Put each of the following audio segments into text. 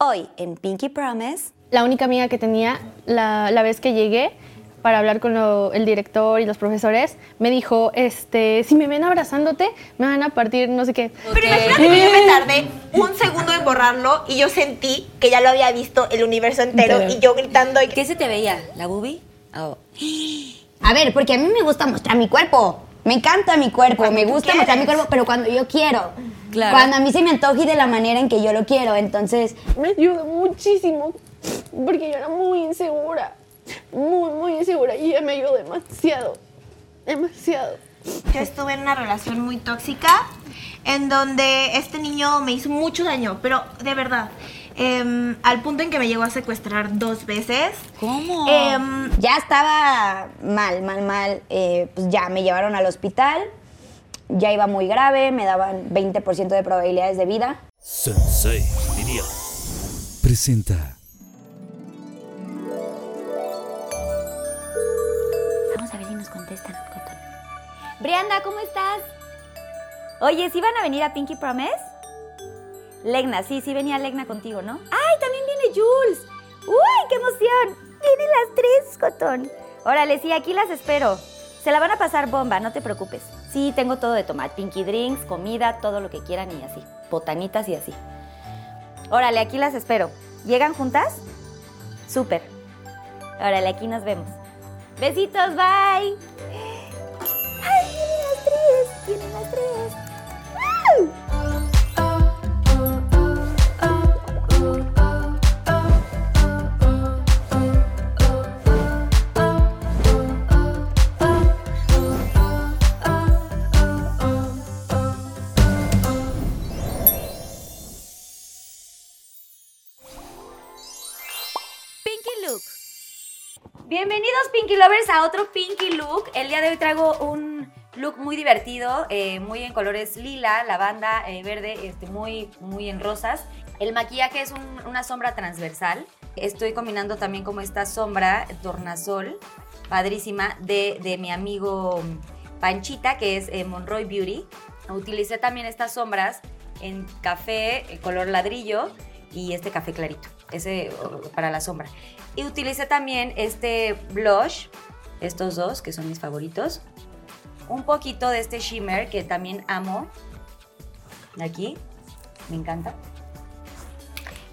Hoy en Pinky Promise. La única amiga que tenía la, la vez que llegué para hablar con lo- el director y los profesores, me dijo, este, si me ven abrazándote, me van a partir no sé qué. Pero imagínate que yo me tardé un segundo en borrarlo y yo sentí que ya lo había visto el universo entero y yo gritando y ¿Qué se te veía? ¿La boobie? Oh. A ver, porque a mí me gusta mostrar mi cuerpo. Me encanta mi cuerpo, me gusta mostrar mi cuerpo, pero cuando yo quiero. Claro. Cuando a mí se me antoja y de la manera en que yo lo quiero. Entonces, Me ayudó muchísimo, porque yo era muy insegura, muy, muy insegura, y ella me ayudó demasiado, demasiado. yo estuve en una relación muy tóxica en donde este niño me hizo mucho daño, pero de verdad, em, al punto en que me llegó a secuestrar dos veces. ¿Cómo? Em, ya estaba mal, mal, mal. Eh, pues ya me llevaron al hospital. Ya iba muy grave, me daban 20% de probabilidades de vida. Sensei, diría. Presenta. Vamos a ver si nos contestan. Cotton. Brianda, ¿cómo estás? Oye, ¿sí van a venir a Pinky Promise? Legna, sí, sí venía Legna contigo, ¿no? ¡Ay, también viene Jules! ¡Uy, qué emoción! Vienen las tres, Cotón. Órale, sí, aquí las espero. Se la van a pasar bomba, no te preocupes. Sí, tengo todo de tomar. Pinky drinks, comida, todo lo que quieran y así. Botanitas y así. Órale, aquí las espero. ¿Llegan juntas? Súper. Órale, aquí nos vemos. Besitos, bye. ¡Ay, vienen las tres! ¡Vienen las tres! ¡Woo! Bienvenidos Pinky Lovers a otro Pinky Look. El día de hoy traigo un look muy divertido, eh, muy en colores lila, lavanda, eh, verde, este, muy, muy en rosas. El maquillaje es un- una sombra transversal. Estoy combinando también como esta sombra tornasol, padrísima, de, de mi amigo Panchita, que es eh, Monroy Beauty. Utilicé también estas sombras en café, color ladrillo y este café clarito, ese para la sombra. Y utilicé también este blush, estos dos que son mis favoritos. Un poquito de este shimmer que también amo. Aquí, me encanta.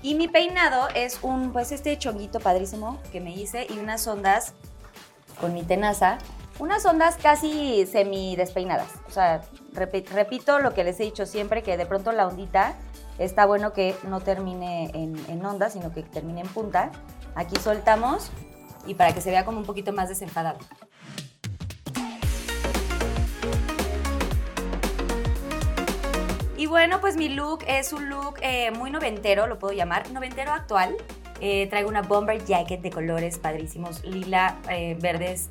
Y mi peinado es un, pues este chonguito padrísimo que me hice y unas ondas con mi tenaza. Unas ondas casi semi despeinadas. O sea, repi- repito lo que les he dicho siempre, que de pronto la ondita está bueno que no termine en, en onda, sino que termine en punta. Aquí soltamos y para que se vea como un poquito más desenfadado. Y bueno, pues mi look es un look eh, muy noventero, lo puedo llamar, noventero actual. Eh, traigo una bomber jacket de colores padrísimos, lila, eh, verdes,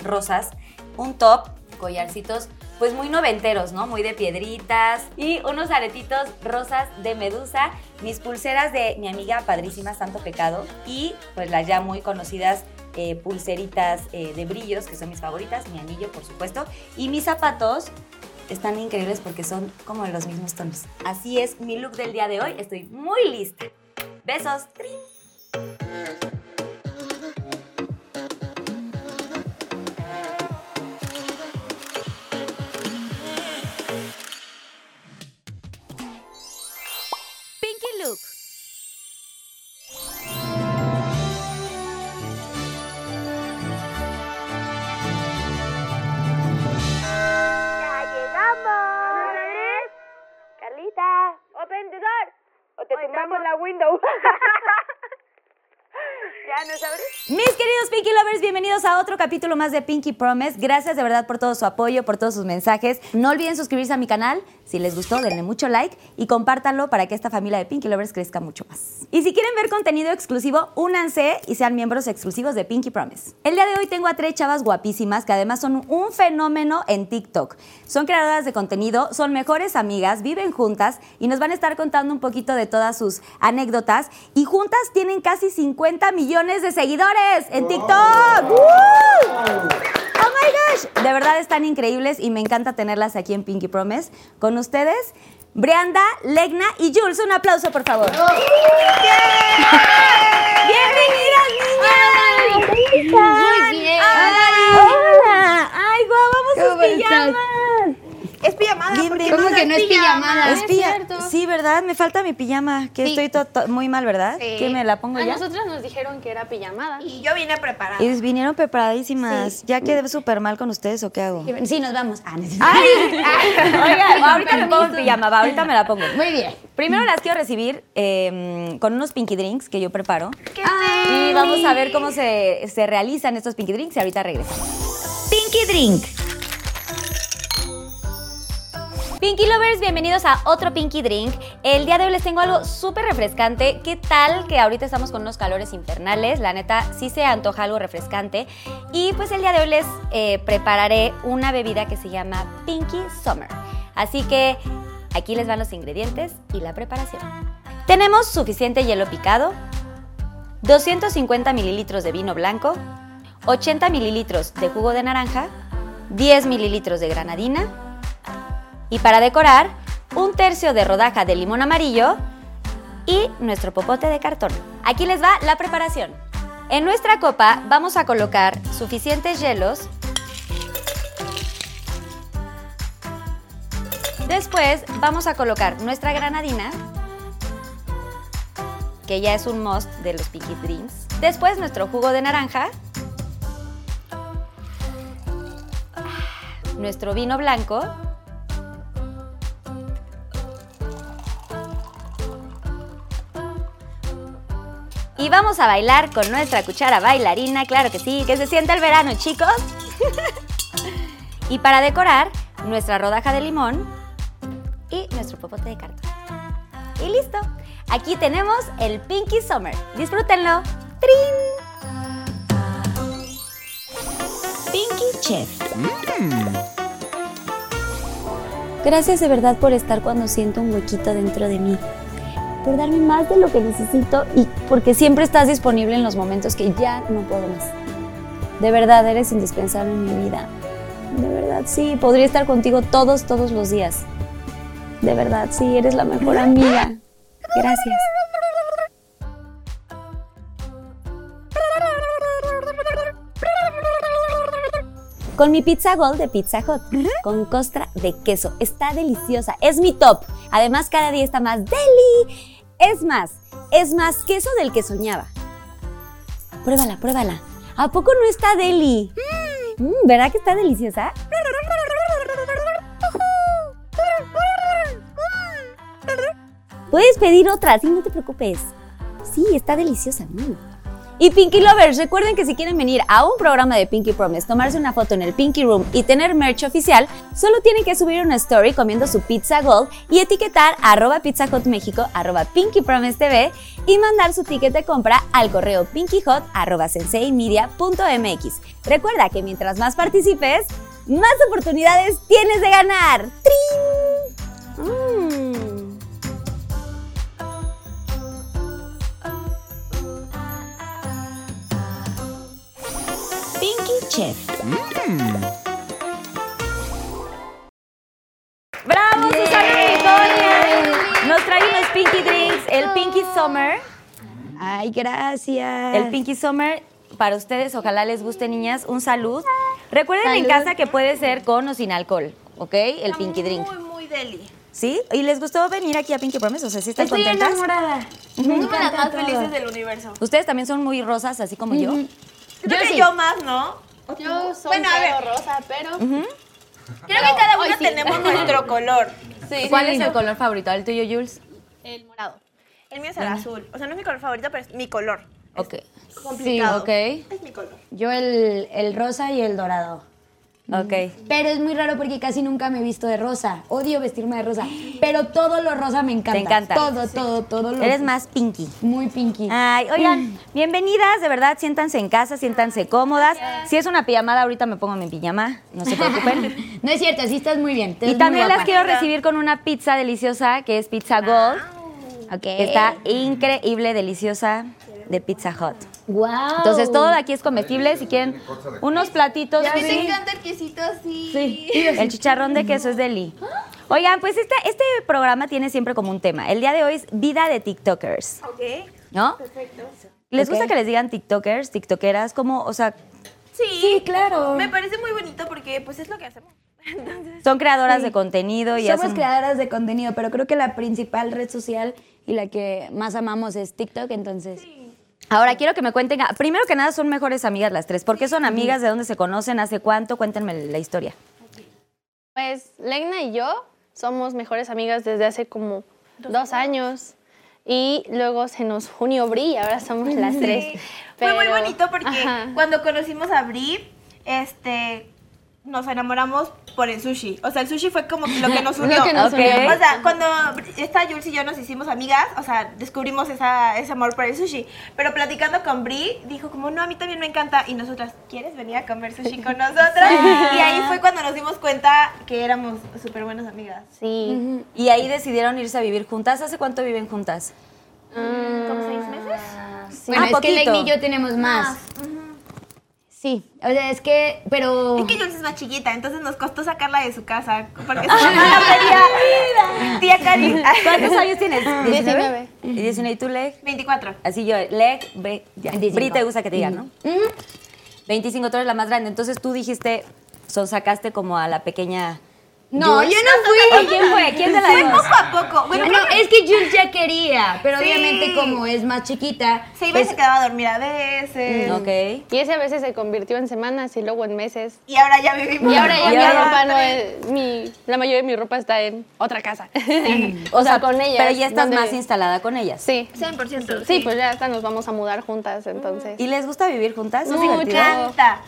rosas, un top, collarcitos, pues muy noventeros, ¿no? Muy de piedritas y unos aretitos rosas de medusa, mis pulseras de mi amiga padrísima Santo Pecado y pues las ya muy conocidas eh, pulseritas eh, de brillos, que son mis favoritas, mi anillo, por supuesto, y mis zapatos están increíbles porque son como los mismos tonos. Así es mi look del día de hoy. Estoy muy lista. Besos. Trin. Window. ¿Ya nos? Mis queridos Pinky Lovers, bienvenidos a otro capítulo más de Pinky Promise. Gracias de verdad por todo su apoyo, por todos sus mensajes. No olviden suscribirse a mi canal. Si les gustó, denle mucho like y compártanlo para que esta familia de Pinky Lovers crezca mucho más. Y si quieren ver contenido exclusivo, únanse y sean miembros exclusivos de Pinky Promise. El día de hoy tengo a tres chavas guapísimas que además son un fenómeno en TikTok. Son creadoras de contenido, son mejores amigas, viven juntas y nos van a estar contando un poquito de todas sus anécdotas. Y juntas tienen casi 50 millones de seguidores en TikTok. ¡Oh my gosh! De verdad están increíbles y me encanta tenerlas aquí en Pinky Promise con ustedes. Brianda, Legna y Jules. Un aplauso, por favor. ¡Bienvenidas, niñas! Muy bien. ¡Hola! ¡Ay, guau! ¡Vamos sus ¿Cómo estás? pijamas! Es pijamada. porque Bienvenida. ¿Cómo que no es pijamada? Es es pija- cierto. Sí, ¿verdad? Me falta mi pijama, que Sí. estoy to- to- muy mal, ¿verdad? Sí. ¿Que me la pongo A ya? nosotras nos dijeron que era pijamada. Y yo vine preparada. Y vinieron preparadísimas. ¿Ya quedé súper mal con ustedes o qué hago? Sí, nos vamos. Ah, necesito- ¡Ay! Oiga, ahorita me pongo en pijama, va, ahorita me la pongo. Muy bien. Primero las quiero recibir eh, con unos pinky drinks que yo preparo. Y vamos a ver cómo se, se realizan estos pinky drinks y ahorita regreso. Pinky Drink. Pinky Lovers, bienvenidos a otro Pinky Drink. El día de hoy les tengo algo súper refrescante. ¿Qué tal que ahorita estamos con unos calores infernales? La neta, sí se antoja algo refrescante. Y pues el día de hoy les eh, prepararé una bebida que se llama Pinky Summer. Así que aquí les van los ingredientes y la preparación. Tenemos suficiente hielo picado, 250 mililitros de vino blanco, 80 mililitros de jugo de naranja, 10 mililitros de granadina y para decorar, un tercio de rodaja de limón amarillo y nuestro popote de cartón. Aquí les va la preparación. En nuestra copa vamos a colocar suficientes hielos. Después vamos a colocar nuestra granadina, que ya es un must de los Pinky Drinks. Después nuestro jugo de naranja. Nuestro vino blanco. Y vamos a bailar con nuestra cuchara bailarina, claro que sí, que se sienta el verano, chicos. y para decorar, nuestra rodaja de limón y nuestro popote de cartón. Y listo. Aquí tenemos el Pinky Summer. Disfrútenlo. ¡Trin! Pinky Chef. Gracias de verdad por estar cuando siento un huequito dentro de mí. Por darme más de lo que necesito y porque siempre estás disponible en los momentos que ya no puedo más. De verdad, eres indispensable en mi vida. De verdad, sí, podría estar contigo todos, todos los días. De verdad, sí, eres la mejor amiga. Gracias. Con mi pizza gold de Pizza Hut, con costra de queso. Está deliciosa, es mi top. Además, cada día está más deli. Es más, es más queso del que soñaba. Pruébala, pruébala. ¿A poco no está deli? Mm, ¿Verdad que está deliciosa? Puedes pedir otra, sí, no te preocupes. Sí, está deliciosa. mm. Y Pinky Lovers, recuerden que si quieren venir a un programa de Pinky Promise, tomarse una foto en el Pinky Room y tener merch oficial, solo tienen que subir una story comiendo su pizza gold y etiquetar arroba Pizza Hut México, arroba Pinky Promise TV y mandar su ticket de compra al correo pinkyhot arroba senseimedia.mx. Recuerda que mientras más participes, más oportunidades tienes de ganar. ¡Trin! Mm. Pinky Chef. ¡Bravo, Susana Victoria! Nos trae unos Pinky Drinks, el Pinky Summer. Ay, gracias. El Pinky Summer, para ustedes, ojalá les guste, niñas. Un salud. Recuerden en Salud. casa que puede ser con o sin alcohol, ¿ok? El Pinky Drink. Muy, muy deli. ¿Sí? ¿Y les gustó venir aquí a Pinky Promise? O sea, ¿sí están Estoy contentas? enamorada. Somos las más felices del universo. Ustedes también son muy rosas, así como yo. Creo que sí. yo más, ¿no? Yo soy Bueno, a cero ver. rosa, pero... Creo que cada sí. tenemos nuestro color. Sí, ¿Cuál sí, es sí. el color favorito? ¿El tuyo, Jules? El morado. El mío es el azul. O sea, no es mi color favorito, pero es mi color. Ok. Complicado. Ok. Es mi color. Yo el, el rosa y el dorado. Ok. Pero es muy raro porque casi nunca me he visto de rosa. Odio vestirme de rosa. Pero todo lo rosa me encanta. Te encanta. Todo, todo, todo lo Eres más pinky. Muy pinky. Ay, oigan, bienvenidas, de verdad, siéntanse en casa, siéntanse cómodas. Si es una pijamada, ahorita me pongo mi pijama, no se preocupen. No es cierto, sí estás muy bien. te y también las quiero recibir con una pizza deliciosa, que es Pizza Gold. Ok. que Está increíble, deliciosa, de Pizza Hut. Wow. Entonces, todo de aquí es comestible. Si quieren unos platitos, A mí sí. me encanta el quesito así. Sí, el chicharrón de queso es deli. Oigan, pues este, este programa tiene siempre como un tema. El día de hoy es vida de TikTokers, Ok. ¿no? Perfecto. ¿Les gusta que les digan TikTokers, TikTokeras? Como, o sea, Sí. Sí, claro. Me parece muy bonito porque pues es lo que hacemos. son creadoras de contenido y Somos hacen... creadoras de contenido, pero creo que la principal red social y la que más amamos es TikTok, entonces. Ahora quiero que me cuenten, ah, primero que nada son mejores amigas las tres. ¿Por qué son amigas? ¿De dónde se conocen? ¿Hace cuánto? Cuéntenme la historia. Pues Legna y yo somos mejores amigas desde hace como dos años. Y luego se nos unió Bri y ahora somos las tres. Fue muy bonito porque Ajá. cuando conocimos a Bri, este, nos enamoramos por el sushi. O sea, el sushi fue como lo que nos Lo unió. que nos unió. O sea, cuando esta Jules y yo nos hicimos amigas, o sea, descubrimos esa, ese amor por el sushi. Pero platicando con Bri, dijo como, no, a mí también me encanta. Y nosotras, ¿quieres venir a comer sushi con nosotras? Y ahí fue cuando nos dimos cuenta que éramos súper buenas amigas. Sí. Y ahí decidieron irse a vivir juntas. ¿Hace cuánto viven juntas? ¿Como seis meses? Bueno, Ah, es que. Legni y yo tenemos más. Sí, o sea, es que, pero... Es que Jules es más chiquita, entonces nos costó sacarla de su casa. Porque su mamá la pedía. Tía Cari. ¿Cuántos años tienes? 19. ¿Y 19 y tú, Leg? 24. Así yo, Leg, ve, ya. 25. Bri te gusta que te digan, ¿no? 25, tú eres la más grande. Entonces tú dijiste, son, sacaste como a la pequeña... No, yo no fui. ¿O quién fue? ¿Quién de las Fue poco a poco. Bueno, no, creo que es que Jules ya quería, pero Sí. obviamente como es más chiquita, se iba y pues, se quedaba a dormir a veces. Ok. Y ese a veces se convirtió en semanas y luego en meses. Y ahora ya vivimos. Y ahora ya Y mi ahora- ropa no es. Mi, la mayoría de mi ropa está en otra casa. O sea, con ellas. Pero ya estás donde- más instalada con ellas. Sí. 100%. Sí, pues ya hasta nos vamos a mudar juntas, entonces. ¿Y les gusta vivir juntas? ¿Es Mucho. Me divertido? encanta.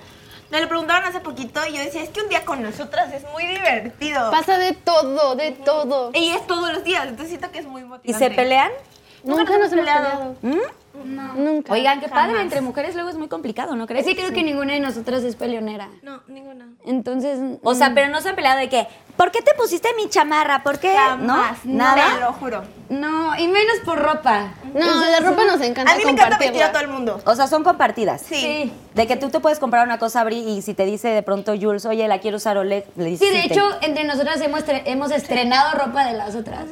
Me lo preguntaron hace poquito y yo decía, es que un día con nosotras es muy divertido. Pasa de todo, de todo. y es todos los días, entonces siento que es muy ¿Y motivante. se pelean? Nunca, Nunca nos hemos peleado. ¿Mm? Nunca. Oigan, qué padre, Jamás. entre mujeres luego es muy complicado, ¿no crees? es que creo que ninguna de nosotras es peleonera. No, ninguna. Entonces, O sea, pero no se han peleado de que, ¿por qué te pusiste mi chamarra? ¿Por qué? Jamás. ¿No? ¿Nada? Te lo juro. no, y menos por ropa. No, la ropa nos encanta A mí me encanta vestir a todo el mundo. O sea, son compartidas. Sí. De que tú te puedes comprar una cosa, Bri, y si te dice de pronto Jules, oye, la quiero usar Oleg, le dices Sí, de hecho, entre nosotras hemos, tre- hemos estrenado ropa de las otras.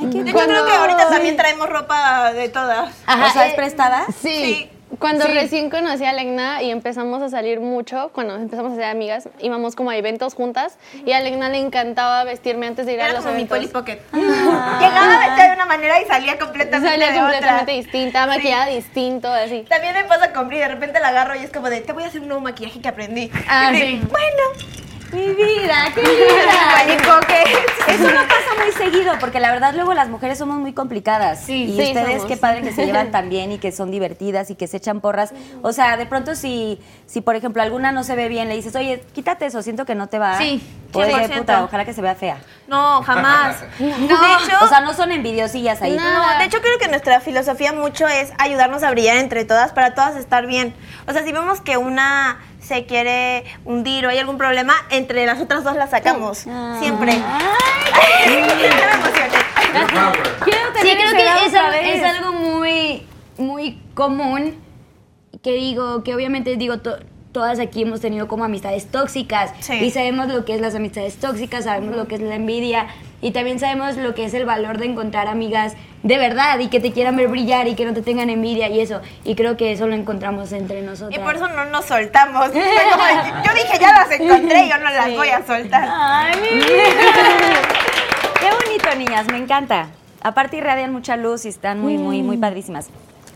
De hecho, Cuando- creo que ahorita también traemos ropa de todas. o sea, ¿es eh, prestada? Sí. Sí. Cuando recién conocí a Legna y empezamos a salir mucho, cuando empezamos a ser amigas, íbamos como a eventos juntas y a Legna le encantaba vestirme antes de ir a los como mi eventos. Polly Pocket. Llegaba vestida de una manera y salía completamente Salía de completamente otra. distinta, maquillada distinto, así. También me pasa con Bri, de repente la agarro y es como de, te voy a hacer un nuevo maquillaje que aprendí. Ah, Y sí. Bueno. Mi vida, qué Pocket. Eso no pasa muy seguido, porque la verdad luego las mujeres somos muy complicadas. Sí, y sí, ustedes somos. qué padre que se llevan tan bien y que son divertidas y que se echan porras. O sea, de pronto si, si por ejemplo alguna no se ve bien, le dices, oye, quítate eso, siento que no te va. Sí, O es de 100%. puta, ojalá que se vea fea. No, jamás. De hecho, O sea, no son envidiosillas ahí. No, de hecho creo que nuestra filosofía mucho es ayudarnos a brillar entre todas para todas estar bien. O sea, si vemos que una se quiere hundir o hay algún problema, entre las otras dos la sacamos. Siempre. Ay, Sí, creo que es, es algo muy, muy común que digo, que obviamente digo, to- todas aquí hemos tenido como amistades tóxicas Sí. y sabemos lo que es las amistades tóxicas, sabemos lo que es la envidia y también sabemos lo que es el valor de encontrar amigas de verdad y que te quieran ver brillar y que no te tengan envidia y eso. Y creo que eso lo encontramos entre nosotras. Y por eso no nos soltamos. Yo dije, ya las encontré, yo no las voy a soltar. Ay, mi vida. Qué bonito, niñas, me encanta. Aparte irradian mucha luz y están muy, muy, muy padrísimas.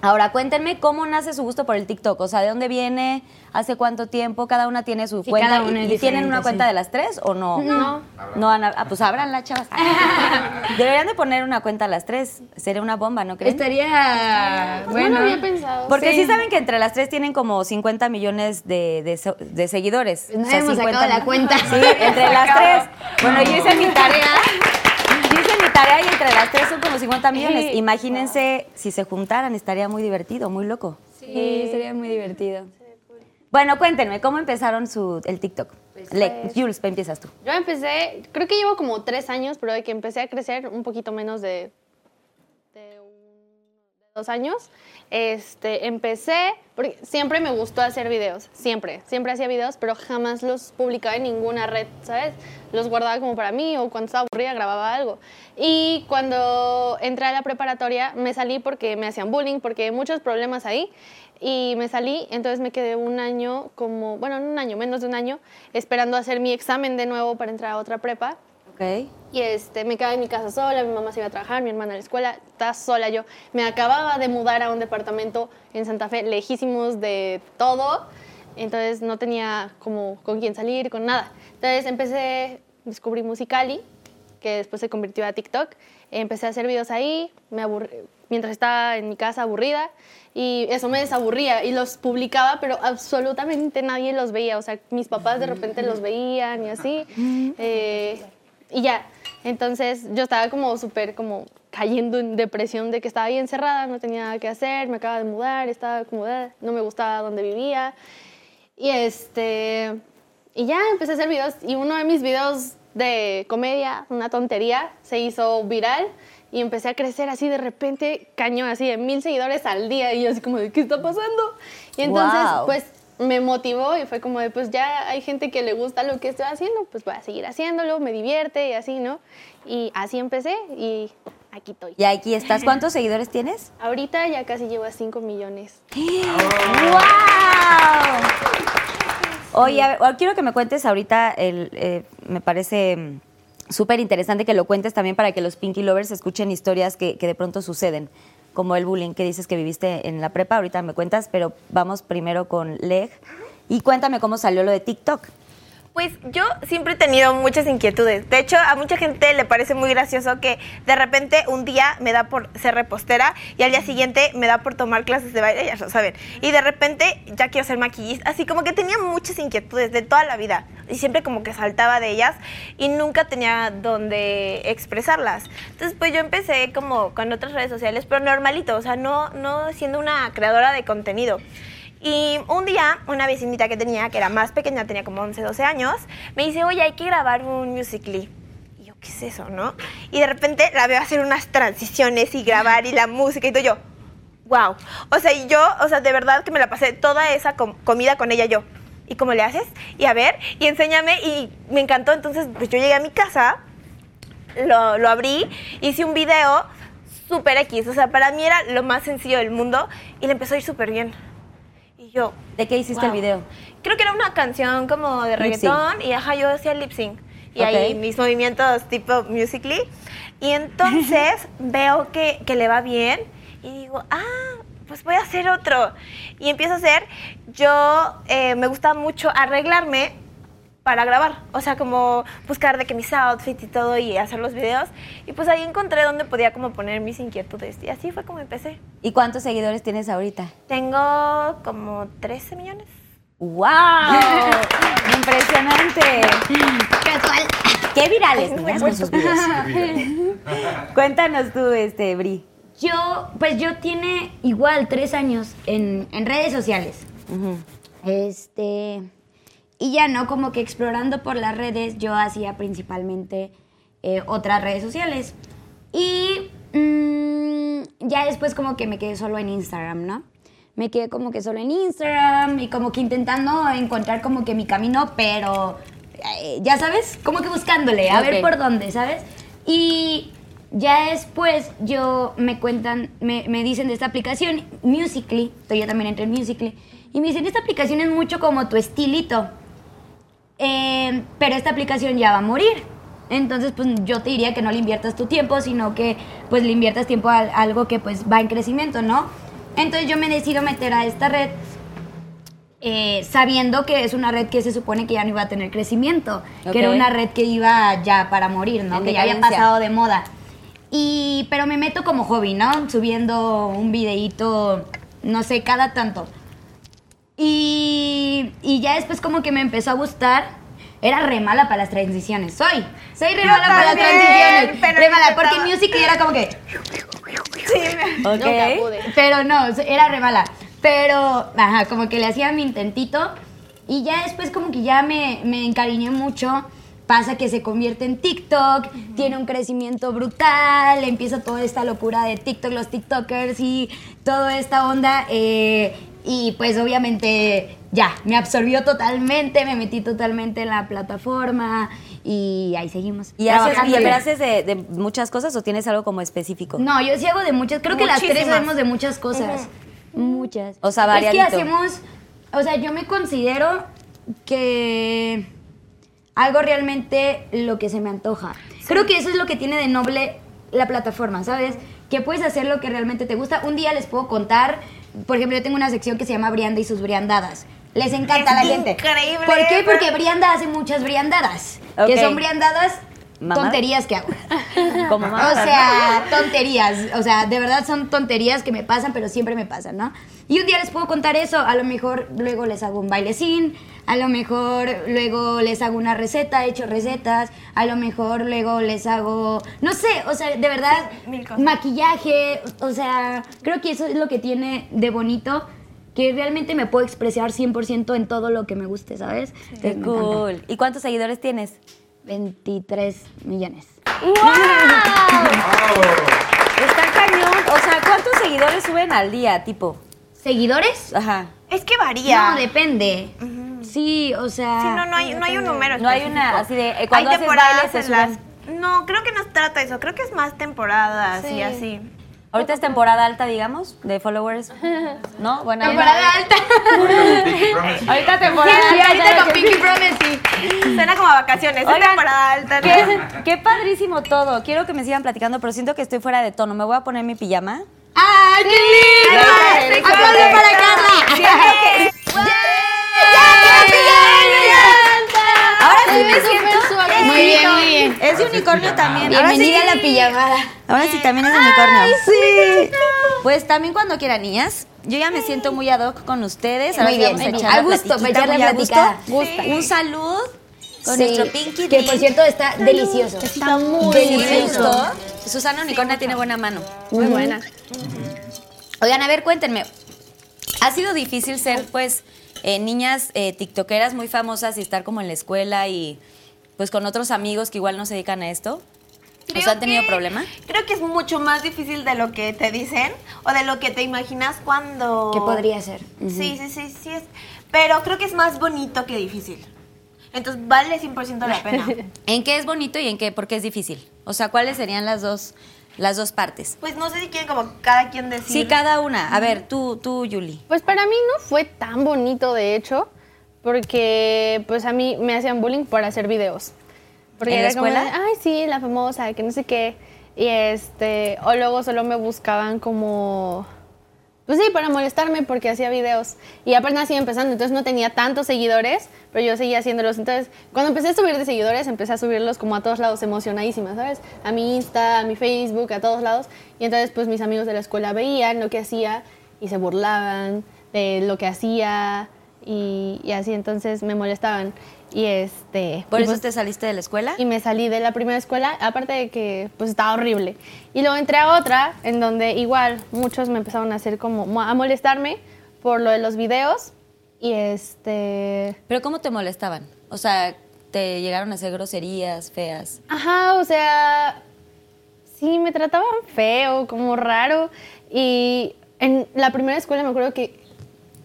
Ahora, cuéntenme cómo nace su gusto por el TikTok. O sea, ¿de dónde viene? ¿Hace cuánto tiempo? Cada una tiene su cuenta. cada una ¿Y, y tienen una cuenta sí. de las tres o no? No. No, Ana. Ah, pues abranla, chavas. Deberían de poner una cuenta a las tres. Sería una bomba, ¿no creen? Estaría Bueno, bueno. no había pensado. Porque sí. saben que entre las tres tienen como 50 millones de, de seguidores. Pues no hemos sacado la cuenta. Sí, entre las tres. Bueno, yo hice mi tarea. Tarea y entre las tres son como 50 millones. Sí. Imagínense si se juntaran, estaría muy divertido, muy loco. Sí, sería muy divertido. Bueno, cuéntenme, ¿cómo empezaron su, el TikTok? Le- Jules, empiezas tú. Yo empecé, creo que llevo como tres años, pero de que empecé a crecer un poquito menos de dos años, este, empecé, porque siempre me gustó hacer videos, siempre, siempre hacía videos, pero jamás los publicaba en ninguna red, ¿sabes? Los guardaba como para mí o cuando estaba aburrida grababa algo. Y cuando entré a la preparatoria me salí porque me hacían bullying, porque hay muchos problemas ahí. Y me salí, entonces me quedé un año, como, bueno, no un año, menos de un año, esperando hacer mi examen de nuevo para entrar a otra prepa. Y este, me quedaba en mi casa sola, mi mamá se iba a trabajar, mi hermana a la escuela, estaba sola yo. Me acababa de mudar a un departamento en Santa Fe, lejísimos de todo, entonces no tenía como con quién salir, con nada. Entonces empecé, descubrí Musicali, que después se convirtió a TikTok. Empecé a hacer videos ahí, me aburrí- mientras estaba en mi casa aburrida, y eso me desaburría, y los publicaba, pero absolutamente nadie los veía. O sea, mis papás de repente los veían y así. eh, y ya, entonces yo estaba como súper como cayendo en depresión de que estaba ahí encerrada, no tenía nada que hacer, me acaba de mudar, estaba como, "Ah", no me gustaba donde vivía. Y este, y ya empecé a hacer videos y uno de mis videos de comedia, una tontería, se hizo viral y empecé a crecer así de repente, cañón, así de mil seguidores al día y yo así como de, ¿qué está pasando? Y entonces, Wow. pues me motivó y fue como de, pues ya hay gente que le gusta lo que estoy haciendo, pues voy a seguir haciéndolo, me divierte y así, ¿no? Y así empecé y aquí estoy. Y aquí estás. ¿Cuántos seguidores tienes? Ahorita ya casi llevo a 5 millones. ¡Wow! Oye, a ver, ahora quiero que me cuentes ahorita, el, eh, me parece mm, súper interesante que lo cuentes también para que los Pinky Lovers escuchen historias que, que de pronto suceden, como el bullying que dices que viviste en la prepa, ahorita me cuentas, pero vamos primero con Leg. Y cuéntame cómo salió lo de TikTok. Pues yo siempre he tenido muchas inquietudes. De hecho, a mucha gente le parece muy gracioso que de repente un día me da por ser repostera y al día siguiente me da por tomar clases de baile, ya lo saben. Y de repente ya quiero ser maquillista. Así como que tenía muchas inquietudes de toda la vida. Y siempre como que saltaba de ellas y nunca tenía donde expresarlas. Entonces pues yo empecé como con otras redes sociales, pero normalito, o sea, no, no siendo una creadora de contenido. Y un día, una vecinita que tenía, que era más pequeña, tenía como 11, 12 años, me dice, oye, hay que grabar un musical.ly. Y yo, ¿qué es eso, no? Y de repente la veo hacer unas transiciones y grabar y la música y todo yo, wow. O sea, y yo, o sea, de verdad que me la pasé toda esa com- comida con ella yo. ¿Y cómo le haces? Y a ver, y enséñame, y me encantó. Entonces, pues yo llegué a mi casa, lo, lo abrí, hice un video súper X. O sea, para mí era lo más sencillo del mundo y le empezó a ir súper bien. Yo, ¿De qué hiciste el video? creo que era una canción como de reggaetón y ajá, yo hacía lip sync. Y Ok. ahí mis movimientos tipo musically. Y entonces veo que, que le va bien y digo, ah, pues voy a hacer otro. Y empiezo a hacer, yo eh, me gusta mucho arreglarme para grabar. O sea, como buscar de que mis outfits y todo y hacer los videos. Y pues ahí encontré donde podía como poner mis inquietudes. Y así fue como empecé. ¿Y cuántos seguidores tienes ahorita? Tengo como 13 millones. ¡Wow! ¡Impresionante! Casual. ¡Qué virales niñas, con sus videos! Cuéntanos tú, este, Bri. Yo, pues yo tiene igual tres años en, en redes sociales. Este. Y ya no, como que explorando por las redes, yo hacía principalmente eh, otras redes sociales. Y mm, ya después, como que me quedé solo en Instagram, ¿no? Me quedé como que solo en Instagram y como que intentando encontrar como que mi camino, pero eh, ya sabes, como que buscándole, a ver por dónde, ¿sabes? Y ya después yo me cuentan, me, me dicen de esta aplicación, Musically, yo también entré en Musically, y me dicen, esta aplicación es mucho como tu estilito, eh, pero esta aplicación ya va a morir. Entonces, pues yo te diría que no le inviertas tu tiempo, sino que pues le inviertas tiempo a, a algo que pues va en crecimiento, ¿no? Entonces yo me decido meter a esta red eh, sabiendo que es una red que se supone que ya no iba a tener crecimiento, que era una red que iba ya para morir, ¿no? En que ya había pasado de moda. Y, pero me meto como hobby, ¿no? Subiendo un videíto, no sé, cada tanto. Y, y ya después como que me empezó a gustar. Era re mala para las transiciones. Soy. Soy re Yo mala para las transiciones. pero Re mala, porque Music era como que... Sí, me- Nunca ¿Ok? pude. Pero no, era re mala. Pero, ajá, como que le hacía mi intentito. Y ya después como que ya me, me encariñé mucho. pasa que se convierte en TikTok, tiene un crecimiento brutal, empieza toda esta locura de TikTok, los TikTokers y toda esta onda. eh, y pues obviamente ya, me absorbió totalmente, me metí totalmente en la plataforma y ahí seguimos. ¿Y haces, y haces de, de muchas cosas o tienes algo como específico? No, yo sí hago de muchas, creo que las tres hacemos de muchas cosas. Muchas. O sea, Es que variadito. hacemos, o sea, yo me considero que algo realmente lo que se me antoja. Creo que eso es lo que tiene de noble la plataforma, ¿sabes? Que puedes hacer lo que realmente te gusta. Un día les puedo contar, por ejemplo, yo tengo una sección que se llama Brianda y sus briandadas. Les encanta a la gente. increíble, ¿Por qué? Porque Brianda hace muchas briandadas. Que Ok. son briandadas Mamá. tonterías que hago. Como O sea, tonterías. O sea, de verdad son tonterías que me pasan, pero siempre me pasan, ¿no? Y un día les puedo contar eso. A lo mejor luego les hago un bailecín. A lo mejor luego les hago una receta, he hecho recetas. A lo mejor luego les hago, no sé, o sea, de verdad, mil cosas. maquillaje. O sea, creo que eso es lo que tiene de bonito. Que realmente me puedo expresar 100% en todo lo que me guste, ¿sabes? Qué encanta. cool. ¿Y cuántos seguidores tienes? 23 millones. Está cañón. O sea, ¿cuántos seguidores suben al día, tipo? ¿Seguidores? Ajá. Es que varía. No, depende. Sí, o sea. Sí, no, no hay, no hay un número. No hay una así de eh, cuando hay haces temporadas en suben. las... No, creo que no se trata de eso. Creo que es más temporadas y Sí. así. Ahorita es temporada alta, digamos, de followers. ¿No? Buena. Temporada alta. Ahorita temporada Sí, alta. ahorita con Pinky sí. Promise, sí. Suena como a vacaciones. Es Oigan, temporada alta. ¿no? Qué, qué padrísimo todo. Quiero que me sigan platicando, pero siento que estoy fuera de tono. Me voy a poner mi pijama. ¡Ay, qué lindo! Sí, sí, ¡Aplausos sí. para Carla! Ahora sí me siento. Muy bien, muy bien. Es de unicornio también. Sí- Bienvenida a la pijamada. Ahora sí también es de unicornio. sí. Pues también cuando quieran, niñas. Yo ya me siento muy ad hoc con ustedes. Ahora Muy bien, vamos a echar la A gusto, platiquita, para echar la platicada. Gusta. Un salud con Sí, nuestro Pinky Que por cierto está delicioso. Está muy delicioso. Susana Unicornia tiene buena mano. Muy buena. Oigan, a ver, cuéntenme. ¿Ha sido difícil ser, pues, eh, niñas eh, tiktokeras muy famosas y estar como en la escuela y, pues, con otros amigos que igual no se dedican a esto? ¿O Creo sea, han tenido que- problema? Creo que es mucho más difícil de lo que te dicen o de lo que te imaginas cuando... ¿Qué podría ser? Sí, sí, sí, sí es. Pero creo que es más bonito que difícil. Entonces vale 100% la pena. ¿En qué es bonito y en qué, por qué es difícil? O sea, ¿cuáles serían las dos, las dos partes? Pues no sé si quieren como cada quien decir. Sí, cada una. A ver, tú, tú, Yuli. Pues para mí no fue tan bonito, de hecho, porque pues a mí me hacían bullying por hacer videos. Porque ¿En la era como de, escuela? ay, sí, la famosa, que no sé qué. Y este, o luego solo me buscaban como, pues sí, para molestarme porque hacía videos. Y apenas iba empezando, entonces no tenía tantos seguidores, pero yo seguía haciéndolos. Entonces, cuando empecé a subir de seguidores, empecé a subirlos como a todos lados, emocionadísima, ¿sabes? A mi Insta, a mi Facebook, a todos lados. Y entonces, pues mis amigos de la escuela veían lo que hacía y se burlaban de lo que hacía y, y así, entonces me molestaban. Y este. ¿Por y eso pues- te saliste de la escuela? y me salí de la primera escuela, aparte de que pues estaba horrible. Y luego entré a otra en donde igual muchos me empezaron a hacer como mo- a molestarme por lo de los videos y este ¿Pero cómo te molestaban? O sea, ¿te llegaron a hacer groserías feas? ajá, o sea, sí me trataban feo, como raro y en la primera escuela me acuerdo que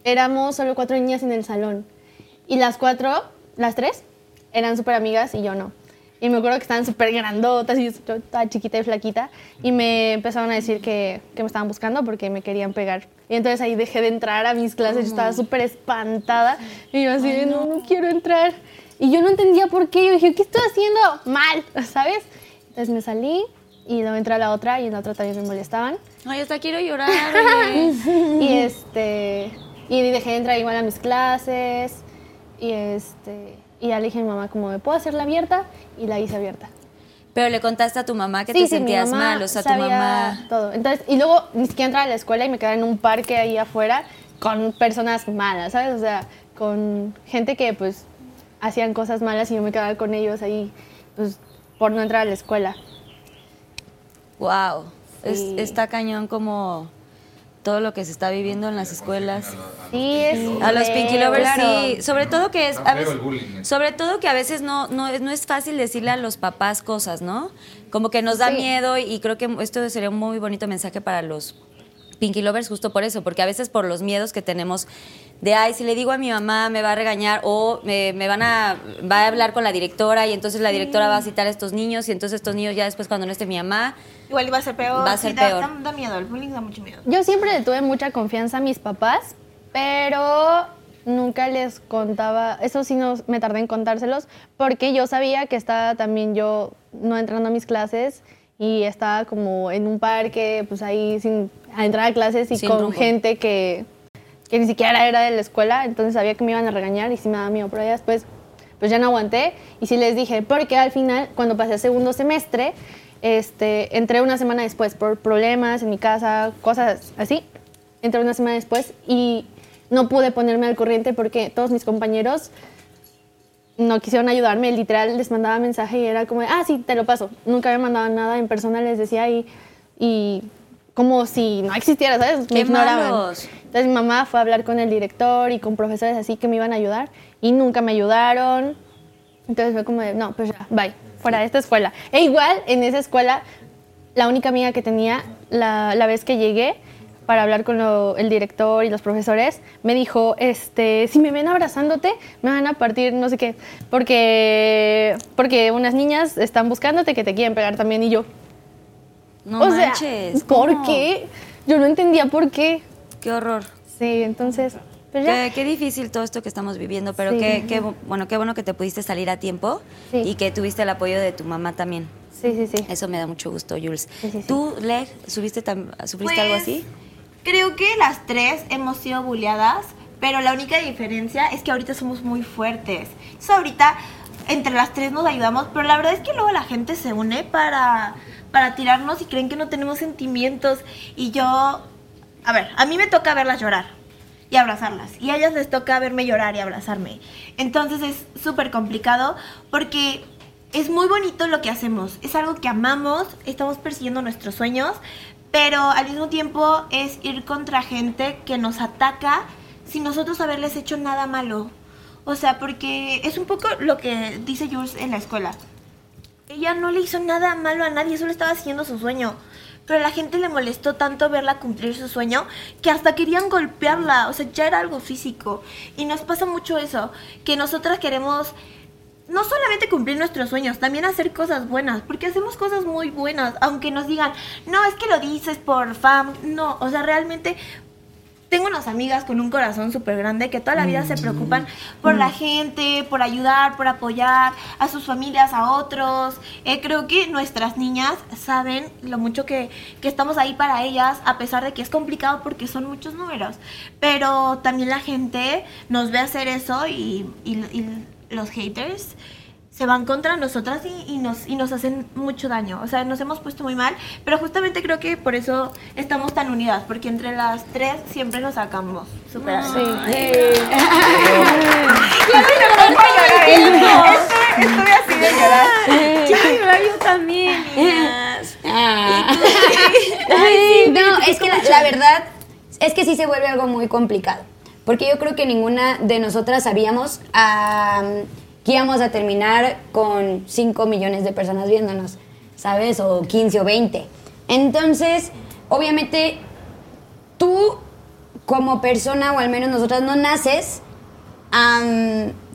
éramos solo cuatro niñas en el salón y las cuatro, las tres eran súper amigas y yo no. Y me acuerdo que estaban súper grandotas y yo estaba chiquita y flaquita. Y me empezaron a decir que, que me estaban buscando porque me querían pegar. Y entonces ahí dejé de entrar a mis clases. Yo estaba súper espantada. Y yo así, de, no, no quiero entrar. Y yo no entendía por qué. Yo dije, ¿qué estoy haciendo mal? ¿Sabes? Entonces me salí y luego entré a la otra y en la otra también me molestaban. Ay, hasta quiero llorar. Y este y dejé de entrar igual a mis clases y este y ya le dije a mi mamá como me puedo hacerla abierta y la hice abierta. Pero le contaste a tu mamá que Sí, te sí, sentías mal, o sea, tu sabía mamá... todo. Entonces, y luego ni siquiera entraba a la escuela y me quedaba en un parque ahí afuera con personas malas, ¿sabes? O sea, con gente que pues hacían cosas malas y yo me quedaba con ellos ahí pues por no entrar a la escuela. Wow. Es- Sí. está cañón como todo lo que se está viviendo en las escuelas. Sí, es A los Pinky Lovers claro. sí, sobre todo que es a veces- bullying. sobre todo que a veces no no es, no es fácil decirle a los papás cosas, ¿no? Como que nos da Sí. miedo y creo que esto sería un muy bonito mensaje para los Pinky Lovers justo por eso, porque a veces por los miedos que tenemos de, ay, si le digo a mi mamá me va a regañar o me, me van a, va a hablar con la directora y entonces la directora va a citar a estos niños y entonces estos niños ya después cuando no esté mi mamá, Igual iba a ser peor. Va a ser sí, da- peor. Da, da miedo, el bullying da mucho miedo. Yo siempre le tuve mucha confianza a mis papás, pero nunca les contaba, eso sí no, me tardé en contárselos, porque yo sabía que estaba también yo no entrando a mis clases y estaba como en un parque, pues ahí sin a entrar a clases y Sin con rumbo. gente que, que ni siquiera era de la escuela, entonces sabía que me iban a regañar y sí me daba miedo, pero ya después pues ya no aguanté y sí les dije, porque al final cuando pasé el segundo semestre, este, entré una semana después por problemas en mi casa, cosas así, entré una semana después y no pude ponerme al corriente porque todos mis compañeros no quisieron ayudarme, literal les mandaba mensaje y era como, ah, sí, te lo paso. Nunca me mandaban nada en persona, les decía y, y como si no existiera, ¿sabes? Me ¡Qué ignoraban. malos! Entonces mi mamá fue a hablar con el director y con profesores así que me iban a ayudar y nunca me ayudaron. Entonces fue como de, no, pues ya, bye, fuera de esta escuela. E igual en esa escuela, la única amiga que tenía la, la vez que llegué para hablar con lo- el director y los profesores, me dijo, este, si me ven abrazándote, me van a partir no sé qué, porque, porque unas niñas están buscándote que te quieren pegar también y yo. no o sea, manches. ¿por qué? Yo no entendía por qué. Qué horror. Sí, entonces, pues ya. Qué, qué difícil todo esto que estamos viviendo, pero Sí. qué, qué bu- bueno, qué bueno que te pudiste salir a tiempo Sí. y que tuviste el apoyo de tu mamá también. Sí, sí, sí. Eso me da mucho gusto, Jules. Sí, sí, sí. ¿Tú, Leg, subiste tam- sufriste algo Pues, así? Creo que las tres hemos sido bulleadas, pero la única diferencia es que ahorita somos muy fuertes. Entonces ahorita entre las tres nos ayudamos, pero la verdad es que luego la gente se une para, para tirarnos y creen que no tenemos sentimientos. Y yo, a ver, a mí me toca verlas llorar y abrazarlas. Y a ellas les toca verme llorar y abrazarme. Entonces es súper complicado porque es muy bonito lo que hacemos. Es algo que amamos, estamos persiguiendo nuestros sueños, pero al mismo tiempo es ir contra gente que nos ataca sin nosotros haberles hecho nada malo. O sea, porque es un poco lo que dice Jules en la escuela. Ella no le hizo nada malo a nadie, solo estaba haciendo su sueño. Pero a la gente le molestó tanto verla cumplir su sueño que hasta querían golpearla. O sea, ya era algo físico. Y nos pasa mucho eso, que nosotras queremos no solamente cumplir nuestros sueños, también hacer cosas buenas, porque hacemos cosas muy buenas, aunque nos digan, no, es que lo dices por fam, no, o sea, realmente tengo unas amigas con un corazón súper grande que toda la vida se preocupan por la gente, por ayudar, por apoyar a sus familias, a otros. Eh, creo que nuestras niñas saben lo mucho que, que estamos ahí para ellas, a pesar de que es complicado porque son muchos números. Pero también la gente nos ve hacer eso y, y- y los haters se van contra nosotras y, y nos, y nos hacen mucho daño. O sea, nos hemos puesto muy mal, pero justamente creo que por eso estamos tan unidas, porque entre las tres siempre nos sacamos. Súper adelante. Estuve, estuve así de llorar. Quiero llorar yo también, niñas. no, es que la, la verdad es que sí se vuelve algo muy complicado. Porque yo creo que ninguna de nosotras sabíamos am, que íbamos a terminar con 5 millones de personas viéndonos, ¿sabes? O 15 o 20. Entonces, obviamente, tú como persona, o al menos nosotras, no naces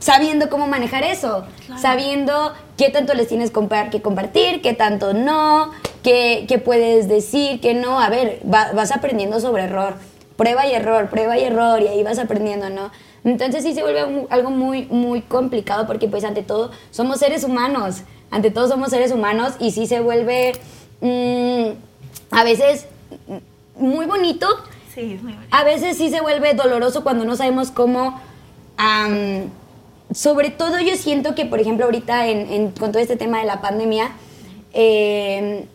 sabiendo cómo manejar eso, sabiendo qué tanto les tienes que compartir, qué tanto no, qué, qué puedes decir, qué no. A ver, va- vas aprendiendo sobre error, prueba y error, prueba y error, y ahí vas aprendiendo, ¿no? Entonces sí se vuelve algo muy, muy complicado porque pues ante todo somos seres humanos, ante todo somos seres humanos y sí se vuelve mm, a veces muy bonito, Sí, es muy bonito. a veces sí se vuelve doloroso cuando no sabemos cómo. sobre todo yo siento que, por ejemplo, ahorita en- en- con todo este tema de la pandemia, eh,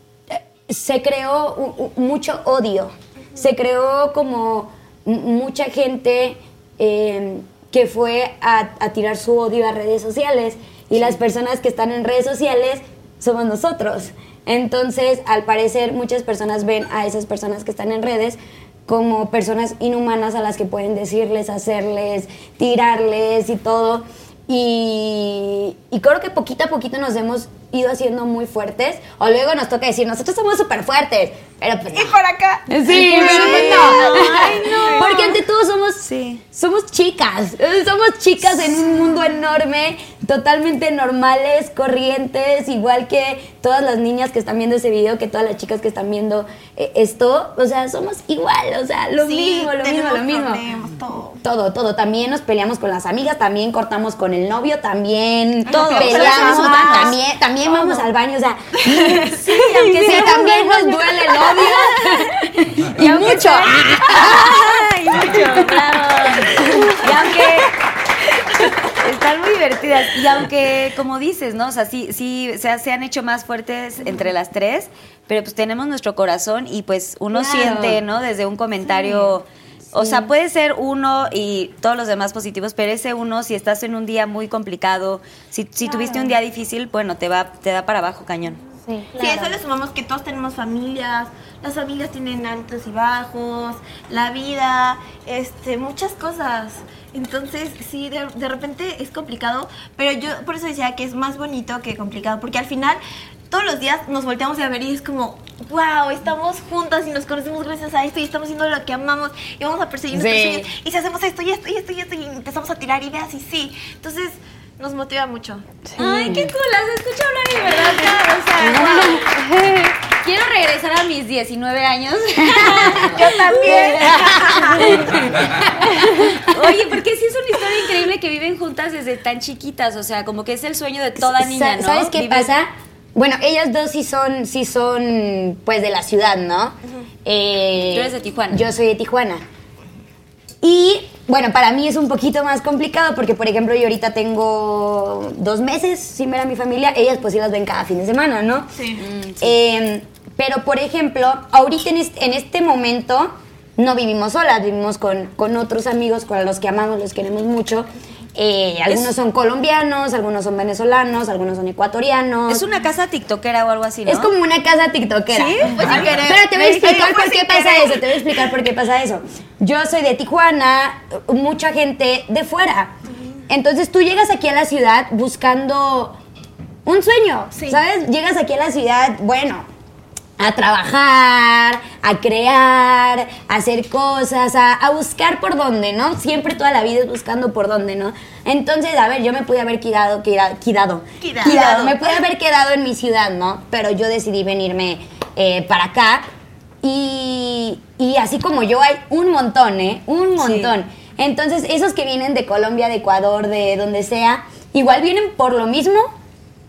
se creó u- u- mucho odio. Se creó como mucha gente eh, que fue a, a tirar su odio a redes sociales y las personas que están en redes sociales somos nosotros. Entonces, al parecer, muchas personas ven a esas personas que están en redes como personas inhumanas a las que pueden decirles, hacerles, tirarles y todo. Y, y creo que poquito a poquito nos hemos ido haciendo muy fuertes. O luego nos toca decir, nosotros somos súper fuertes. Pero pues Y no. por acá. Sí, pero pues no. Porque ante todo somos, Sí. somos chicas. Eh, Somos chicas en un mundo enorme, totalmente normales, corrientes, igual que todas las niñas que están viendo ese video, que todas las chicas que están viendo eh, esto. O sea, somos igual, o sea, lo Sí, mismo, lo mismo, lo mismo. problemas, todo. Todo, todo. También nos peleamos con las amigas, también cortamos con el novio, también Todo. Peleamos, humanas. también, también vamos al baño, o sea, sí, aunque sea también nos duele el novio. y mucho. ¡Ay, mucho! ¡Bravo! Y aunque están muy divertidas y aunque como dices, ¿no? O sea, sí, sí, se han hecho más fuertes entre las tres, pero pues tenemos nuestro corazón y pues uno Claro. siente, ¿no? Desde un comentario. O sea, puede ser uno y todos los demás positivos, pero ese uno, si estás en un día muy complicado, si, si tuviste un día difícil, bueno, te va, te da para abajo cañón. Sí. Sí, a eso le sumamos que todos tenemos familias, las familias tienen altos y bajos, la vida, este, muchas cosas. Entonces, sí, de, de repente es complicado, pero yo por eso decía que es más bonito que complicado, porque al final todos los días nos volteamos a ver y es como, wow, estamos juntas y nos conocemos gracias a esto y estamos haciendo lo que amamos y vamos a perseguir nuestros Sí. sueños y si hacemos esto y esto y esto y esto y empezamos a tirar ideas y sí. Entonces, nos motiva mucho. Ay, qué cool, las escucho hablar y de verdad, o sea, wow. Quiero regresar a mis 19 años. Yo también. Oye, porque sí es una historia increíble que viven juntas desde tan chiquitas, o sea, como que es el sueño de toda niña, ¿no? ¿Sabes qué pasa? Bueno, ellas dos sí son, sí son, pues, de la ciudad, ¿no? Eh, Tú eres de Tijuana. Yo soy de Tijuana. Y, bueno, para mí es un poquito más complicado porque, por ejemplo, yo ahorita tengo dos meses sin ver a mi familia. Ellas, pues, sí las ven cada fin de semana, ¿no? Sí. Eh, pero, por ejemplo, ahorita en este, en este momento no vivimos solas, vivimos con, con otros amigos con los que amamos, los queremos mucho. Eh, algunos son colombianos, algunos son venezolanos, algunos son ecuatorianos. Es una casa tiktokera o algo así, ¿no? Es como una casa tiktokera. ¿Sí? Pues sin querer. Pero te voy a explicar por qué pasa eso. Te voy a explicar por qué pasa eso. Yo soy de Tijuana, mucha gente de fuera. Entonces tú llegas aquí a la ciudad buscando un sueño, Sí. ¿sabes? Llegas aquí a la ciudad, bueno, a trabajar, a crear, a hacer cosas, a, a buscar por dónde, ¿no? Siempre toda la vida es buscando por dónde, ¿no? Entonces, a ver, yo me pude haber quedado, queda- quedado, Quedado. me pude haber quedado en mi ciudad, ¿no? Pero yo decidí venirme eh, para acá y, y así como yo hay un montón, ¿eh? Un montón. Entonces, esos que vienen de Colombia, de Ecuador, de donde sea, igual vienen por lo mismo,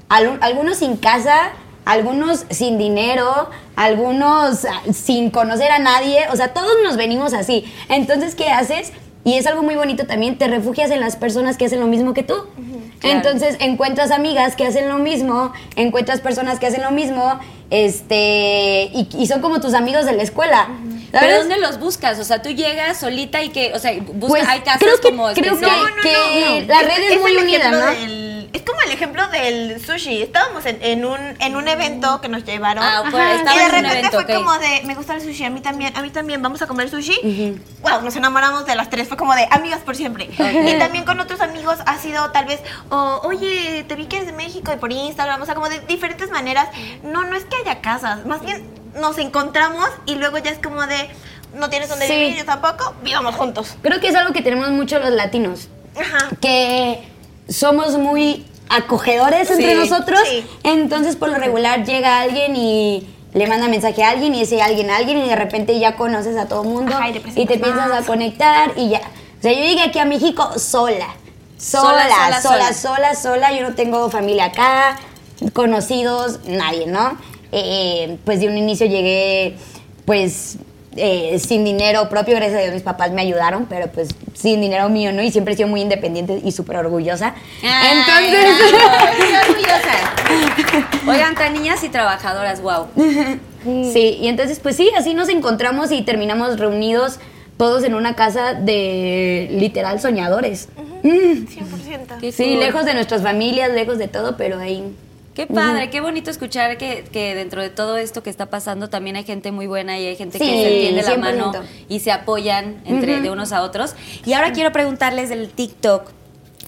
Al- algunos sin casa, algunos sin dinero, algunos ah, sin conocer a nadie, o sea, todos nos venimos así. Entonces, ¿qué haces? Y es algo muy bonito también, te refugias en las personas que hacen lo mismo que tú. Claro. Entonces, encuentras amigas que hacen lo mismo, encuentras personas que hacen lo mismo, este, y, y son como tus amigos de la escuela. ¿Pero ¿sabes? dónde los buscas? O sea, tú llegas solita y que, o sea, buscas, Pues, hay casas creo que- como creo que- especiales. que la red es muy unida, ¿no? del- es como el ejemplo del sushi. Estábamos en, en un, en un evento que nos llevaron. Ah, fuera, y de repente evento, fue como de, me gusta el sushi, a mí también, a mí también, vamos a comer sushi. Wow, nos enamoramos de las tres, fue como de amigas por siempre. Y también con otros amigos ha sido tal vez, o, oye, te vi que eres de México y por Instagram, o sea, como de diferentes maneras. No, no es que haya casas, más bien nos encontramos y luego ya es como de, no tienes donde Sí. vivir, yo tampoco, vivamos juntos. Creo que es algo que tenemos mucho los latinos. Ajá. que somos muy acogedores entre Sí, nosotros. sí. Entonces, por lo regular, llega alguien y le manda mensaje a alguien y ese alguien a alguien y de repente ya conoces a todo mundo Ajá, y te y te más. a conectar y ya. O sea, yo llegué aquí a México sola. Sola, Sola, sola, sola, sola. sola, sola. Yo no tengo familia acá, conocidos, nadie, ¿no? Eh, pues de un inicio llegué, pues, eh, sin dinero propio, gracias a Dios mis papás me ayudaron, pero pues sin dinero mío, ¿no? Y siempre he sido muy independiente y súper orgullosa. Ay, Entonces, estoy orgullosa. Oigan, tan niñas y trabajadoras, wow. sí, y entonces pues sí, así nos encontramos y terminamos reunidos todos en una casa de literal soñadores. Mm. 100%. Qué Sí, lejos de nuestras familias, lejos de todo, pero ahí Qué padre, qué bonito escuchar que, que dentro de todo esto que está pasando también hay gente muy buena y hay gente que se tiende la 100%. mano y se apoyan entre de unos a otros. Y ahora quiero preguntarles del TikTok,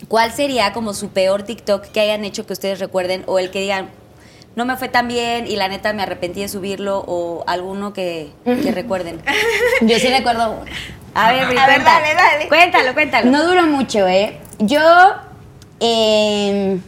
¿cuál sería como su peor TikTok que hayan hecho que ustedes recuerden o el que digan no me fue tan bien y la neta me arrepentí de subirlo o alguno que, que recuerden? Yo sí recuerdo uno. A ver, Bri, A ver, dale, dale. Cuéntalo, cuéntalo. No duró mucho, ¿eh? Yo. eh,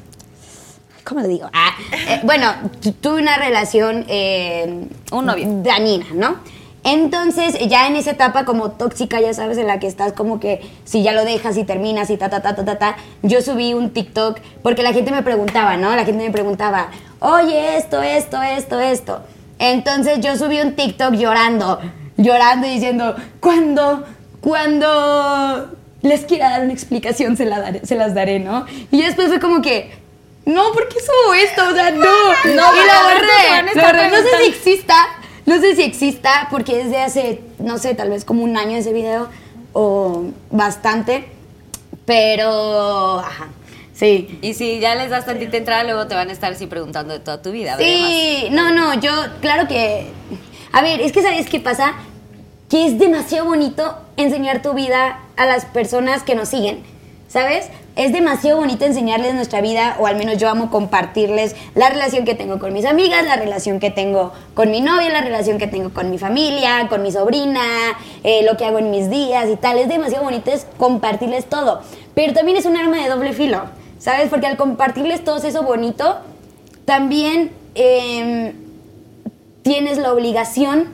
¿Cómo lo digo? Ah, eh, bueno, tu- tuve una relación. eh, Un novio. Dañina, ¿no? Entonces, ya en esa etapa como tóxica, ya sabes, en la que estás como que si ya lo dejas y terminas y ta, ta, ta, ta, ta, ta, yo subí un TikTok porque la gente me preguntaba, ¿no? La gente me preguntaba, oye, esto, esto, esto, esto. Entonces yo subí un TikTok llorando, llorando y diciendo, cuando, cuando les quiera dar una explicación, se, la daré- se las daré, ¿no? Y después fue como que, no, ¿por qué subo esto? O sea, no, no, y lo borré. No sé si exista, no sé si exista, porque desde hace, no sé, tal vez como un año ese video, o bastante, pero, ajá, sí. Y si ya les das tantita entrada, luego te van a estar así preguntando de toda tu vida. Sí, no, no, yo, claro que. A ver, es que ¿sabes qué pasa? Que es demasiado bonito enseñar tu vida a las personas que nos siguen, ¿sabes? Es demasiado bonito enseñarles nuestra vida, o al menos yo amo compartirles la relación que tengo con mis amigas, la relación que tengo con mi novia, la relación que tengo con mi familia, con mi sobrina, eh, lo que hago en mis días y tal. Es demasiado bonito es compartirles todo. Pero también es un arma de doble filo, ¿sabes? Porque al compartirles todo eso bonito, también em, tienes la obligación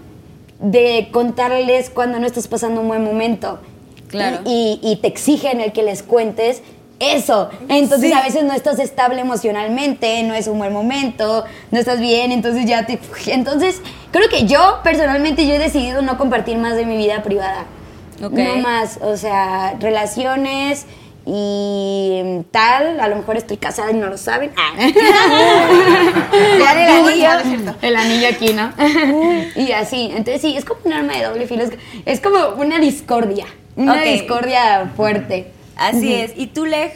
de contarles cuando no estás pasando un buen momento. Claro. Y, y te exigen el que les cuentes eso. Entonces a veces no estás estable emocionalmente, no es un buen momento, no estás bien, entonces ya te... Entonces creo que yo personalmente yo he decidido no compartir más de mi vida privada. No más, o sea, relaciones y tal, a lo mejor estoy casada y no lo saben. Ya el anillo. El anillo aquí, ¿no? y así. Entonces sí, es como un arma de doble filo. Es como una discordia. Una discordia fuerte. Así es. ¿Y tú, Leg?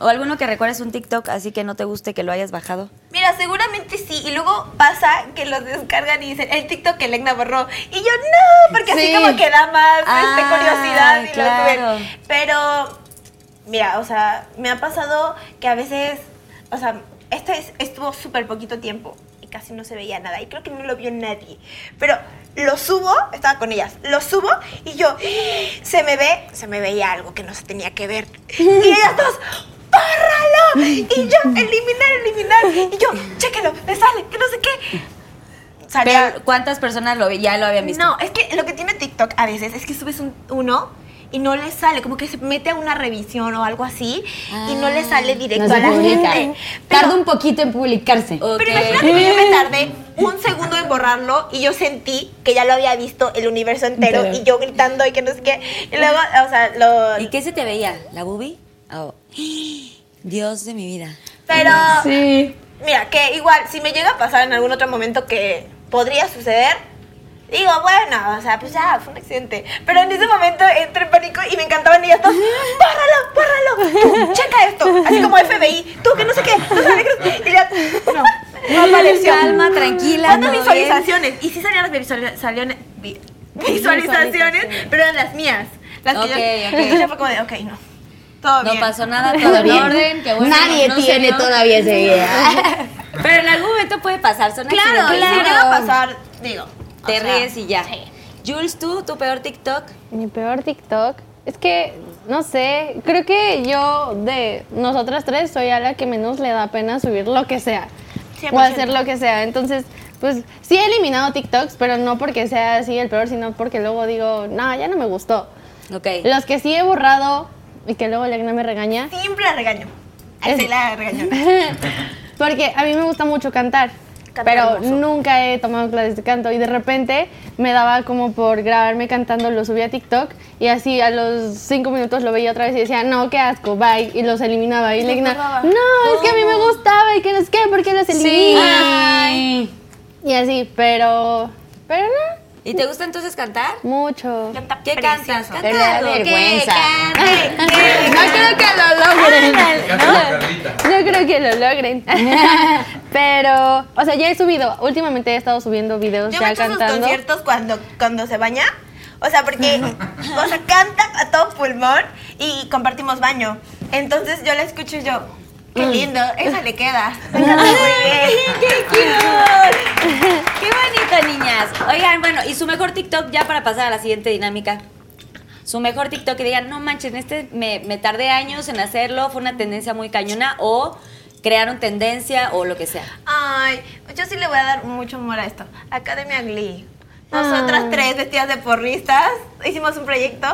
¿O alguno que recuerdes un TikTok así que no te guste que lo hayas bajado? Mira, seguramente sí. Y luego pasa que los descargan y dicen, el TikTok que Legna borró. Y yo, no, porque así Sí. como que da más este, Ah, curiosidad y claro. lo. Pero, mira, o sea, me ha pasado que a veces, o sea, esto es- estuvo súper poquito tiempo casi no se veía nada. Y creo que no lo vio nadie. Pero lo subo, estaba con ellas, lo subo y yo, se me ve, se me veía algo que no se tenía que ver. Y ellas dos, ¡bárralo! Y yo, eliminar, eliminar. Y yo, chéquelo, me sale, que no sé qué. Pero, ¿cuántas personas lo, ya lo habían visto? no, es que lo que tiene TikTok a veces es que subes un- uno y no le sale, como que se mete a una revisión o algo así y no le sale directo No a la publica. gente. Tarda Pero, un poquito en publicarse. Ok. pero imagínate que yo me tardé un segundo en borrarlo y yo sentí que ya lo había visto el universo entero Entero. y yo gritando y que no sé qué. Y luego, o sea, lo... ¿Y qué se te veía? ¿La boobie? Oh. Dios de mi vida. Pero... Sí. Mira, que igual, si me llega a pasar en algún otro momento que podría suceder, digo, bueno, o sea, pues ya, fue un accidente. Pero en ese momento entré en pánico y me encantaban ellas dos, ¡bárralo, bárralo! Tú, checa esto, así como FBI, tú que no sé qué, no sé qué. Y ya, no, no apareció. Calma, tranquila, ¿Cuántas todo visualizaciones? Y sí salían las visualizaciones, vi- visualizaciones, pero eran las mías. Las que Ok, yo, ok. Entonces fue como de, ok, no. Todo No bien. pasó nada, todo en orden. Qué bueno, Nadie no tiene todavía ese video. Pero en algún momento puede pasar, son Claro, accidentes. si llega a pasar, digo. Te o sea, ríes y ya. Jules, tú, tu peor TikTok. Mi peor TikTok es que, no sé, creo que yo de nosotras tres soy a la que menos le da pena subir lo que sea. 100%. O hacer lo que sea. Entonces, pues sí he eliminado TikToks, pero no porque sea así el peor, sino porque luego digo, no, ya no me gustó. Ok. Los que sí he borrado y que luego Legna me regaña, Siempre la regaño. Ahí Es- sí la regaño. porque a mí me gusta mucho cantar. Pero hermoso. nunca he tomado clases de canto y de repente me daba como por grabarme cantando, lo subí a TikTok y así a los cinco minutos lo veía otra vez y decía, no, qué asco, bye, y los eliminaba. Y Legna, borraba. no, es que a mí me gustaba y que no es que, ¿por qué los eliminas? Ay. Y así, pero, pero no, ¿Y te gusta entonces cantar? Mucho. ¿Qué cantas? Canta algo, ¿qué? No creo que lo logren. No creo que lo logren. Pero, o sea, ya he subido. Últimamente he estado subiendo videos Yo ya me cantando. conciertos cuando, cuando se baña. O sea, porque o sea, canta a todo pulmón y compartimos baño. Entonces yo la escucho y yo, qué lindo, esa le queda. ¡Qué cute! ¡Qué bonito, niñas! Oigan, bueno, y su mejor TikTok ya para pasar a la siguiente dinámica. Su mejor TikTok que digan, no manches, este me, me tardé años en hacerlo, fue una tendencia muy cañona, o crearon tendencia, o lo que sea. Ay, yo sí le voy a dar mucho humor a esto. Academia Glee. Nosotras tres vestidas de porristas hicimos un proyecto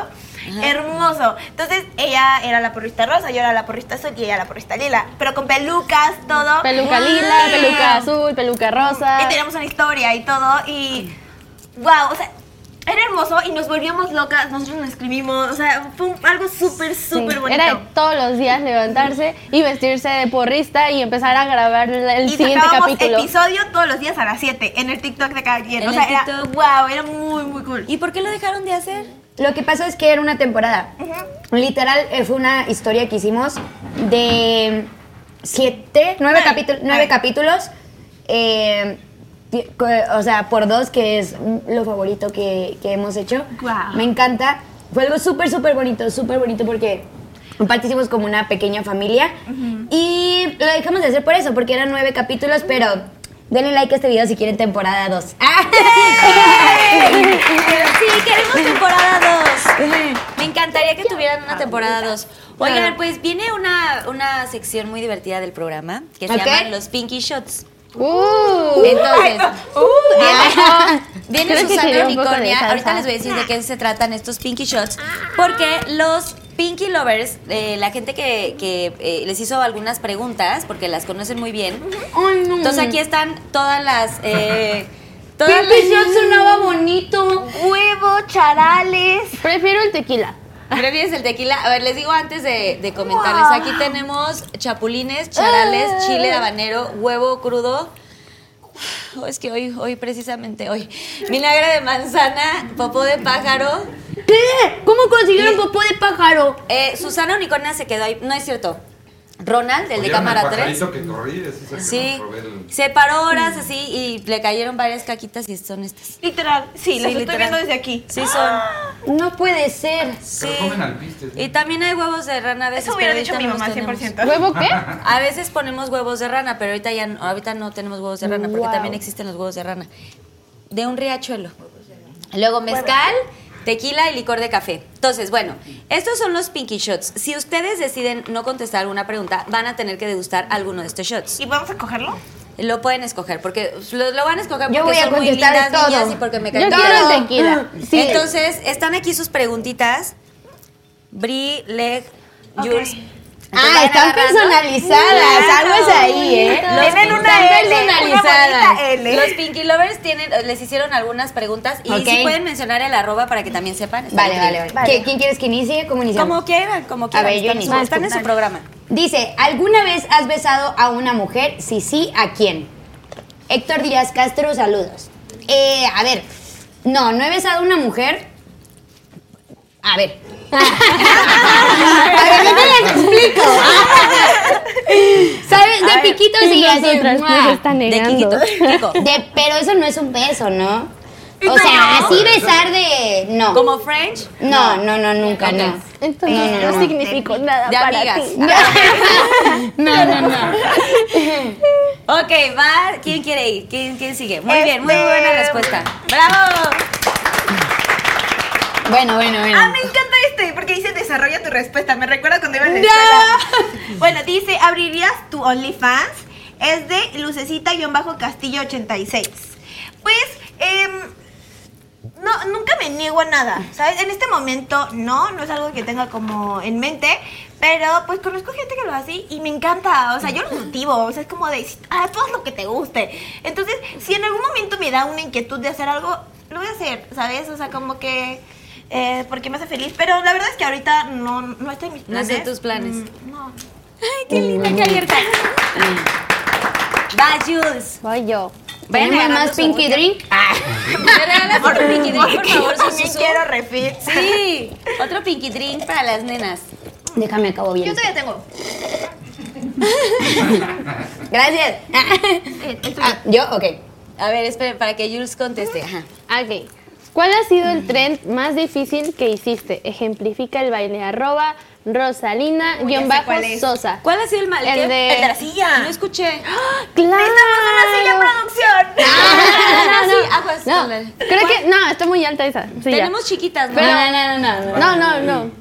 hermoso. Entonces ella era la porrista rosa, yo era la porrista azul y ella la porrista lila. Pero con pelucas, todo. Peluca ¡Wow! lila, peluca azul, peluca rosa. Y teníamos una historia y todo. Y. ¡Wow! O sea. Era hermoso y nos volvíamos locas, nosotros nos escribimos, o sea, fue un- algo súper, Sí, súper bonito. Era todos los días levantarse y vestirse de porrista y empezar a grabar el, el y siguiente capítulo. episodio todos los días a las 7 en el TikTok de cada quien. En o sea, era, TikTok. wow, era muy, muy cool. ¿Y por qué lo dejaron de hacer? Lo que pasó es que era una temporada. Literal, eh, fue una historia que hicimos de siete, nueve, Ay, nueve capítulos. eh, o sea, por dos, que es lo favorito que, que hemos hecho. Guau. Me encanta. Fue algo súper, súper bonito, súper bonito porque aparte hicimos como una pequeña familia. Y lo dejamos de hacer por eso, porque eran nueve capítulos, pero denle like a este video si quieren temporada 2. Sí, queremos temporada 2. Me encantaría que tuvieran una temporada 2. Oigan, pues viene una, una sección muy divertida del programa que se llama los Pinky Shots. Uh, Entonces, viene, viene que Susana Unicornia. Ahorita les voy a decir de qué se tratan estos Pinky Shots. Porque los Pinky Lovers, eh, la gente que, que, eh, les hizo algunas preguntas, porque las conocen muy bien. Entonces aquí están todas las... Eh, todas Pinky las- Shot sonaba bonito. Huevo, charales. prefiero el tequila. ¿Prefieres el tequila? A ver, les digo antes de, de comentarles. Aquí tenemos chapulines, charales, chile habanero, huevo crudo. Oh, es que hoy, hoy, precisamente hoy. Vinagre de manzana, popó de pájaro. ¿Qué? ¿Cómo consiguieron popó de pájaro? Eh, Susana Unicornia se quedó ahí. No es cierto. Ronald, el de ¿Oyeron cámara el 3. pajarito que corrí? Sí, el- se paró horas así y le cayeron varias caquitas y son estas. Literal, sí, las estoy viendo desde aquí. Sí, son. No puede ser. Sí. Pero comen alpistes. ¿no? Y también hay huevos de rana a veces. Eso hubiera dicho mi mamá, los tenemos. 100%. ¿Huevo qué? A veces ponemos huevos de rana, pero ahorita ya no, ahorita no tenemos huevos de rana porque Wow. también existen los huevos de rana. De un riachuelo. Luego mezcal, tequila y licor de café. Entonces, bueno, estos son los pinky shots. Si ustedes deciden no contestar alguna pregunta, van a tener que degustar alguno de estos shots. ¿Y vamos a cogerlo? Lo pueden escoger porque lo, lo van a escoger porque Yo voy a son muy contestar lindas todo. niñas y porque me Yo caen quiero bien. el tequila. Sí. Entonces, están aquí sus preguntitas. Bri, Leg, Jules. Entonces, Ah, están personalizadas. Algo es ahí, ¿eh? Los Tienen una L, una personalizadas. bonita L. Los Pinky Lovers tienen, les hicieron algunas preguntas y Ok. si pueden mencionar el arroba para que también sepan. Vale, vale, vale. ¿Qui- ¿Quién quieres que inicie? ¿Cómo iniciamos? Como quieran, como quieran. ver, yo están, inicio. están en su programa. Dice, ¿alguna vez has besado a una mujer? Si sí, ¿a quién? Héctor Díaz Castro, saludos. Eh, a ver, no, no he besado a una mujer. A ver. A ver, te las explico. ¿Sabes? De piquito sí, así. De negando. Kiko. De- pero eso no es un beso, ¿no? O sea, así besar de. No. Como French. No, no, no, nunca, no. Entonces No, no, no, no. significó nada De para amigas. ti. No, no, no. Ok, va. ¿Quién quiere ir? ¿Quién, quién sigue? Muy bien, muy Este- buena respuesta. ¡Bravo! Bueno, bueno, bueno. Ah, me encanta este, porque dice desarrolla tu respuesta. Me recuerda cuando iba en la escuela. Bueno, dice, ¿abrirías tu OnlyFans? Es de Lucecita-Castillo 86. Pues, em, no, nunca me niego a nada, ¿sabes? En este momento no, no es algo que tenga como en mente, pero pues conozco gente que lo hace y me encanta, o sea, yo lo motivo, o sea, es como de, ah, haz lo que te guste. Entonces, si en algún momento me da una inquietud de hacer algo, lo voy a hacer, ¿sabes? O sea, como que, eh, porque me hace feliz, pero la verdad es que ahorita no, no está en mis No planes. es de tus planes. Mm, no. Ay, qué linda, qué abierta. Va, Jules. Voy yo. Vayan ¿Tenemos agarrando más Pinky. Drink? Ah. ¿Me regalas otro Pinky Drink, por favor, También Susu? quiero refit. Sí, otro Pinky Drink para las nenas. Déjame acabo bien. Yo todavía tengo. Gracias. Ah, ¿Yo? Ok. A ver, esperen, para que Jules conteste. Ajá. Ok. ¿Cuál ha sido el trend más difícil que hiciste? Ejemplifica el baile. Arroba Rosalina Uy, guion bajo. Sosa. ¿Cuál ha sido el mal? El de- El de la silla. No escuché. ¡Claro! Una silla producción. Ah, aguas. No, con el- creo que no, está muy alta esa. Tenemos chiquitas, ¿no? Pero- no, no, no, no. No, no, no.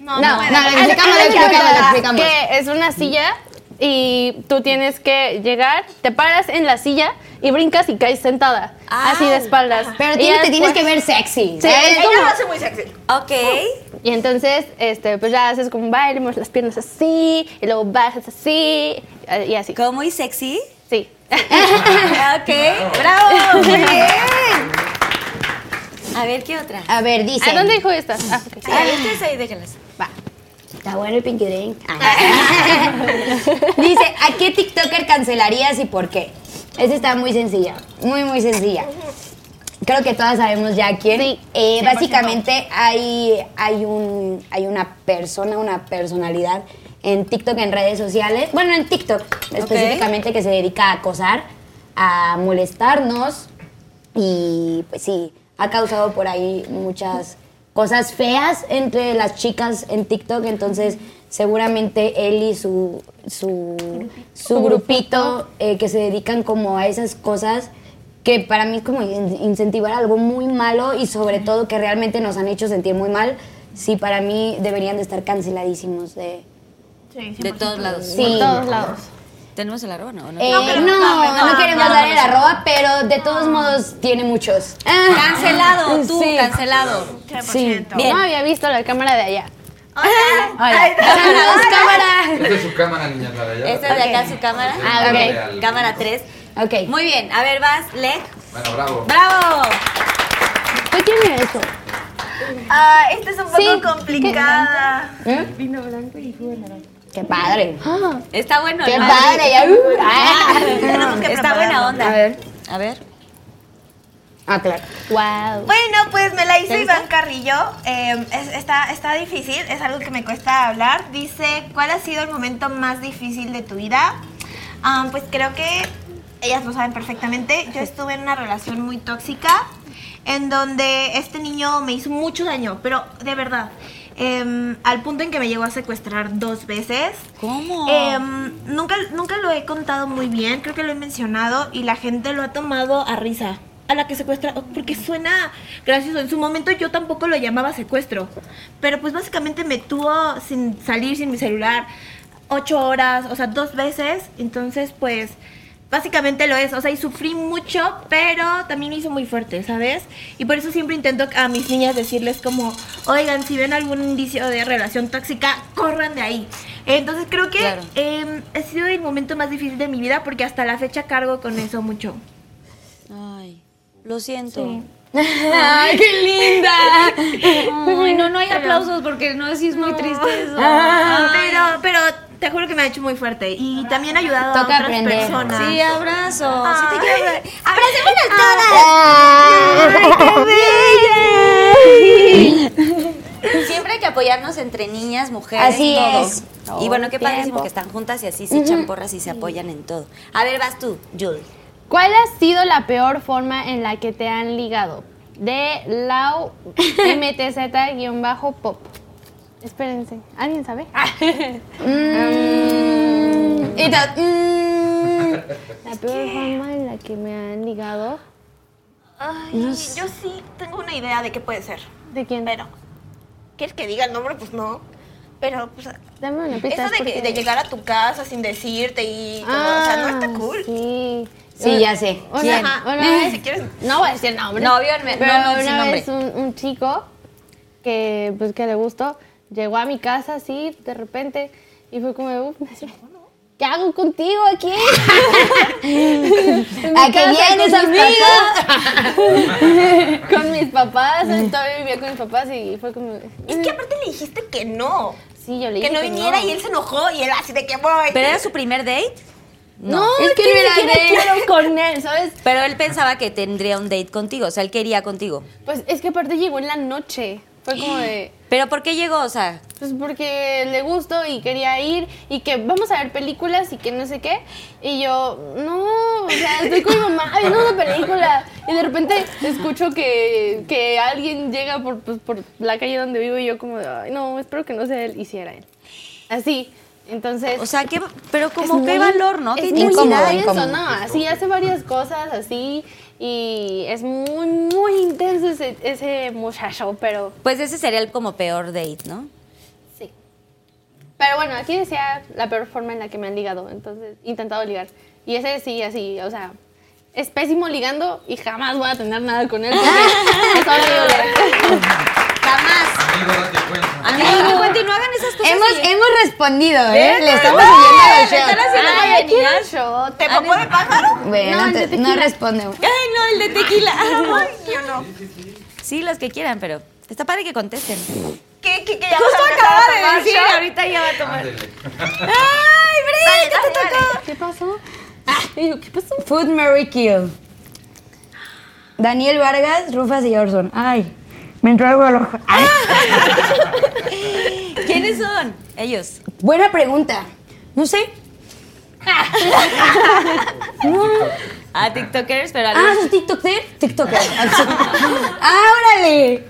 No, No, no, es una silla y tú tienes que llegar, te paras en la silla y brincas y caes sentada, Ah. así de espaldas. Pero Y tienes- te tienes que ver sexy. Sí, es Ella lo hace muy sexy. Ok. Y entonces, este, pues ya haces como un baile, mueves las piernas así, y luego bajas así, y así. ¿Cómo muy sexy? Sí. ok, bravo, muy bien. A ver, ¿qué otra? A ver, dice. ¿A dónde dijo esta? Ah, ok. Sí, a ver, ustedes ahí déjenlas. Está bueno el Pinky Drink. Dice, ¿a qué TikToker cancelarías y por qué? Esa está muy sencilla, muy, muy sencilla. Creo que todas sabemos ya quién. Sí, Eh, básicamente hay, hay, un, hay una persona, una personalidad en TikTok, en redes sociales, bueno, en TikTok específicamente, que se dedica a acosar, a molestarnos y pues sí, ha causado por ahí muchas cosas feas entre las chicas en TikTok, entonces seguramente él y su, su, su grupito eh, que se dedican como a esas cosas que para mí es como in- incentivar algo muy malo y sobre todo que realmente nos han hecho sentir muy mal, sí para mí deberían de estar canceladísimos de... De todos lados. Sí. Por todos lados. ¿Tenemos el arroba? No, no. Eh, no, no, no, queremos no, dar el arroba, pero de todos modos tiene muchos. Cancelado, tú, Sí. cancelado. 100%. Bien. No había visto la cámara de allá. Hola. Hola. Ay, ¡Saludos, cámara! Esta es su cámara, niña, la de allá. Esta es de acá su cámara. Ah, ok. Cámara 3. Ok. Muy bien, a ver, vas, Leg. Bueno, bravo. ¡Bravo! ¿Qué tiene eso? Ah, esta es un poco Sí. complicada. ¡Qué padre! Ah, Está bueno. ¡Qué ¿no? padre! ya, uh, ah. Tenemos que Está buena onda. A ver. A ver. Ah, claro. wow. Bueno, pues me la hizo ¿Te Iván? Carrillo. Eh, es- está, está difícil, es algo que me cuesta hablar. Dice, ¿cuál ha sido el momento más difícil de tu vida? Ah, pues creo que ellas lo saben perfectamente. Yo estuve en una relación muy tóxica en donde este niño me hizo mucho daño, pero de verdad. Em, al punto en que me llegó a secuestrar dos veces. ¿Cómo? Em, nunca, nunca lo he contado muy bien, creo que lo he mencionado y la gente lo ha tomado a risa. A la que secuestra, porque suena gracioso. En su momento yo tampoco lo llamaba secuestro, pero pues básicamente me tuvo sin salir sin mi celular ocho horas, o sea, dos veces. Entonces, pues básicamente lo es. O sea, y sufrí mucho, pero también me hizo muy fuerte, ¿sabes? Y por eso siempre intento a mis niñas decirles como, oigan, si ven algún indicio de relación tóxica, corran de ahí. Entonces creo que Claro. eh, ha sido el momento más difícil de mi vida porque hasta la fecha cargo con eso mucho. Ay, lo siento. ¡Ay, qué linda! Ay, no, no hay aplausos porque no, sí es muy triste eso. Pero, pero te juro que me ha hecho muy fuerte y también ha ayudado a otras aprender. personas. Sí, abrazo. Sí te Ay. quiero abra- Siempre hay que apoyarnos entre niñas, mujeres, Así todo. es. Y bueno, qué Todo el padrísimo tiempo. que están juntas y así se echan porras y se apoyan en todo. A ver, vas tú, Jules. ¿Cuál ha sido la peor forma en la que te han ligado? De Lau MTZ-pop. Espérense, ¿alguien sabe? Mm, mm. La peor forma en la que me han ligado. Ay, yo sí tengo una idea de qué puede ser. ¿De quién? Pero, ¿quieres que diga el nombre? Pues no. Pero, pues, Dame una pista. eso de, que- porque- de llegar a tu casa sin decirte y como, o sea, no está cool. Ah, Sí. Sí, ya sé. Una, ¿Quién? una vez, Si quieres. no voy a decir nombre. No, obviamente, Pero no, no, una vez un, un chico que, pues, que le gustó, llegó a mi casa así, de repente, y fue como, "Uf, ¿qué hago contigo aquí? ¿A qué vienes, amiga? con mis papás, todavía vivía con mis papás y fue como, Es que aparte le dijiste que no. sí, yo le Que dije no viniera y él se enojó y él así de que voy. ¿Pero era su primer date? No, Es es que que no ni era siquiera quiero con él, ¿sabes? Pero él pensaba que tendría un date contigo, o sea, él quería contigo. Pues es que aparte llegó en la noche. Fue como de. ¿Pero por qué llegó? O sea, Pues porque le gustó y quería ir y que vamos a ver películas y que no sé qué. Y yo, no, o sea, estoy con mi mamá viendo una película. Y de repente escucho que, que alguien llega por, pues, por la calle donde vivo y yo como, de, ay, no, espero que no sea él y si era él. Así, entonces... o sea, ¿qué, pero como qué muy- valor, ¿no? Qué Es muy intensidad. incómodo, incómodo. no, así hace varias cosas así y es muy, muy intenso ese, ese muchacho, pero Pues ese sería el como peor date, ¿no? Sí. Pero bueno, aquí decía la peor forma en la que me han ligado, entonces intentado ligar. Y ese sí, así, o sea, es pésimo ligando y jamás voy a tener nada con él porque es horrible. Jamás. Amigo, date cuenta. Amigo, Wendy, no hagan esas cosas. Hemos, y- hemos respondido, ¿eh? Le estamos siguiendo los le están shots. haciendo Ay, muy quiero genial. un shot. ¿Te popó de pájaro? Bueno, No, te- no responde. Ay, no, el de tequila. Ay, yo no. Sí, los que quieran, pero está padre que contesten. ¿Qué, qué, qué? Ya Justo acaba de decir, ahorita ya va a tomar. ¡Ay, Bri! ¿Qué te tocó? dale. ¿Qué pasó? Y yo, ¿qué pasó? Food Mary Kill. Daniel Vargas, Rufas y Orson. Ay, me entró algo al ojo. ¿Quiénes son? Ellos. Buena pregunta. No sé. Ah, TikTokers, pero Ah, algunos- ¿sos TikToker? TikToker. ¡Ah, órale!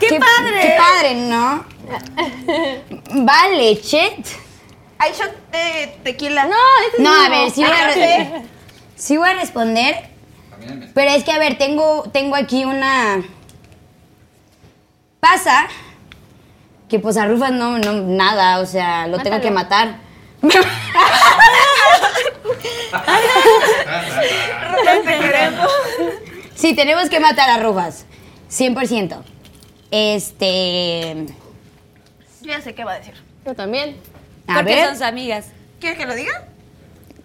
¡Qué padre! ¡Qué padre, ¿no? Vale, chet. Hay shot de tequila. No, ese No, es a ver, sí voy a, re- sí voy a responder. Pero es que, a ver, tengo, tengo aquí una... Pasa que pues a Rufas no, no, nada, o sea, lo tengo que matar. Sí, tenemos que matar a Rufas. 100%. Este... Yo ya sé qué va a decir. Yo también. A porque ver. son sus amigas. ¿Quieres que lo diga?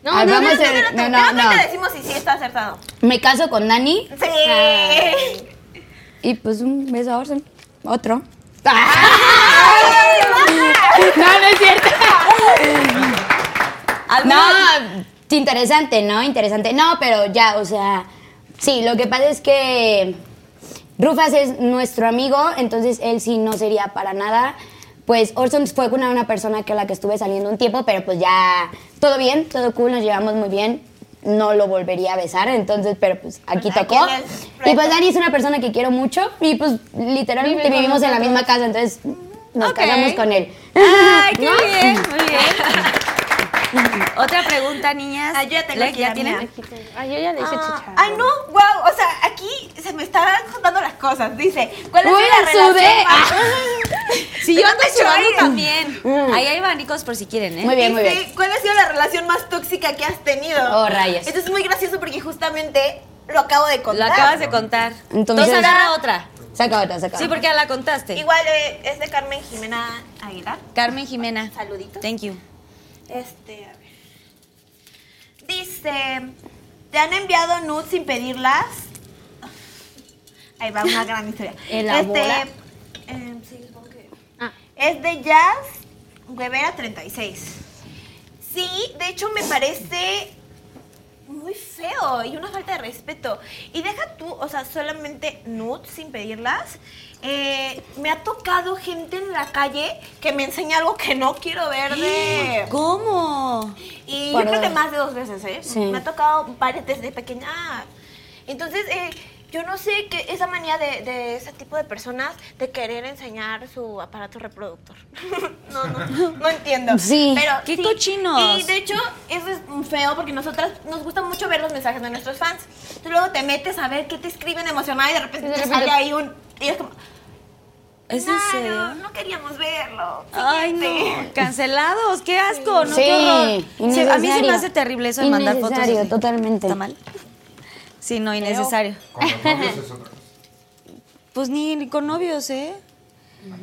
No, Ah, no, vamos no, a- no, no, no. te decimos si sí está acertado. Me caso con Dani Sí. y pues un beso a Orson. Otro. no, no es cierto. No, interesante, ¿no? Interesante. No, pero ya, o sea, sí, lo que pasa es que Rufas es nuestro amigo, entonces él sí no sería para nada. Pues Orson fue con una persona con la que estuve saliendo un tiempo, pero pues ya todo bien, todo cool, nos llevamos muy bien. No lo volvería a besar, entonces, pero pues aquí Pues, tocó. aquí Y pues. Dani es una persona que quiero mucho y pues literalmente Vive vivimos en la misma casa, entonces nos casamos con él. ¡Ay, qué bien! Muy bien. Otra pregunta, niñas. Ah, yo ya tengo ¿Le- aquí ¿Ya la tienen? Ay, yo ya le hice Ah, chicharrón. ay, no, wow, o sea, aquí se me están juntando las cosas. Dice, ¿cuál es Uy, la relación? sudé. más- Si yo ando sudando también. Ahí hay abanicos por si quieren, ¿eh? Muy bien, muy Dice, bien. ¿cuál ha sido la relación más tóxica que has tenido? Oh, rayos. Esto es muy gracioso porque justamente lo acabo de Lo contar. acabas de contar. Entonces- Entonces agarra otra. Saca otra, saca Sí, porque ya la contaste. Igual eh, es de Carmen Jimena Aguilar. Carmen Jimena. Saluditos. Thank you. Este, a ver. Dice, ¿te han enviado nudes sin pedirlas? Ahí va una gran historia. Elabora. Este, em, sí, supongo que- Ah. Es de Jazz Guevara 36. Sí, de hecho me parece muy feo y una falta de respeto. Y deja tú, o sea, solamente nudes sin pedirlas. Eh, me ha tocado gente en la calle que me enseña algo que no quiero ver de... ¿Cómo? Y yo creo que más de dos veces, ¿eh? Sí. Me ha tocado varias desde pequeña. Entonces, eh, yo no sé qué esa manía de, de ese tipo de personas de querer enseñar su aparato reproductor. no, no, no entiendo. Sí. Pero ¡Qué sí. cochinos! Y de hecho, eso es feo porque nosotras nos gusta mucho ver los mensajes de nuestros fans. Tú luego te metes a ver qué te escriben emocionada y de repente de repente- sale ahí un... Y es como... ¿Es en "Nah, serio? No, no queríamos verlo. Ay, Siguiente". no. Cancelados. Qué asco, ¿no? Sí, Qué. Sí, a mí se me innecesario. hace terrible eso de mandar fotos. Innecesario, totalmente. ¿Está mal? Sí, no, innecesario. Con los novios es otra cosa. Pues ni, ni con novios, ¿eh?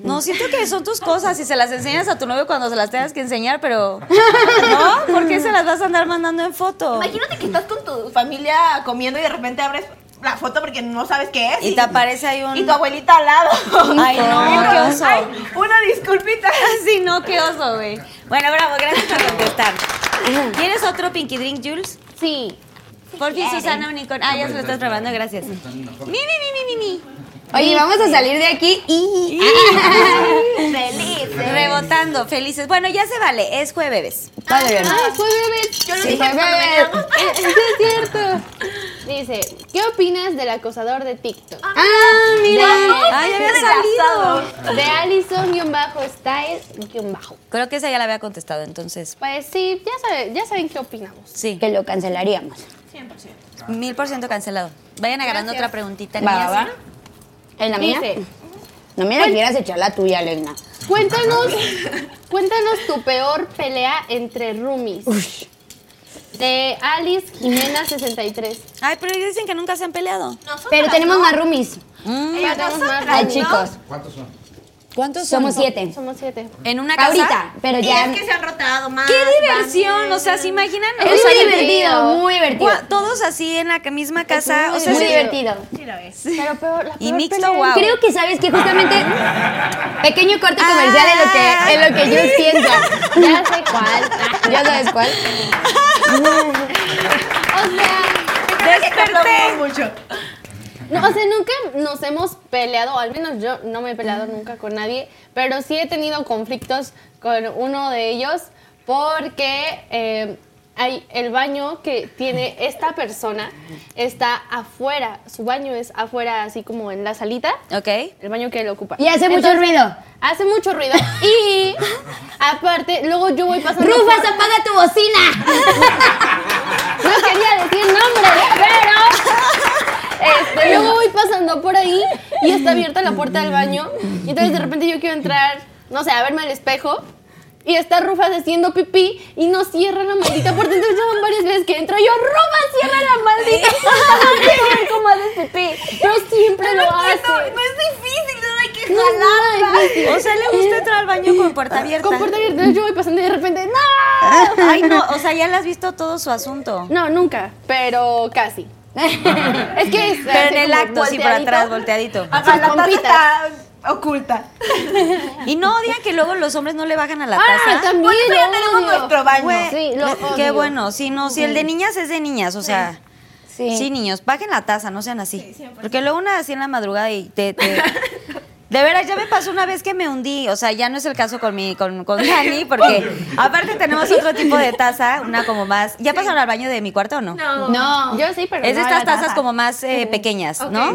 No, siento que son tus cosas y se las enseñas a tu novio cuando se las tengas que enseñar, pero... ¿No? ¿Por qué se las vas a andar mandando en foto? Imagínate que estás con tu familia comiendo y de repente abres la foto porque no sabes qué es. Y te aparece ahí un... Y tu abuelita al lado. Ay, no, qué oso. Ay, una disculpita. Sí, no, qué oso, güey. Bueno, bravo, gracias por contestar. ¿Quieres otro Pinky Drink, Jules? Sí. Por fin, Susana Unicorn. Ah, ya se lo estás probando, gracias. Mi, mi, mi, mi, mi, mi. Oye, vamos a salir de aquí y... Feliz. Rebotando, felices. Bueno, ya se vale, es jueves. Padre. Ah, fue bebé. Yo lo Sí, dije cuando bebé. veníamos. Eso es cierto. Dice, ¿qué opinas del acosador de TikTok? Ah, mira. Ay, ya había salido. De Allison-Style-Bajo. Creo que esa ya la había contestado, entonces. Pues sí, ya, sabe- ya saben qué opinamos. Sí, Que lo cancelaríamos. mil por ciento cancelado. Vayan agarrando otra preguntita. Va, niñas. va, va. ¿En la mía? Dice, No me la quieras echar la tuya, Elena. cuéntanos, cuéntanos tu peor pelea entre roomies. De Alice Jimena 63. Ay, pero ellos dicen que nunca se han peleado. Pero tenemos ¿no? más roomies. Ya tenemos más Ay, chicos. ¿Cuántos son? ¿Cuántos Somos siete. Somos siete. En una casa. Ahorita, pero Y ya... es que se han rotado más. ¡Qué diversión! O sea, ¿se imaginan? Es O muy sea, divertido, muy divertido. Todos así en la misma casa. muy o sea, muy sí- divertido. Sí lo es. Pero peor, la Y peor mixto, pelea- wow. Creo que sabes que justamente pequeño corte comercial en lo que en lo que yo pienso. Ya sé cuál. ¿Ya sabes cuál? O sea, Desperté. mucho. No, o sea, nunca nos hemos peleado, al menos yo no me he peleado nunca con nadie, pero sí he tenido conflictos con uno de ellos porque eh, hay el baño que tiene esta persona está afuera, su baño es afuera, así como en la salita, Ok. el baño que él ocupa. Y hace mucho Entonces, ruido. Hace mucho ruido y aparte, luego yo voy pasando... Rufas, por- apaga tu bocina. No quería decir nombre, pero este, luego voy pasando por ahí y está abierta la puerta del baño. Y entonces de repente yo quiero entrar, no sé, a verme al espejo. Y está Rufas haciendo pipí y no cierra la maldita puerta. Entonces ya van varias veces que entro yo, Rufas, cierra la maldita puerta. No quiero ver cómo haces pipí. Pero siempre lo hace. No es difícil, no hay que No es jalarla. difícil. O sea, le gusta entrar al baño con puerta abierta. Con puerta abierta. Entonces yo voy pasando y de repente, ¡no! Ay, no, o sea, ya le has visto todo su asunto. No, nunca, pero casi. es que es Pero en el acto, sí, por volteadito. atrás, volteadito. Ajá, la taza está oculta. Y no odian que luego los hombres no le bajan a la Ah, taza. también ya lo tenemos odio. nuestro baño. Sí, lo Qué bueno, sí, no, si el de niñas es de niñas, o sea. Sí. Sí, niños, bajen la taza, no sean así. Porque luego una así en la madrugada y te, te- De veras, ya me pasó una vez que me hundí. O sea, ya no es el caso con mi, con, con Dani, porque aparte tenemos otro tipo de taza, una como más. ¿Ya pasaron al baño de mi cuarto o no? No. No, yo sí, pero Es de no estas tazas taza. como más eh, pequeñas, ¿no?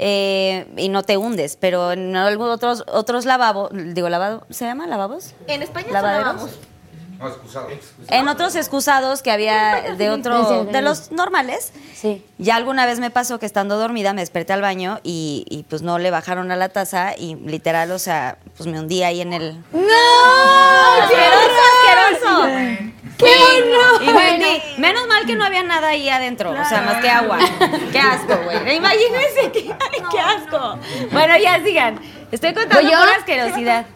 Eh, y no te hundes, pero en algunos otros, otros lavabos, digo, lavabo, ¿se llama lavabos? En España se ¿Lavaderos? No, excusado. En otros excusados que había de otro, de los normales, Sí. ya alguna vez me pasó que estando dormida me desperté al baño y, y, pues no le bajaron a la taza y literal, o sea, pues me hundí ahí en el... ¡No! ¡Asqueroso, asqueroso! ¡Qué horror! Y me hundí. Menos mal que no había nada ahí adentro, o sea, más que agua. ¡Qué asco, güey! Imagínense, qué, ay, qué asco. Bueno, ya sigan. Estoy contando pura asquerosidad.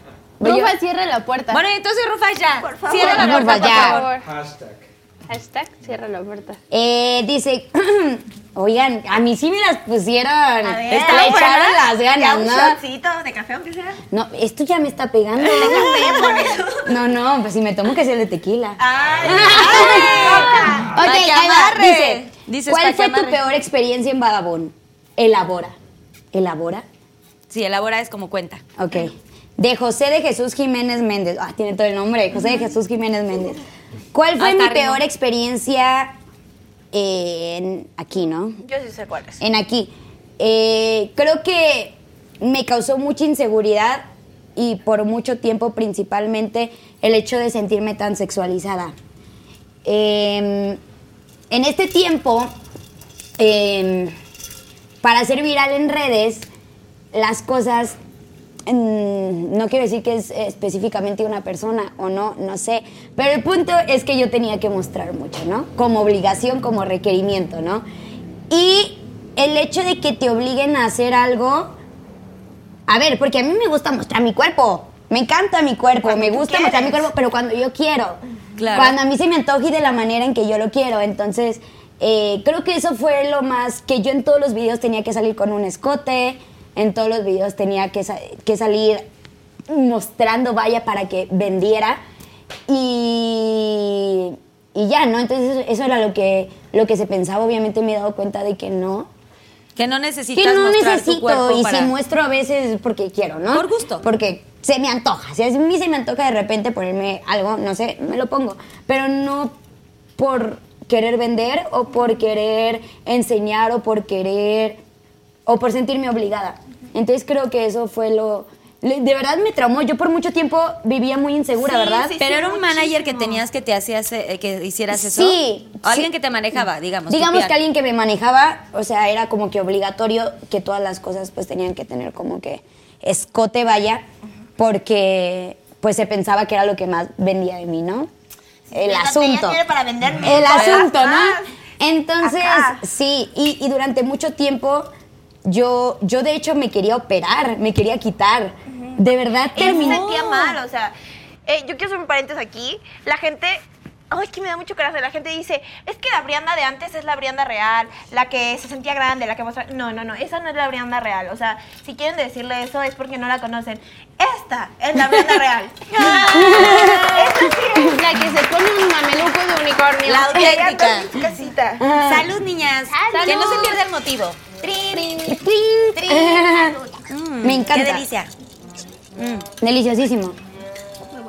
Rufa, cierra la puerta. Bueno, entonces, Rufas, ya. Por favor. Cierra la Por puerta, por favor. Hashtag. Hashtag, cierra la puerta. Eh, dice, oigan, a mí sí me las pusieron. A ver. Le Está echaron las ganas, un ¿no? shotcito de café, aunque sea. No, esto ya me está pegando. No, no, pues si me tomo que sea el de tequila. Ay, Ok, Pa' que ahí va. Dice, Dices, ¿cuál fue tu peor experiencia en Badabón? Elabora. ¿Elabora? Sí, elabora es como cuenta. Ok. De José de Jesús Jiménez Méndez. Ah, tiene todo el nombre. José de Jesús Jiménez Méndez. ¿Cuál fue mi peor experiencia en aquí, no? Yo sí sé cuál es. En aquí. Eh, creo que me causó mucha inseguridad y por mucho tiempo principalmente el hecho de sentirme tan sexualizada. Eh, en este tiempo, eh, para ser viral en redes, las cosas, no quiero decir que es específicamente una persona o no, no sé, pero el punto es que yo tenía que mostrar mucho, ¿no? Como obligación, como requerimiento, ¿no? Y el hecho de que te obliguen a hacer algo, a ver, porque a mí me gusta mostrar mi cuerpo. Me encanta mi cuerpo, me gusta mostrar mi cuerpo, pero cuando yo quiero. Claro. Cuando a mí se me antoja y de la manera en que yo lo quiero. Entonces, eh, creo que eso fue lo más que yo en todos los videos tenía que salir con un escote, en todos los videos tenía que, sa- que salir mostrando vaya para que vendiera. Y y ya, ¿no? Entonces eso, eso era lo que, lo que se pensaba. Obviamente me he dado cuenta de que no. Que no necesitas Que no mostrar tu necesito cuerpo y para... si muestro a veces porque quiero, ¿no? Por gusto. Porque se me antoja. Si a mí se me antoja de repente ponerme algo, no sé, me lo pongo. Pero no por querer vender o por querer enseñar o por querer o por sentirme obligada. Entonces creo que eso fue lo... De verdad me traumó. Yo por mucho tiempo vivía muy insegura, Sí, ¿verdad? sí, Pero era un manager que tenías que te hacías, eh, que hicieras eso. Sí, O alguien sí. que te manejaba, digamos. Digamos que alguien que me manejaba, o sea, era como que obligatorio que todas las cosas pues tenían que tener como que escote vaya, porque pues se pensaba que era lo que más vendía de mí, ¿no? El asunto. para venderme El asunto, ¿no? Entonces, Acá. sí, y, y durante mucho tiempo yo, yo de hecho me quería operar, me quería quitar. De verdad Ella se terminó. sentía mal, o sea, eh, yo quiero hacer un paréntesis aquí. La gente, ay, que me da mucho coraje. La gente dice, es que la Brianda de antes es la Brianda real, la que se sentía grande, la que mostraba. No, no, no, esa no es la Brianda real. O sea, si quieren decirle eso es porque no la conocen. Esta es la Brianda real. Esta sí es. La que se pone un mameluco de unicornio. La auténtica. casita. Salud, niñas. Que no se pierda el motivo. Me encanta. Qué delicia. Deliciosísimo.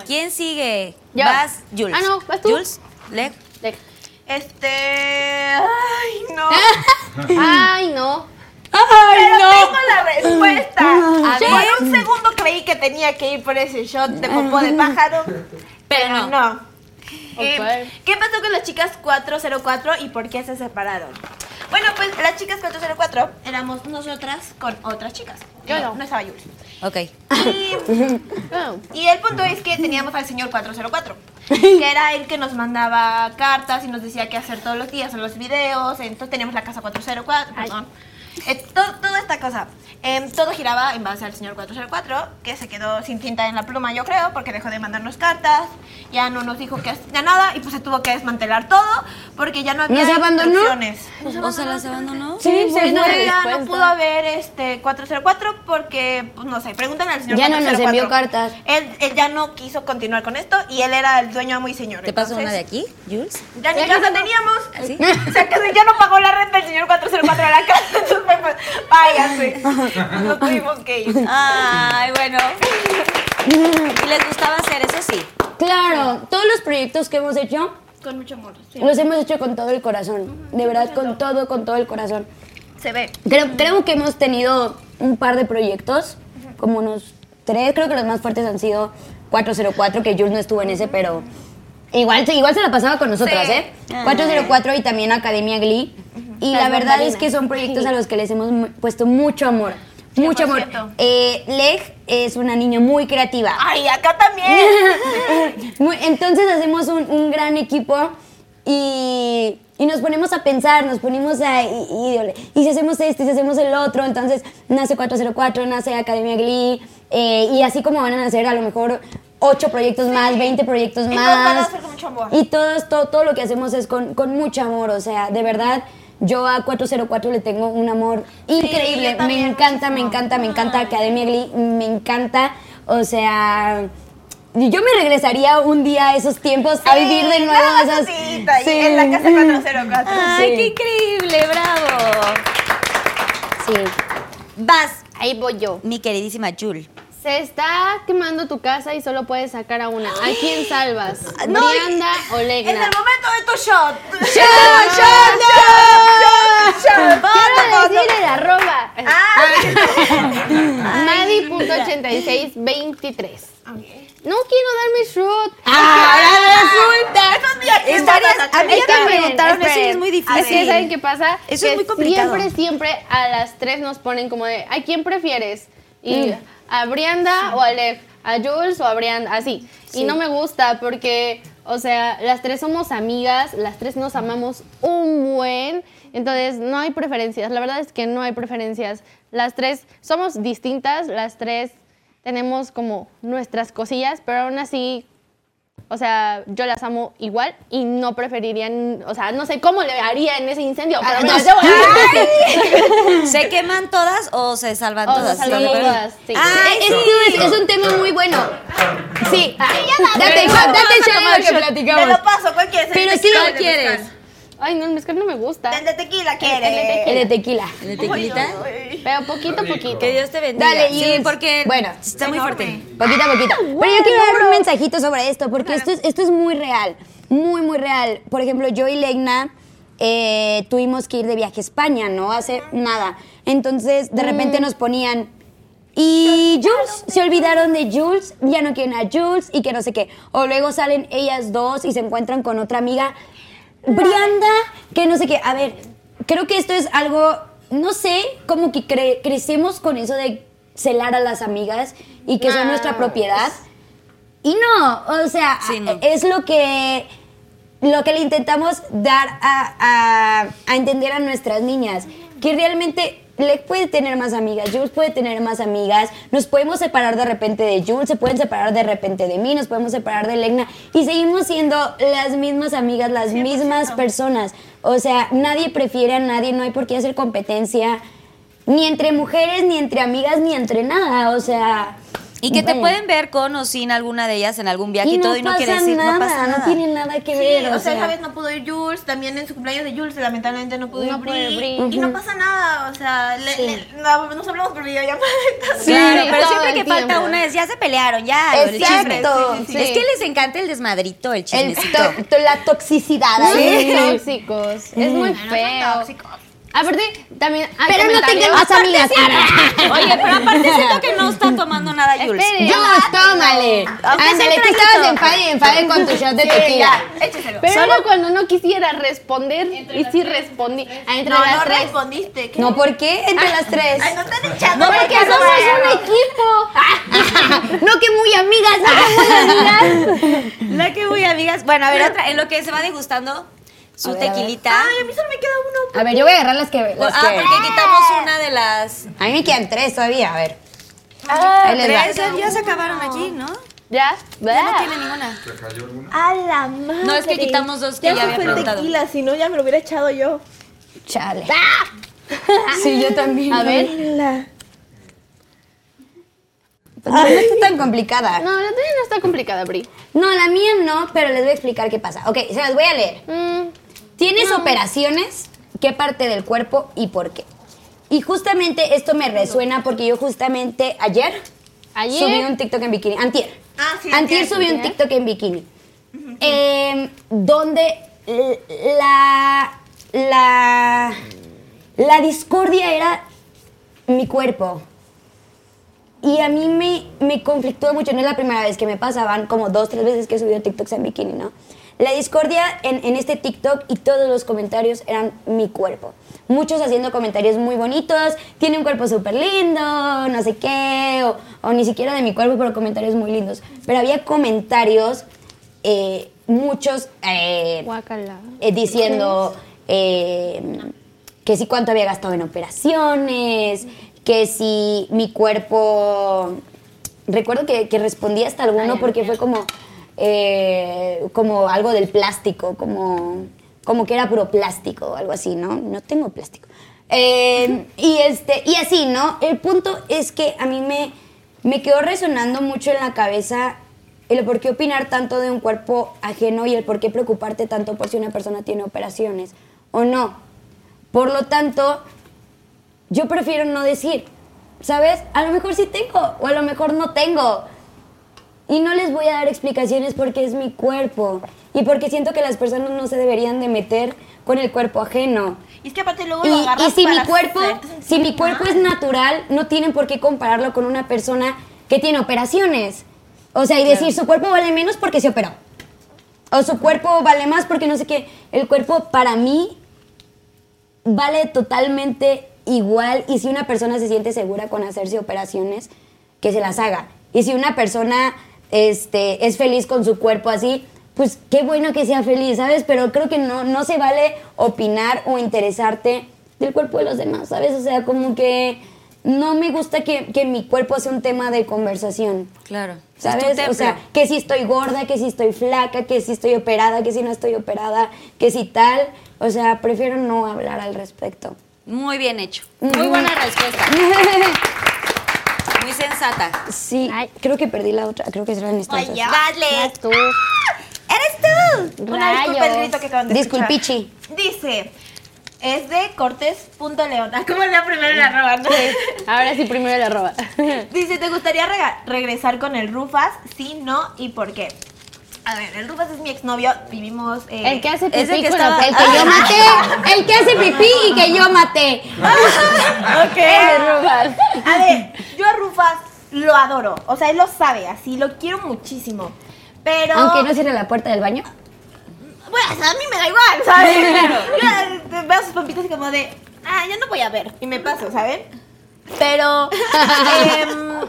¿Quién sigue? Yo. Vas, Jules. Ah, no, vas tú. Jules, Leg. De- Este. Ay, no. Ay, no. Pero tengo la respuesta. A Por ver. un segundo creí que tenía que ir por ese shot de popó de pájaro. Pero no. no. Eh, Ok. ¿Qué pasó con las chicas 404 y por qué se separaron? Bueno, pues las chicas 404 éramos nosotras con otras chicas. Yo no. No estaba Jules. Ok. Y, y el punto es que teníamos al señor 404, que era el que nos mandaba cartas y nos decía qué hacer todos los días en los videos. Entonces teníamos la casa 404, perdón. Eh, to- toda esta cosa. Em, todo giraba en base al señor 404, que se quedó sin tinta en la pluma, yo creo, porque dejó de mandarnos cartas, ya no nos dijo que hacía nada y pues se tuvo que desmantelar todo porque ya no había ¿Nos abandonó? instrucciones. ¿O se las abandonó? Sí, se no, fue. ya no pudo haber este 404 porque, pues no sé, pregúntale al señor Ya no nos 404. envió cartas. Él, él ya no quiso continuar con esto y él era el dueño muy señor. ¿Te pasó una de aquí, Jules? Ya ni casa teníamos. ¿Sí? O sea, que ya no pagó la renta el señor 404 a la casa. Entonces váyase. Nos tuvimos que ir. Ay, bueno. ¿Y les gustaba hacer eso? Sí. Claro, todos los proyectos que hemos hecho Con mucho amor. sí. los hemos hecho con todo el corazón. De verdad, con todo, con todo el corazón. Se ve. Creo, creo que hemos tenido un par de proyectos, como unos tres, creo que los más fuertes han sido 404, que Jules no estuvo en ese, pero igual, se- igual se la pasaba con nosotras, Sí. ¿eh? 404 y también Academia Glee. Y Las la verdad es que son proyectos a los que les hemos puesto mucho amor. Mucho amor. 100%. Eh, Leg es una niña muy creativa. Ay, acá también. Entonces hacemos un, un gran equipo y, y nos ponemos a pensar, nos ponemos a... Y, y- y si hacemos esto, y si hacemos el otro, entonces nace 404, nace Academia Glee, eh, y así como van a nacer a lo mejor 8 proyectos más, 20 proyectos Y más. con mucho amor. Y todos, todo, todo lo que hacemos es con, con mucho amor, o sea, de verdad... Yo a 404 le tengo un amor increíble. también, me encanta, me encanta, me encanta Academia Glee, me encanta. O sea, yo me regresaría un día a esos tiempos a vivir de nuevo esas. y En la casa 404. Ay, Sí. qué increíble, bravo. Sí. Vas, Ahí voy yo. mi queridísima Jules. Se está quemando tu casa y solo puedes sacar a una. ¿A quién salvas? No, ¿Brianda o Es el Legna? momento de tu shot. Quiero decir el arroba. Ah. Madi.8623. No quiero darme shot. Estarías- a mí ya me preguntaron eso es muy Es que, difícil. ¿saben qué pasa? Eso es muy complicado. Siempre, siempre a las tres nos ponen como de, ¿a quién prefieres? Y Mm. A Brianda o a Leg, a Jules o a Brianda, así. Y no me gusta porque, o sea, las tres somos amigas, las tres nos amamos un buen, entonces no hay preferencias. La verdad es que no hay preferencias. Las tres somos distintas, las tres tenemos como nuestras cosillas, pero aún así o sea, yo las amo igual y no preferirían, o sea, no sé cómo le haría en ese incendio, pero me las llevo a ¿Se queman todas o se salvan O se todas? salvan Sí. todas, sí. Ay, Es, que es- es un tema muy bueno. sí. Date, date chance que Te platicamos. lo paso, ¿cuál quieres? Pero ¿El sí, ¿cuál quieres? Ay, no, el mezcal no me gusta. El de tequila, de El de tequila. ¿El de tequilita? Pero poquito, Rico. poquito. Que Dios te bendiga. Dale, sí, Jules. porque Bueno. está muy fuerte. Poquito a poquito. Pero yo quiero dar un mensajito sobre esto, porque esto, es, esto es muy real, muy, muy real. Por ejemplo, yo y Legna eh, tuvimos que ir de viaje a España, ¿no? Hace nada. Entonces, de repente nos ponían... Y Jules, se olvidaron de Jules, ya no quieren a Jules y que no sé qué. O luego salen ellas dos y se encuentran con otra amiga, Brianda, que no sé qué. A ver, creo que esto es algo, no sé, como que cre- crecemos con eso de celar a las amigas y que son nuestra propiedad. Y no, o sea, Sí, no. es lo que lo que le intentamos dar a, a- a entender a nuestras niñas, que realmente le puede tener más amigas, Jules puede tener más amigas, nos podemos separar de repente de Jules, se pueden separar de repente de mí, nos podemos separar de Legna y seguimos siendo las mismas amigas, las mismas personas. O sea, nadie prefiere a nadie, no hay por qué hacer competencia, ni entre mujeres, ni entre amigas, ni entre nada, o sea... Y que te pueden ver con o sin alguna de ellas en algún viaje y, Y no todo y no quiere decir, nada, no pasa nada. no tiene nada que Sí, ver, o sea, esa vez no pudo ir Jules, también en su cumpleaños de Jules lamentablemente no pudo No ir pudo ir Bri, Bri. y no pasa nada, o sea, le- le- no, nos hablamos por videollamada. Sí, Claro, pero siempre el que falta tiempo. una es ya se pelearon, ya. el chisme. Exacto. Sí, sí, sí. Es que les encanta el desmadrito, el El chismecito. to- to- la toxicidad. Muy ahí. tóxicos. Es muy feo. tóxicos. Aparte, también hay Pero no más amigas. Oye, pero aparte siento que no está tomando nada, Jules. Espere. Yo, tómale. Ándale, tú estabas enfade y enfade con tu shot de Sí, tequila. écheselo. Pero era cuando no quisiera responder y sí respondí. Ah, entre no, las no tres. respondiste. ¿qué? No, ¿por qué? Entre las tres. Ay, no están echando. Porque porque somos no un equipo. no que muy amigas, no que muy amigas. La que voy, amigas. Bueno, a ver, otra, en lo que se va degustando su A ver, a ver. tequilita. Ay, a mí solo me queda uno. A ver, yo voy a agarrar las que... Las ah, que- porque quitamos una de las. A mí me quedan tres todavía, a ver. Ah, Ahí les va. tres, ya se acabaron aquí, ¿no? ¿Ya? Ya no tiene ninguna. ¿Te cayó alguna? A la madre. No, es que quitamos dos que ya se había fue el preguntado. tequila, si no ya me lo hubiera echado yo. Chale. Sí, yo también. A ver. La- Pues no, no está tan complicada. No, la tuya no está complicada, Bri. No, la mía no, pero les voy a explicar qué pasa. Ok, se las voy a leer. Mm, ¿Tienes operaciones? ¿Qué parte del cuerpo y por qué? Y justamente esto me resuena porque yo justamente ayer, Ayer. subí un TikTok en bikini. Antier. Ah, sí, Antier antier, subí un. TikTok en bikini. Em, donde la, la, la discordia era mi cuerpo. Y a mí me, me conflictó mucho, no es la primera vez que me pasaban, como dos, tres veces que he subido TikToks en bikini, ¿no? La discordia en, en este TikTok y todos los comentarios eran mi cuerpo. Muchos haciendo comentarios muy bonitos, tiene un cuerpo súper lindo, no sé qué, o, o ni siquiera de mi cuerpo, pero comentarios muy lindos. Pero había comentarios, eh, muchos, eh, eh, diciendo eh, que si cuánto había gastado en operaciones, que si mi cuerpo... Recuerdo que, que respondí hasta alguno porque fue como, eh, como algo del plástico, como, como que era puro plástico o algo así, ¿no? No tengo plástico. Eh, y, este, y así, ¿no? El punto es que a mí me, me quedó resonando mucho en la cabeza el por qué opinar tanto de un cuerpo ajeno y el por qué preocuparte tanto por si una persona tiene operaciones o no. Por lo tanto, yo prefiero no decir, ¿sabes? A lo mejor sí tengo o a lo mejor no tengo. Y no les voy a dar explicaciones porque es mi cuerpo y porque siento que las personas no se deberían de meter con el cuerpo ajeno. Y es que aparte luego Y, lo y agarras si mi para cuerpo, hacerte si mi cuerpo es natural, no tienen por qué compararlo con una persona que tiene operaciones. O sea, y decir su cuerpo vale menos porque se operó. O su cuerpo vale más porque no sé qué. El cuerpo para mí vale totalmente igual y si una persona se siente segura con hacerse operaciones, que se las haga. Y si una persona este, es feliz con su cuerpo así, pues qué bueno que sea feliz, ¿sabes? Pero creo que no, no se vale opinar o interesarte del cuerpo de los demás, ¿sabes? O sea, como que no me gusta que, que mi cuerpo sea un tema de conversación. Claro. ¿Sabes? O sea, que si estoy gorda, que si estoy flaca, que si estoy operada, que si no estoy operada, que si tal. O sea, prefiero no hablar al respecto. Muy bien hecho. Muy buena respuesta. Muy sensata. Sí, Ay. creo que perdí la otra. Creo que eran estas dos. Vaya. Vas tú. ¡Eres tú! Una disculpa el grito que acaban de escuchar. Disculpichi. Dice, es de Cortés.león. Ah, ¿Cómo la primero la roba, no? Ahora sí, primero la roba. Dice, ¿te gustaría regresar con el Rufas? Sí, no y por qué. A ver, el Rufas es mi exnovio, vivimos... eh, El que hace pipí que estaba- El que yo maté. El que hace pipí y que yo maté. Ok. A ver, yo a Rufas lo adoro. O sea, él lo sabe, así, lo quiero muchísimo. Pero... Aunque no cierre la puerta del baño. Bueno, o sea, a mí me da igual, ¿sabes? Yo eh, veo sus pompitas y como de, ah, ya no voy a ver. Y me paso, ¿saben? Pero em,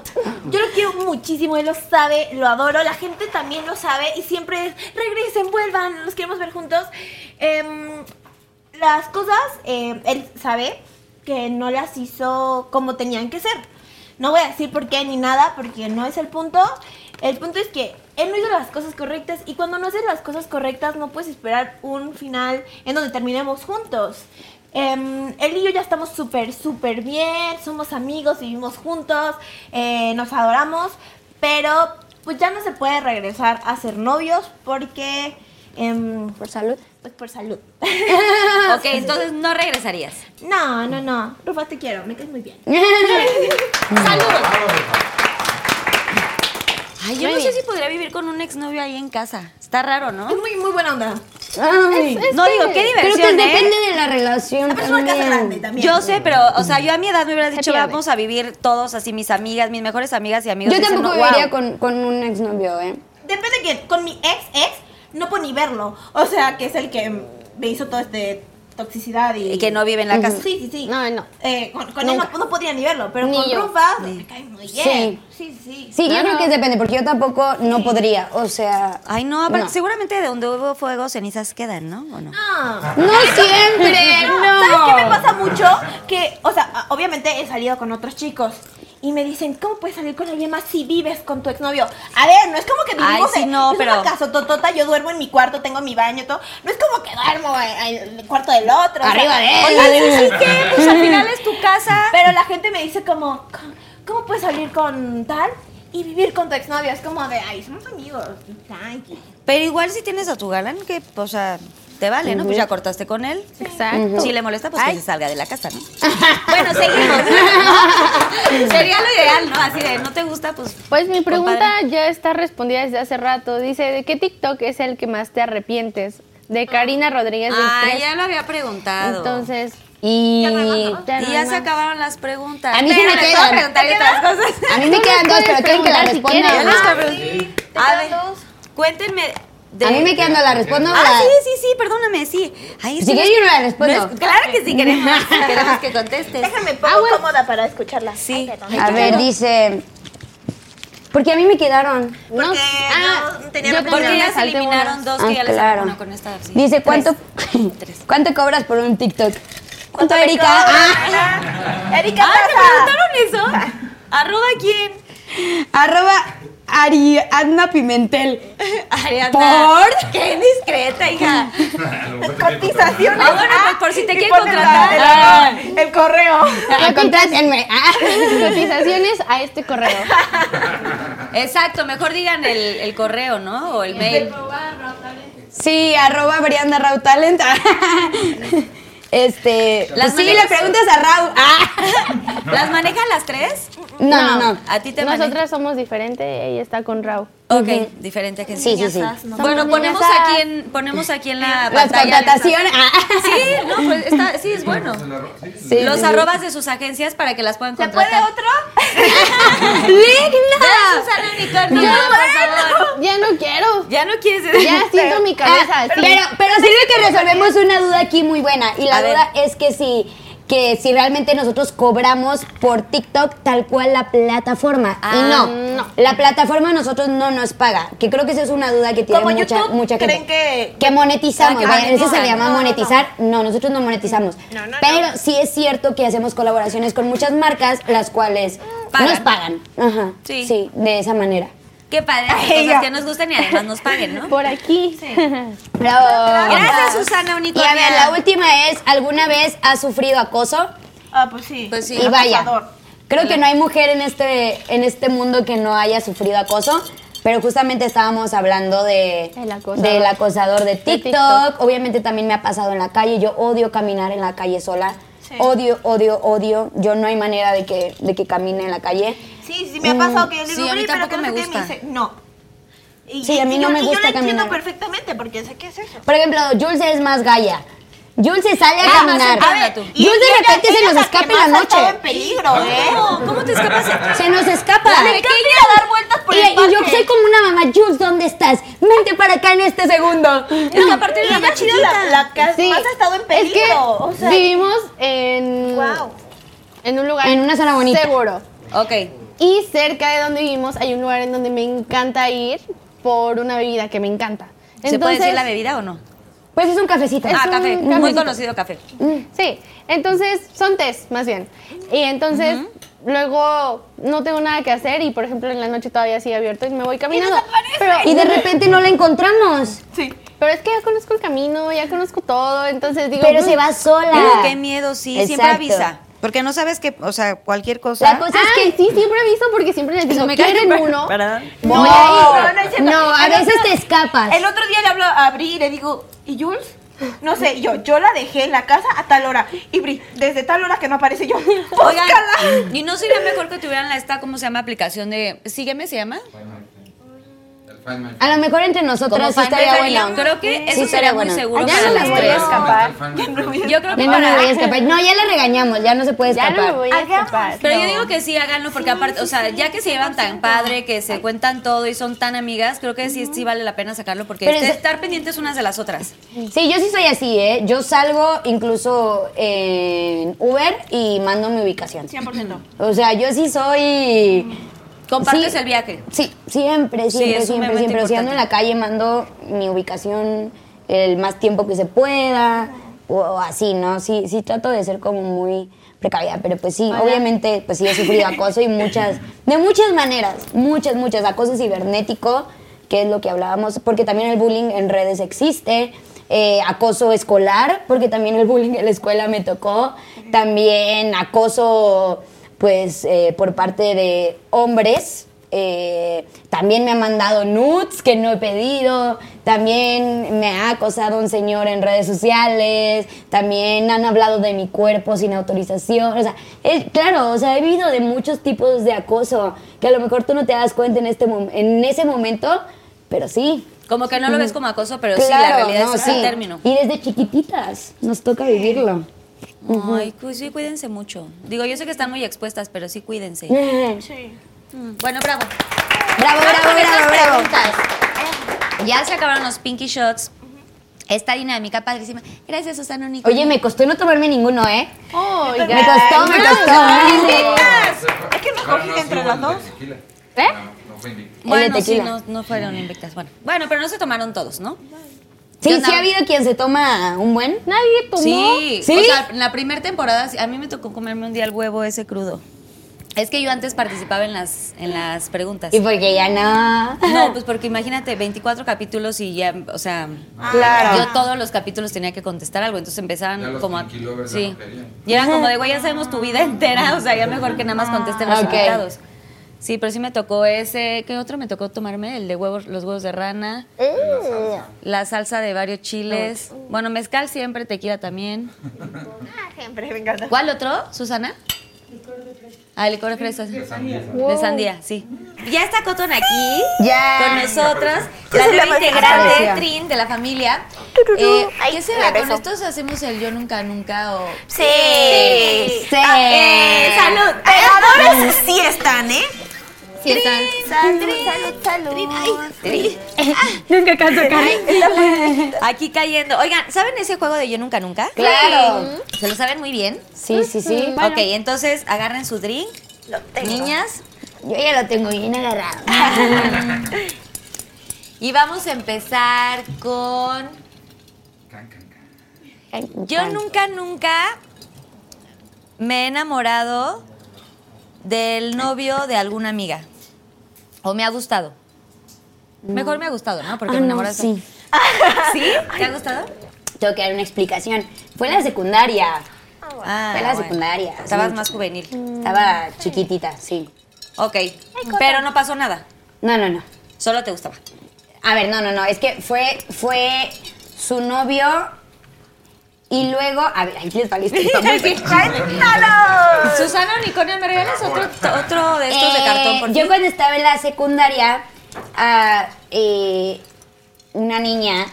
yo lo quiero muchísimo, él lo sabe, lo adoro, la gente también lo sabe y siempre es, regresen, vuelvan, los queremos ver juntos. Em, las cosas, em, él sabe que no las hizo como tenían que ser. No voy a decir por qué ni nada, porque no es el punto. El punto es que él no hizo las cosas correctas y cuando no haces las cosas correctas no puedes esperar un final en donde terminemos juntos. Em, él y yo ya estamos súper, súper bien, somos amigos, vivimos juntos, eh, nos adoramos, pero pues ya no se puede regresar a ser novios porque, em, Por salud. pues por salud. Ok, entonces no regresarías. No, no, no. Rufas, te quiero. Me caes muy bien. Ay, yo no sé si podría vivir con un exnovio ahí en casa. Está raro, ¿no? Es muy, muy buena onda. Ay. no digo, qué Creo diversión, que ¿eh? depende de la relación una casa también. grande también. Yo sé, pero, o sea, yo a mi edad me hubieras dicho, vamos a vivir todos así, mis amigas, mis mejores amigas y amigos. Yo dicen, tampoco "Wow". viviría con, con un exnovio, ¿eh? Depende de quién. Con mi ex ex no puedo ni verlo. O sea, que es el que me hizo todo este toxicidad y... Y que no vive en la casa. Sí, sí, sí. No, no. Eh, con con él no, no podría ni verlo, pero Ni con yo. Rufas me cae muy bien. Sí. Sí, sí. Sí, yo No, creo que depende, porque yo tampoco no podría. O sea. Ay, no, aparte, No. seguramente de donde hubo fuego, cenizas quedan, ¿no? ¿O no? No. No siempre, no. ¿Sabes qué me pasa mucho? Que, o sea, obviamente he salido con otros chicos. Y me dicen, ¿cómo puedes salir con alguien más si vives con tu exnovio? A ver, no es como que vivimos Ay, sí, en no, es pero- una casototota, yo duermo en mi cuarto, tengo mi baño, todo. No es como que duermo en, el cuarto del otro. o sea, Arriba de él. Oye, sí, ¿qué? Pues al final es tu casa. Pero la gente me dice como, ¿cómo puedes salir con tal y vivir con tu exnovio? Es como de, ay, somos amigos, tranqui. Pero igual si tienes a tu galán, que, o sea, te vale, ¿no? Pues ya cortaste con él. Exacto. Si le molesta, pues que se salga de la casa, ¿no? bueno, seguimos. Sería lo ideal, ¿no? Así de, no te gusta, pues. Pues mi pregunta compadre. ya está respondida desde hace rato. Dice, ¿de qué TikTok es el que más te arrepientes? De Karina Rodríguez Ah, 23. ya lo había preguntado. Entonces, Y. ya no ya se acabaron las preguntas. A mí Pero me quedan. preguntar otras cosas. A mí me quedan dos, pero quieren que la preguntar si responda. ¿no? pregunto- A ver, cuéntenme. De- A mí me quedan la respondo. Ah, la- sí, sí, sí, perdóname, sí. Ay, Si sí, quieres, no- yo no la no respondo. es- claro que sí queremos, queremos que contestes. Déjame pongo cómoda para escucharla. Sí. Ay. A ver, dice. Porque a mí me quedaron. Porque Ah, yo tenía yo la también. Porque ya se eliminaron dos Ah, que ya les claro. sacaron una con esta. sí. Dice, ¿cuánto, Tres. ¿cuánto cobras por un TikTok? ¿Cuánto, Erika? Ah, Erika, Ah, ¿te preguntaron eso? ¿Arroba quién? arroba Ariadna Pimentel. Ariadna. ¿Por? Qué indiscreta, hija. Cotizaciones. Ah, bueno, pues por si te quieren contratar. la- El, el correo. Ah, Contrátenme. Ah. cotizaciones a este correo. Exacto, mejor digan el, el correo, ¿no? O el mail. Sí, arroba Brianda Rau Talent. Este. Las pues sí, le preguntas a Rau. Ah. ¿Las manejan las tres? No, no, no. ¿A ti te Nosotras somos diferentes, ella está con Raúl. Ok, diferente agencia. Sí, sí, sí. Bueno, Somos ponemos aquí en ponemos aquí en la Las pantalla. contrataciones. Ah. Sí, no, pues está, sí es bueno. Sí, Los sí, sí. arrobas de sus agencias para que las puedan ¿Se puede contratar. otro? Dale, Susana Unicornio, Ya, por favor. Ya no quiero. Ya no quieres Ya siento mi cabeza Ah, así. pero, pero sirve que resolvemos una duda aquí muy buena. Y la A ver. duda es que si, que si realmente nosotros cobramos por TikTok tal cual la plataforma. Ah, y no, no. La plataforma a nosotros no nos paga. Que creo que esa es una duda que tiene Como mucha, YouTube, mucha gente. ¿creen que- que monetizamos. Ah, que vaya, eso se le llama No, no, no. monetizar. No, nosotros no monetizamos. No, no, pero sí es cierto que hacemos colaboraciones con muchas marcas, las cuales Pagan. nos pagan. Ajá. Sí. Sí, de esa manera. Qué padre, Ay, cosas que nos gusten y además nos paguen, ¿no? Por aquí. Bravo. Gracias, Susana Y Unicornia. a ver, la última es, ¿alguna vez has sufrido acoso? Ah, pues sí. Pues sí. Y vaya. Acosador. Creo que no hay mujer en este, en este mundo que no haya sufrido acoso. Pero justamente estábamos hablando de, El acosador. del acosador de TikTok. TikTok. Obviamente también me ha pasado en la calle. Yo odio caminar en la calle sola. Odio, odio, odio. Yo no hay manera de que, de que camine en la calle. Sí, sí, me ha pasado que yo le Sí, digo, a mí "Bri, pero que no me sé qué", gusta. me dice, no. Y, Sí, a mí y no yo- me y gusta yo lo entiendo caminar. perfectamente porque sé qué es eso. Por ejemplo, Jules es más galla. Jules se sale a Ah, caminar. a ver. Y Jules de ella- repente ella se nos la escapa que en la noche. en peligro, ¿eh? ¿Cómo, cómo te escapas? Se nos escapa. Me encanta ir a dar vueltas por Y, el y yo parque. soy como una mamá, Jules, ¿dónde estás? Vente para acá en este segundo. No, aparte de la más chida, la, la que Sí. más ha estado en Es que peligro. o sea, vivimos en, wow. en un lugar En una zona bonita. seguro. Ok. Y cerca de donde vivimos hay un lugar en donde me encanta ir por una bebida que me encanta. ¿Se puede decir Entonces- la bebida o no? Pues es un cafecito. ah, café. Muy cafecito. conocido café. Sí, entonces son test más bien. Y entonces luego no tengo nada que hacer y por ejemplo en la noche todavía sigue abierto y me voy caminando. Pero, Y de repente no la encontramos. pero es que ya conozco el camino, ya conozco todo, entonces digo... Pero "Mm". se va sola. Pero qué miedo, sí. Siempre avisa. Porque no sabes que, o sea, cualquier cosa. La cosa Ah, es que sí, siempre aviso porque siempre les digo, me ¿quieren uno? Perdón. Voy No, a ir. no cierto. No, a veces otro- te escapas. El otro día le hablo a Bri y le digo, ¿y Jules? No sé, yo, yo la dejé en la casa a tal hora. Y Bri, desde tal hora que no aparece yo. Oigan. ¿y no sería mejor que tuvieran la esta, ¿cómo se llama? Aplicación de. Sígueme, ¿se llama? My A lo mejor entre nosotras sí estaría. Friend. Creo que Sí, eso estaría sería muy bueno. seguro Ya no las me voy a escapar. Yo creo que Ya no me voy a escapar. No, ya la regañamos, ya no se puede Ya escapar. no me voy a escapar. Pero yo digo que sí, háganlo, porque aparte, o sea, ya que se llevan tan padre, que se cuentan todo y son tan amigas, creo que sí, sí vale la pena sacarlo, porque este- es- estar pendientes unas de las otras. Sí, yo sí soy así, ¿eh? Yo salgo incluso en Uber y mando mi ubicación. 100%. O sea, yo sí soy... Compartes Sí. el viaje. Sí, siempre, Sí, siempre, siempre, siempre. Si ando en la calle, mando mi ubicación el más tiempo que se pueda o, o así, ¿no? Sí, sí trato de ser como muy precavida, pero pues sí, obviamente, pues sí he sufrido acoso y muchas, de muchas maneras, muchas, muchas, acoso cibernético, que es lo que hablábamos, porque también el bullying en redes existe, eh, acoso escolar, porque también el bullying en la escuela me tocó, también acoso pues eh, por parte de hombres. eh, también me ha mandado nudes que no he pedido. También me ha acosado un señor en redes sociales. También han hablado de mi cuerpo sin autorización. O sea, es, claro, o sea, he vivido de muchos tipos de acoso que a lo mejor tú no te das cuenta en, este en ese momento, pero sí. Como que no lo ves como acoso, pero sí, la realidad no, es sí. término. Y desde chiquititas nos toca vivirlo. Ay, pues sí, cuídense mucho. Digo, yo sé que están muy expuestas, pero sí cuídense. Sí. Mm, Bueno, bravo. Bravo, bravo, bravo, bravo. preguntas. Ya se acabaron los Pinky Shots. Esta dinámica padrísima. Gracias, Susana Unico. Oye, me costó no tomarme ninguno, ¿eh? Oiga. Me costó, me costó. Es que Bueno, que entre las dos. ¿Eh? No, no fue. Bueno, sí, no, no fueron invictas. Bueno. bueno, pero no se tomaron todos, ¿no? Sí, sí ha habido quien se toma un buen. Nadie tomó. Sí, ¿Sí? O sea, en la primera temporada a mí me tocó comerme un día el huevo ese crudo. Es que yo antes participaba en las, en las preguntas. Y porque ya no. No, pues porque imagínate, 24 capítulos y ya, o sea, Claro. yo todos los capítulos tenía que contestar algo, entonces Ya empezaban los como a... Ya Sí. Y eran como de, güey, ya sabemos tu vida entera, o sea, ya mejor que nada más contesten los Ok. invitados. Sí, pero sí me tocó ese, ¿qué otro me tocó tomarme? El de huevos, los huevos de rana, la salsa de varios chiles, bueno, mezcal siempre, tequila también. Siempre me encanta. ¿Cuál otro, Susana? Ah, licor de fresas. De sandía. sí. Ya está Cotton aquí Ya. con nosotras, ¿Qué la nueva integrante canción? Trin de la familia. Eh, Ay, ¿Qué será? ¿Con beso. estos hacemos el yo nunca nunca o...? Sí. Sí. Ah, eh, salud. Pegadores sí están, ¿eh? Salud, salud, salud. Ay, Nunca Karen. Aquí cayendo. Oigan, ¿saben ese juego de yo nunca nunca? Claro. ¿Se lo saben muy bien? Sí, sí, sí. Ok, entonces agarren su drink. Lo tengo. Niñas, Yo ya lo tengo bien agarrado. y vamos a empezar con... Yo nunca, nunca me he enamorado del novio de alguna amiga. O me ha gustado. Mejor me ha gustado, ¿no? Porque Ah, me no, enamoras. sí. ¿Sí? ¿Te ha gustado? Tengo que dar una explicación. Fue en la secundaria. Ah, Fue la bueno. secundaria. Estabas más juvenil. Estaba chiquitita, sí. Ok. Pero no pasó nada. No, no, no. Solo te gustaba. A ver, no, no, no. Es que fue, fue su novio y luego. A ver, ahí les va la historia, está muy buena. Susana Unicornio, ¿me regalas otro, otro de estos de Eh, cartón, por Yo fin? cuando estaba en la secundaria, ah, eh, una niña,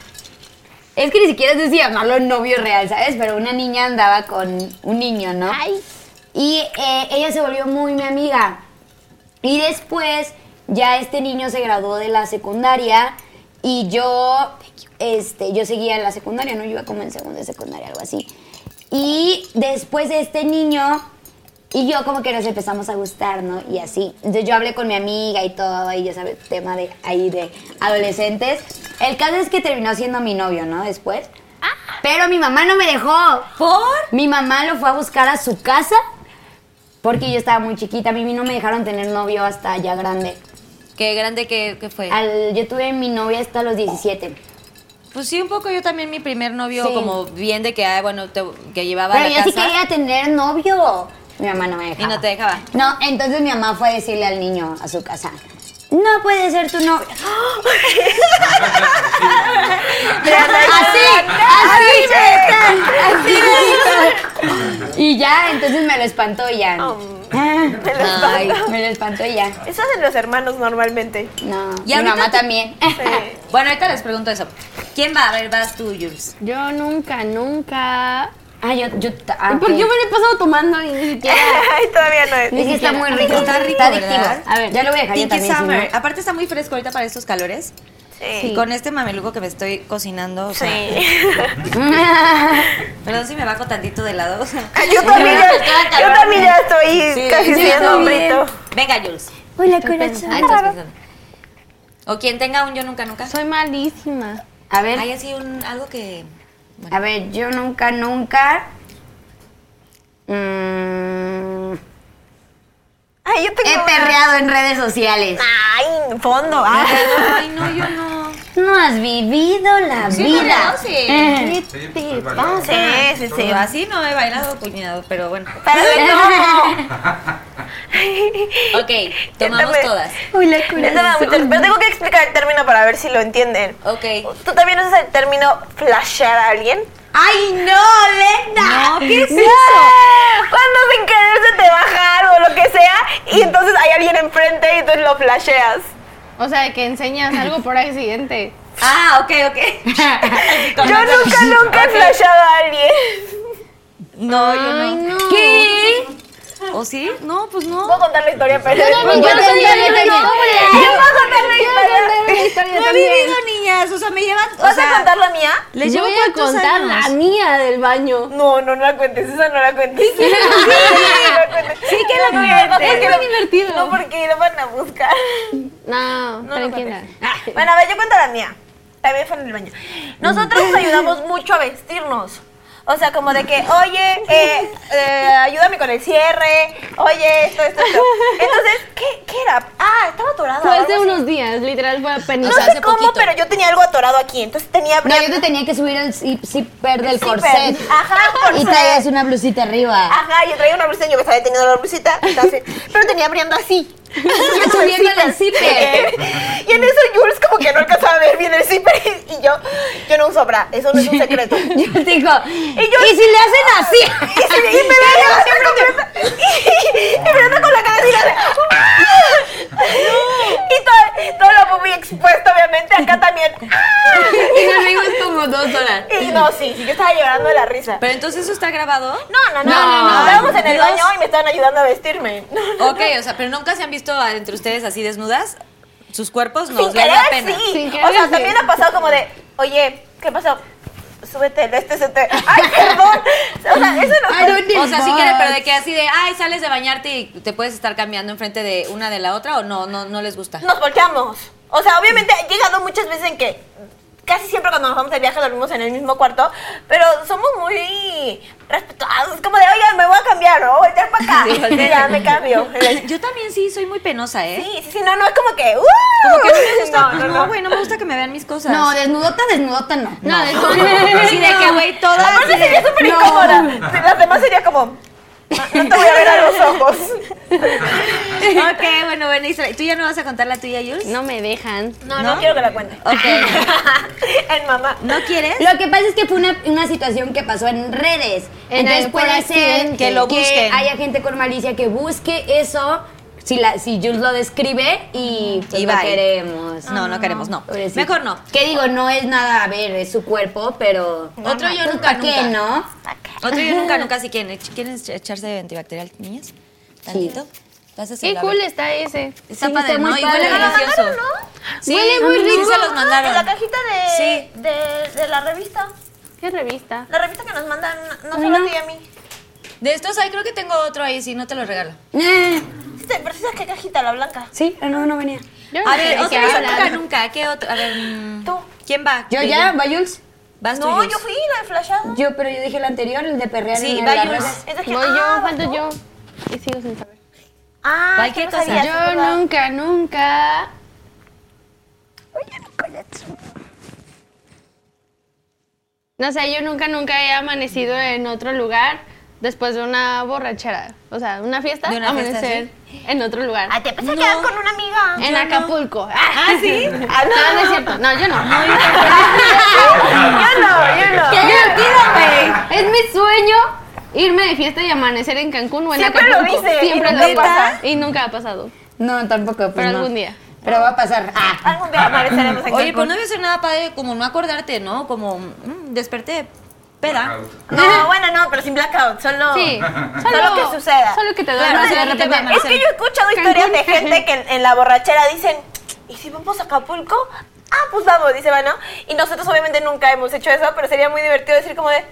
es que ni siquiera sé si llamarlo novio real, ¿sabes? Pero una niña andaba con un niño, ¿no? Y eh, ella se volvió muy mi amiga. Y después ya este niño se graduó de la secundaria y yo, este, yo seguía en la secundaria, ¿no? Yo iba como en segundo de secundaria, algo así. Y después de este niño y yo como que nos empezamos a gustar, ¿no? Y así. Entonces yo hablé con mi amiga y todo, y ya sabes, tema de ahí de adolescentes. El caso es que terminó siendo mi novio, ¿no? Después. Pero mi mamá no me dejó. ¿Por? Mi mamá lo fue a buscar a su casa porque yo estaba muy chiquita. A mí no me dejaron tener novio hasta ya grande. Qué grande que, que fue. Al- yo tuve mi novia hasta los 17. Pues sí, un poco yo también mi primer novio, Sí. como bien de que, ah, bueno, te- que llevaba Pero a yo la sí casa. quería tener novio. Mi mamá no me dejaba. Y no te dejaba. No, entonces mi mamá fue a decirle al niño a su casa. No puede ser tu novio. así, así, así. Y ya, entonces me lo espantó y ya. Ay, me lo espantó y ya. Eso hacen los hermanos normalmente. No, Y mi mamá te- también. Bueno, ahorita les pregunto eso. ¿Quién va? A ver, vas tú, Jules. Yo nunca, nunca. Ah, yo, yo, ah, ¿Por ok. qué me lo he pasado tomando y ni siquiera? Ay, todavía no es. Es que está muy rico. Está rico, Está adictivo. ¿verdad? A ver, ya lo voy a dejar yo si Summer. no. Aparte está muy fresco ahorita para estos calores. Sí. Y con este mameluco que me estoy cocinando, o sea, Sí. perdón si me bajo tantito de lado. Yo también ya, yo también ya estoy Sí, casi sí, siendo hombrito. Venga, Jules. Hola, corazón. Ay. O quien tenga un yo nunca nunca. Soy malísima. A ver, Hay así un algo que. A ver, yo nunca, nunca. mm, Ay, yo tengo he una. perreado en redes sociales. Ay, fondo. Ay, no, yo no. No has vivido la Sí, vida. Sí. Eh, Sí, pues, es valioso. Sí, sí, sí. Yo así no he bailado puñado, pero bueno. Pero no. Ok, tomamos todas. Da mucho- Pero tengo que explicar el término para ver si lo entienden. Ok. ¿Tú también usas el término flashear a alguien? ¡Ay, no, Lenda! No, ¿qué es ¡No! Cuando sin querer se te baja algo, lo que sea, y entonces hay alguien enfrente y entonces lo flasheas. O sea, que enseñas algo por accidente. Ah, ok, ok. Yo nunca, nunca he flasheado a alguien. No, yo no. ¿Qué? ¿O sí? No, pues no. Puedo contar la historia, pero Yo también, yo Yo también, yo también. también. Yo puedo contar la historia. No he vivido, niñas. O sea, me llevan. ¿Vas a contar la mía? ¿Les Yo llevo voy a contar la mía del baño. No, no, no la cuentes, esa no la cuentes. Sí, no la cuentes. Sí, que la cuentes. Es que es divertido. No, porque lo van a buscar. No, No lo tranquila. Bueno, a ver, yo cuento la mía. También fue en el baño. Nosotros nos ayudamos mucho a vestirnos. O sea, como de que, oye, eh, eh, ayúdame con el cierre, oye, esto, esto, esto. Entonces, ¿qué, qué era? Ah, estaba atorada. Fue hace unos días, literal fue apenas. No sé cómo, pero yo tenía algo atorado aquí, entonces tenía... No, yo te tenía que subir el zip- zipper del zipper. corset. Ajá, corset. Y traías una blusita arriba. Ajá, yo traía una blusita, yo me estaba deteniendo la blusita, entonces, pero tenía abriendo así. Subiendo el zipper. Y en eso Jules como que no alcanzaba a ver bien el zipper y, y yo, yo no uso bra, eso no es un secreto. Y, Yo digo, Y yo- ¿y si le hacen así? se- y me veía así completa, y, y me anda con la cara así, ¡ah! y todo, todo lo muy expuesto obviamente, acá también. ¡ah! Y nos vimos como dos horas. Y no, sí, sí, yo estaba llorando de la risa. Pero entonces eso está grabado. No, no, no, No, no, no, estábamos en el Dios. baño y me estaban ayudando a vestirme. No, no. Ok, o sea, pero nunca se han visto entre ustedes así desnudas. Sus cuerpos Sin nos les querer, da pena. sí. Sin o querer, sea, sí. también ha pasado como de, oye, ¿qué pasó? Súbete el este, se te... ¡Ay, perdón! O sea, eso no O sea, si quiere, pero de que así de, ay, sales de bañarte y te puedes estar cambiando enfrente de una de la otra o no, no, no les gusta. Nos volteamos. O sea, obviamente he llegado muchas veces en que casi siempre cuando nos vamos de viaje dormimos en el mismo cuarto, pero somos muy respetuosos, como de, oye, me voy a cambiar, ¿no? Voltear para acá. Sí, ya me cambio. Yo también sí soy muy penosa, ¿eh? Sí, sí, sí, no, no, es como que, ¡uh! Como que no me gusta, No, no, no, no. güey, no me gusta que me vean mis cosas. No, desnudota, desnudota no. No, de Sí, de que, güey, todas. Aparte sería súper No. incómoda. Las demás sería como, no, no te voy a ver a los ojos. Ok, bueno, bueno, Isra, ¿tú ya no vas a contar la tuya, Jules? No me dejan. No, no, quiero que la cuente. Ok. en mamá. ¿No quieres? Lo que pasa es que fue una, una situación que pasó en redes. En Entonces puede ser. Que lo busquen. haya gente con malicia que busque eso. Si, la, si Jules lo describe y, pues Y no queremos. No, no queremos, no. Mejor no. Que digo, no es nada, a ver, es su cuerpo, pero. Otro yo nunca, ¿pa' qué, nunca. no? Otro yo nunca, nunca, si quieren. ¿Quieren echarse antibacterial, niñas? ¿Tantito? Qué cool está ese. Está Sí, padre, está ¿no? muy Y huele delicioso. Sí, Huele muy sí rico. se los mandaron. En la cajita de, Sí. de, de la revista. ¿Qué revista? La revista que nos mandan, no solo a ti y a mí. De estos ahí creo que tengo otro ahí, si no te lo regalo. Eh, Sí sabes qué cajita, la blanca. sí, no, no venía. Yo A ver, nunca, nunca. ¿Qué otro? A ver, mm, Tú. ¿quién va? ¿Yo ya? ¿Va Jules? Vas tú, No, Jules. yo fui la de flashado. Yo, pero yo dije el anterior, el de perrear Sí, va Jules. Voy yo, ah, falto yo. Y sigo sin saber. Ah, Cualquier cosa. sabías, Yo verdad. nunca, nunca. No sé, yo nunca, nunca he amanecido en otro lugar después de una borrachera. O sea, una fiesta, De una fiesta, amanecer en otro lugar. Ah, te pensé que quedar con una amiga. en Acapulco. Ah, ¿sí? Ah, No, no es cierto. No, yo no. Yo no, yo no. ¡Qué divertido, güey! Es mi sueño irme de fiesta y amanecer en Cancún o en Siempre lo Acapulco. dice, y Siempre nunca lo pasa. Y nunca ha pasado. No, tampoco. Pues Pero no. algún día. Pero va a pasar. Ah. Algún día amaneceremos en Oye, Cancún. pues no debe ser nada padre como no acordarte, ¿no? Como mm, desperté peda. No, bueno, no, pero sin blackout, solo, Sí. solo que suceda. Solo que te Claro, duermas sí, y de repente. Es que yo he escuchado historias de gente que en, en la borrachera dicen, ¿y si vamos a Acapulco? Ah, pues vamos, dice, bueno. Y nosotros obviamente nunca hemos hecho eso, pero sería muy divertido decir como de,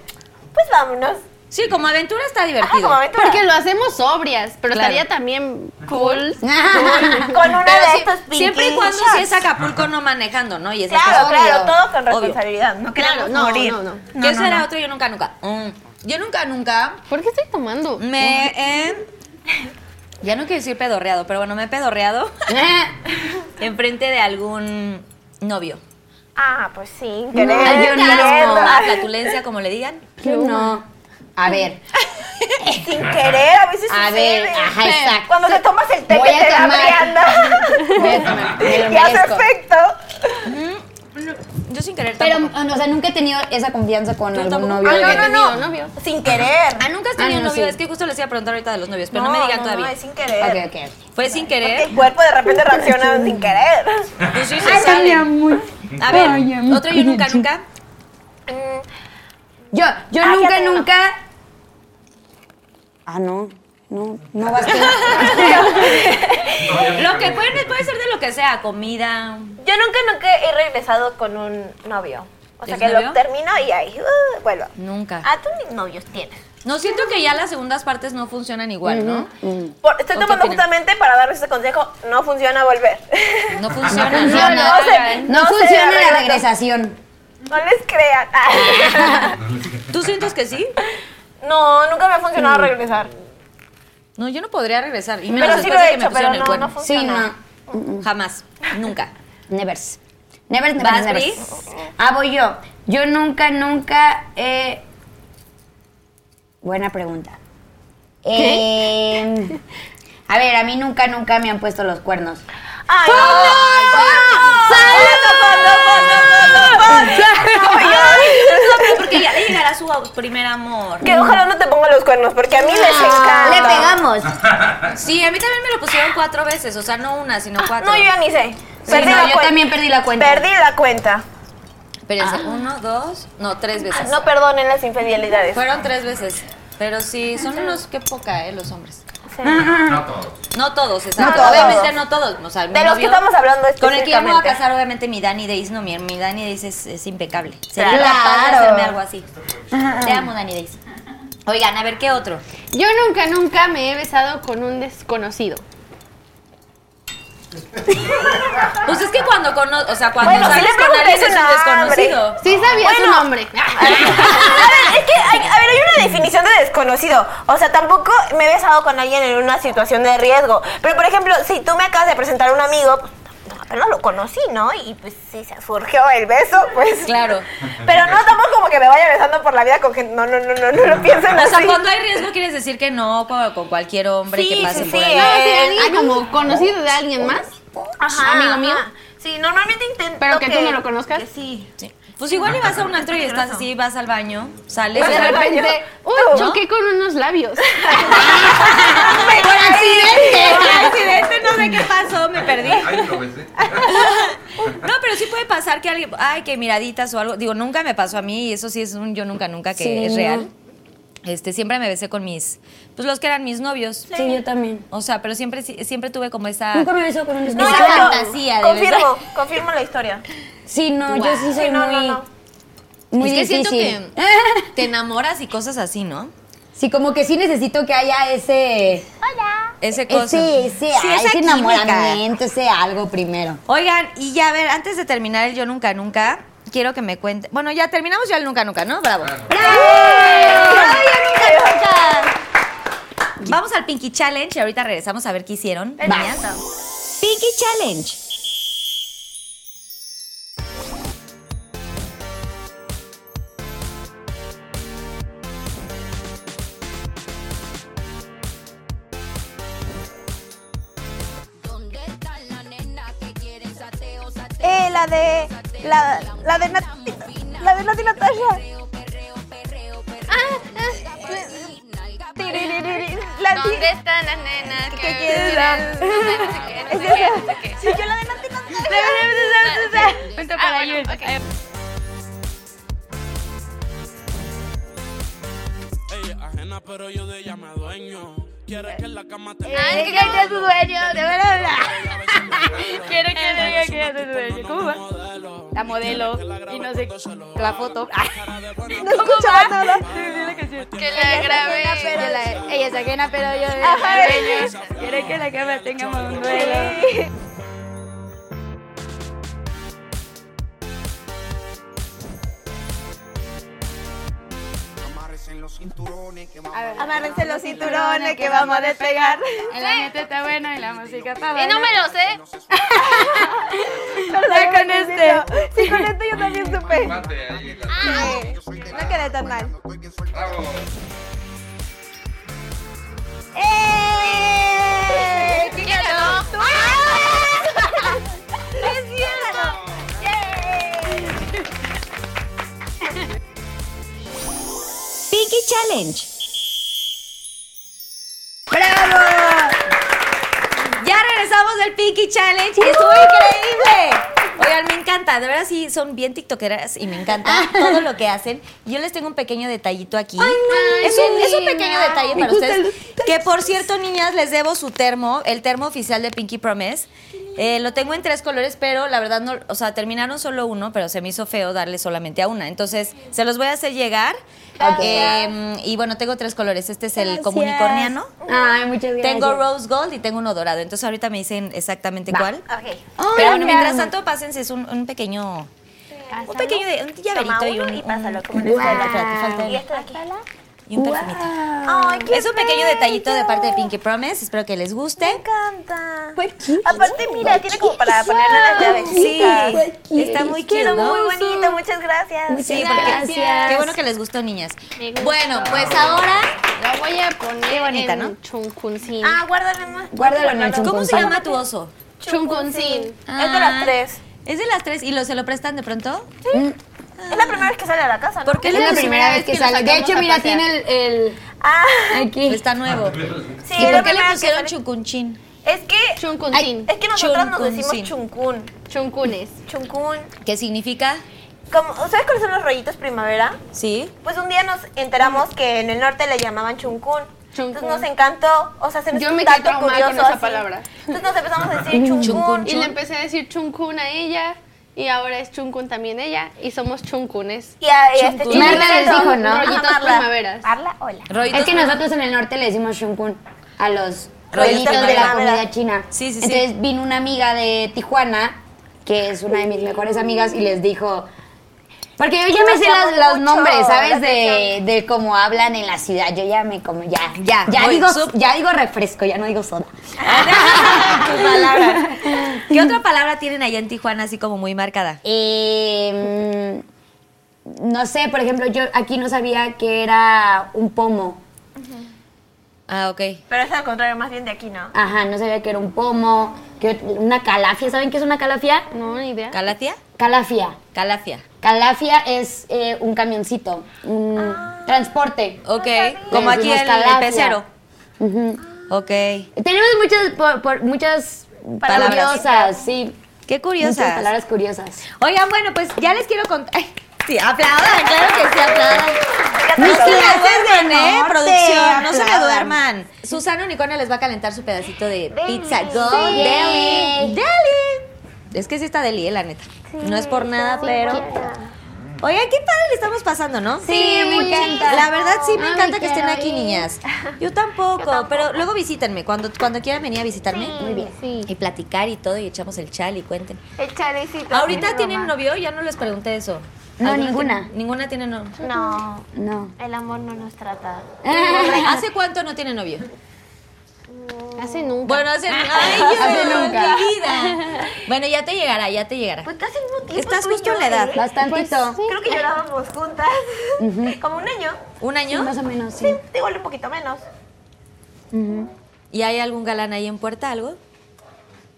pues vámonos. Sí, como aventura está Ajá, divertido. como aventura. Porque lo hacemos sobrias, pero Claro. estaría también cool. Con una Pero de sí- estos siempre y cuando si es Acapulco no manejando, ¿no? Y Claro, claro, Obvio, todo con obvio. responsabilidad. No queremos no, morir. no, no. ¿Qué será otro yo nunca, nunca? Mm, Yo nunca, nunca ¿Por qué estoy tomando? me he... Ya no quiero decir pedorreado, pero bueno, me he pedorreado enfrente de algún novio. Ah, pues sí. Ay, yo no. flatulencia, como le digan. Yo no. A ver. Sin querer, a veces A sucede. ver, ajá, exacto. Cuando te tomas el té Voy que te da. Brianda. Voy a tomar, me lo y hace efecto. Yo sin querer Pero, tampoco. o sea, nunca he tenido esa confianza con algún tampoco? novio. Ah, no, no, no. Novio. Sin querer. Ah, nunca has tenido Ah, no, novio. sí. Es que justo les iba a preguntar ahorita de los novios, pero no, me digan no, todavía. No, es sin querer. Ok, ok. Fue sin Porque querer. el cuerpo de repente reacciona sin querer. Pues sí se sale. A ver, otro yo nunca, nunca. Yo, yo Ah, nunca, nunca. Ah, no. No, no vas tú. Lo que puede, puede ser de lo que sea, comida. Yo nunca, nunca he regresado con un novio. O sea, que ¿Tienes lo termino y ahí uh, vuelvo. Nunca. Ah, tú ni novios tienes. No siento que ya las segundas partes no funcionan igual, ¿no? Por- estoy ¿O qué tomando justamente para darles este consejo. No funciona volver. No funciona. No funciona. No No no se funciona la regresación. No les crean. ¿Tú sientes que sí? no, nunca me ha funcionado regresar. No, yo no podría regresar. Y menos Pero sí lo he hecho, pero no, no Sí, funciona. no. Jamás. Nunca. Nevers. Nevers, nevers, ¿Vas, nevers. Ah, voy yo. Yo nunca, nunca he... Buena pregunta. Eh, a ver, a mí nunca, nunca me han puesto los cuernos. ¡Ay, no! Porque ya le llegará su primer amor. Que ojalá no te ponga los cuernos, porque a mí les encanta. Le pegamos. Sí, a mí también me lo pusieron cuatro veces. O sea, no una, sino cuatro. No, yo ya ni sé. Sí, Perdí no, la yo cuen- también perdí la cuenta. Perdí la cuenta. Espérense, uno, dos, no, tres veces. No perdonen las infidelidades. Fueron tres veces. Pero sí, son unos, qué poca, ¿eh? Los hombres. No todos. No todos, exacto. todos. Obviamente no todos. O sea, mi De los que estamos hablando Con el que yo me voy a casar, obviamente, mi Dani Days, no, mi, mi Dani Days es, es impecable. Sería Claro. capaz de hacerme algo así. Te amo, Dani Days. Oigan, a ver, ¿qué otro? Yo nunca, nunca me he besado con un desconocido. Pues es que cuando cono o sea, cuando Bueno, sales le con alguien es un desconocido, Sí sabía su nombre. A ver, es que, hay, a ver, hay una definición de desconocido. O sea, tampoco me he besado con alguien en una situación de riesgo. Pero, por ejemplo, si tú me acabas de presentar a un amigo, pues, no, lo conocí, ¿no? Y pues sí, se surgió el beso, pues. Claro. Pero no tampoco como que me vaya besando por la vida con gente. No, no, no, no, no lo piensen O sea, así. cuando hay riesgo quieres decir que no con, con cualquier hombre Sí, que pase sí, por sí, ahí. eh. No, sí, alguien como conocido de alguien más. Ajá, amigo mío. Sí, normalmente intento Pero que tú no lo conozcas. que sí. Sí. Pues igual y vas a un antro y estás así, vas al baño, sales. De y- repente, uy, ¿No? choqué con unos labios. Por accidente. Por accidente, no sé qué pasó, me perdí. Ay, lo besé. No, pero sí puede pasar que alguien, ay, que miraditas o algo. Digo, nunca me pasó a mí y eso sí es un yo nunca nunca que Sí, es no. real. Este, siempre me besé con mis, pues los que eran mis novios. Sí, yo también. O sea, pero siempre siempre tuve como esa Nunca me besó con un No, fantasía de confirmo, besar. confirmo la historia. Sí, no, yo sí soy Sí, no, muy, no, no. muy es que siento que te enamoras y cosas así, ¿no? Sí, como que sí necesito que haya ese... Ese cosa. Ese, ese, Sí, ah, ese química. enamoramiento, ese algo primero. Oigan, y ya a ver, antes de terminar el Yo Nunca Nunca, quiero que me cuente. Bueno, ya terminamos ya el Nunca Nunca, ¿no? Bravo. Vamos al Pinky Challenge y ahorita regresamos a ver qué hicieron. Pinky Challenge. La de. La, la de Nat- La de Nati Natasha. La ti- ¿Dónde están las nenas ¿Qué quieres dar? Es esa. Sí, yo la de Nati Natasha. Punto para Yul. Ella es ajena, pero yo de ella me dueño. Quiere que en la cama te Ay, que tu dueño, de verdad. Quiere que diga que es tu dueño. ¿Cómo va? La modelo y no sé la foto. No escuchaba nada. Que la la- Ella es ajena, pero yo. Quiere que la cama tengamos un duelo. Amárrense los cinturones que vamos a despegar. El ambiente está bueno y la música está Y buena. no me lo sé. Ya con este. Sí, con este yo también supe. Sí, No quedé tan mal. Bravo. ¡Eh! ¿Quién Challenge. Ya regresamos del Pinky Challenge estuvo increíble. Oigan, me encanta, de verdad sí son bien tiktokeras y me encanta todo lo que hacen. Yo les tengo un pequeño detallito aquí. es, un, es un pequeño detalle para ustedes. Que por cierto, niñas, les debo su termo, el termo oficial de Pinky Promise. Eh, lo tengo en tres colores, pero la verdad no, o sea, terminaron solo uno, pero se me hizo feo darle solamente a una. Entonces, se los voy a hacer llegar. Eh, y bueno, tengo tres colores. Este es el comunicorniano. Ay, muchas gracias. Tengo rose gold y tengo uno dorado. Entonces ahorita me dicen exactamente cuál. Ok. Pero bueno, mientras tanto, pásense, es un, un pequeño. Un pequeño un llaverito y un. y pásalo como escuela. falta Y este de aquí. Y un perfumito. Ay, qué Es un pequeño bello. detallito de parte de Pinky Promise. Espero que les guste. Me encanta. Aparte, mira, tiene como para ponerle las llaves. Sí, está muy ¿no? muy bonito, muchas gracias. Sí, porque Gracias. qué bueno que les gustó, niñas. Bueno, pues ahora, La voy a poner Qué bonita, en ¿no? Chunkunsin. Ah, guárdale más. Guárdalo en el ¿cómo se chuncuncín. llama tu oso? Chunkunsin. Es de las tres. Es de las tres y lo se lo prestan de pronto. Es la primera vez que sale a la casa, ¿no? ¿Por qué Es le la primera vez que lo sale. De hecho, mira, tiene el... el- Ah, aquí. Está nuevo. sí, ¿Y es por qué le que pusieron sale. chucunchin? Es que, Chunkunsin. es que nosotros nos decimos chuncún. Chunkunes. Chuncún. ¿Qué significa? Como, ¿Sabes cuáles son los rollitos primavera? Sí. Pues un día nos enteramos que en el norte le llamaban chuncún. Chuncún. Entonces nos encantó, o sea, se nos Yo hizo me quedé curioso con esa así. palabra. Entonces nos empezamos a decir. Chuncún. Y le empecé a decir chunkun a ella. Y ahora es chunkun también ella. Y somos chunkunes. Y a, y este. Marla les dijo, ¿no? Rollitos Marla. primaveras. Marla, hola. Rollitos Es que nosotros en el norte le decimos shunkun a los Rollitos rollitos de la comida china. Sí, sí, sí. Entonces vino una amiga de Tijuana, que es una de mis mejores amigas, y les dijo, Porque yo ya me sé los, nombres, ¿sabes? De, de cómo hablan en la ciudad. Yo ya me como, ya, Ya, ya digo, ya digo refresco, ya no digo soda. ¿Qué otra palabra tienen allá en Tijuana así como muy marcada? Eh, no sé, por ejemplo, yo aquí no sabía que era un pomo. Ah, ok. Pero es al contrario, más bien de aquí, ¿no? Ajá, no sabía que era un pomo, que una calafia. ¿Saben qué es una calafia? No, ni idea. ¿Calatia? Calafia. Calafia. Calafia es eh, un camioncito, un Ah. Ok. transporte. Como Le aquí el, el pecero. Ok. Tenemos muchas, por- por- muchas Palabras. curiosas, sí. Qué Muchas curiosas. palabras curiosas. Oigan, bueno, pues ya les quiero contar. Sí, aplaudan, claro que sí, aplaudan. No se me duerman, ¿eh? Producción, no se me duerman. Susana Unicornia les va a calentar su pedacito de pizza Go Sí. Deli. Deli. Es que sí está deli, la neta. no es por nada, pero... Oigan, qué padre le estamos pasando, ¿no? Sí, me encanta. La verdad sí me encanta que estén aquí, ir. niñas. Yo tampoco, pero luego visítenme. Cuando, cuando quieran venir a visitarme. Muy bien. Sí. Y platicar y todo, y echamos el chal y cuenten. El chalecito. ¿Ahorita tienen novio? Ya no les pregunté eso. No, ¿Alguna ninguna. tiene- ninguna tiene novio. No, No. el amor no nos trata. ¿Hace cuánto no tiene novio? Hace nunca. Bueno, hace, ay, yo, Hace nunca. mi vida. Bueno, ya te llegará, ya te llegará. Pues casi mismo tiempo. Estás y justo en yo, la edad. ¿eh? Bastantito. Creo que llorábamos juntas. Como un año. ¿Un año? Más o menos, sí. Sí, igual un poquito menos. ¿Y hay algún galán ahí en puerta, algo?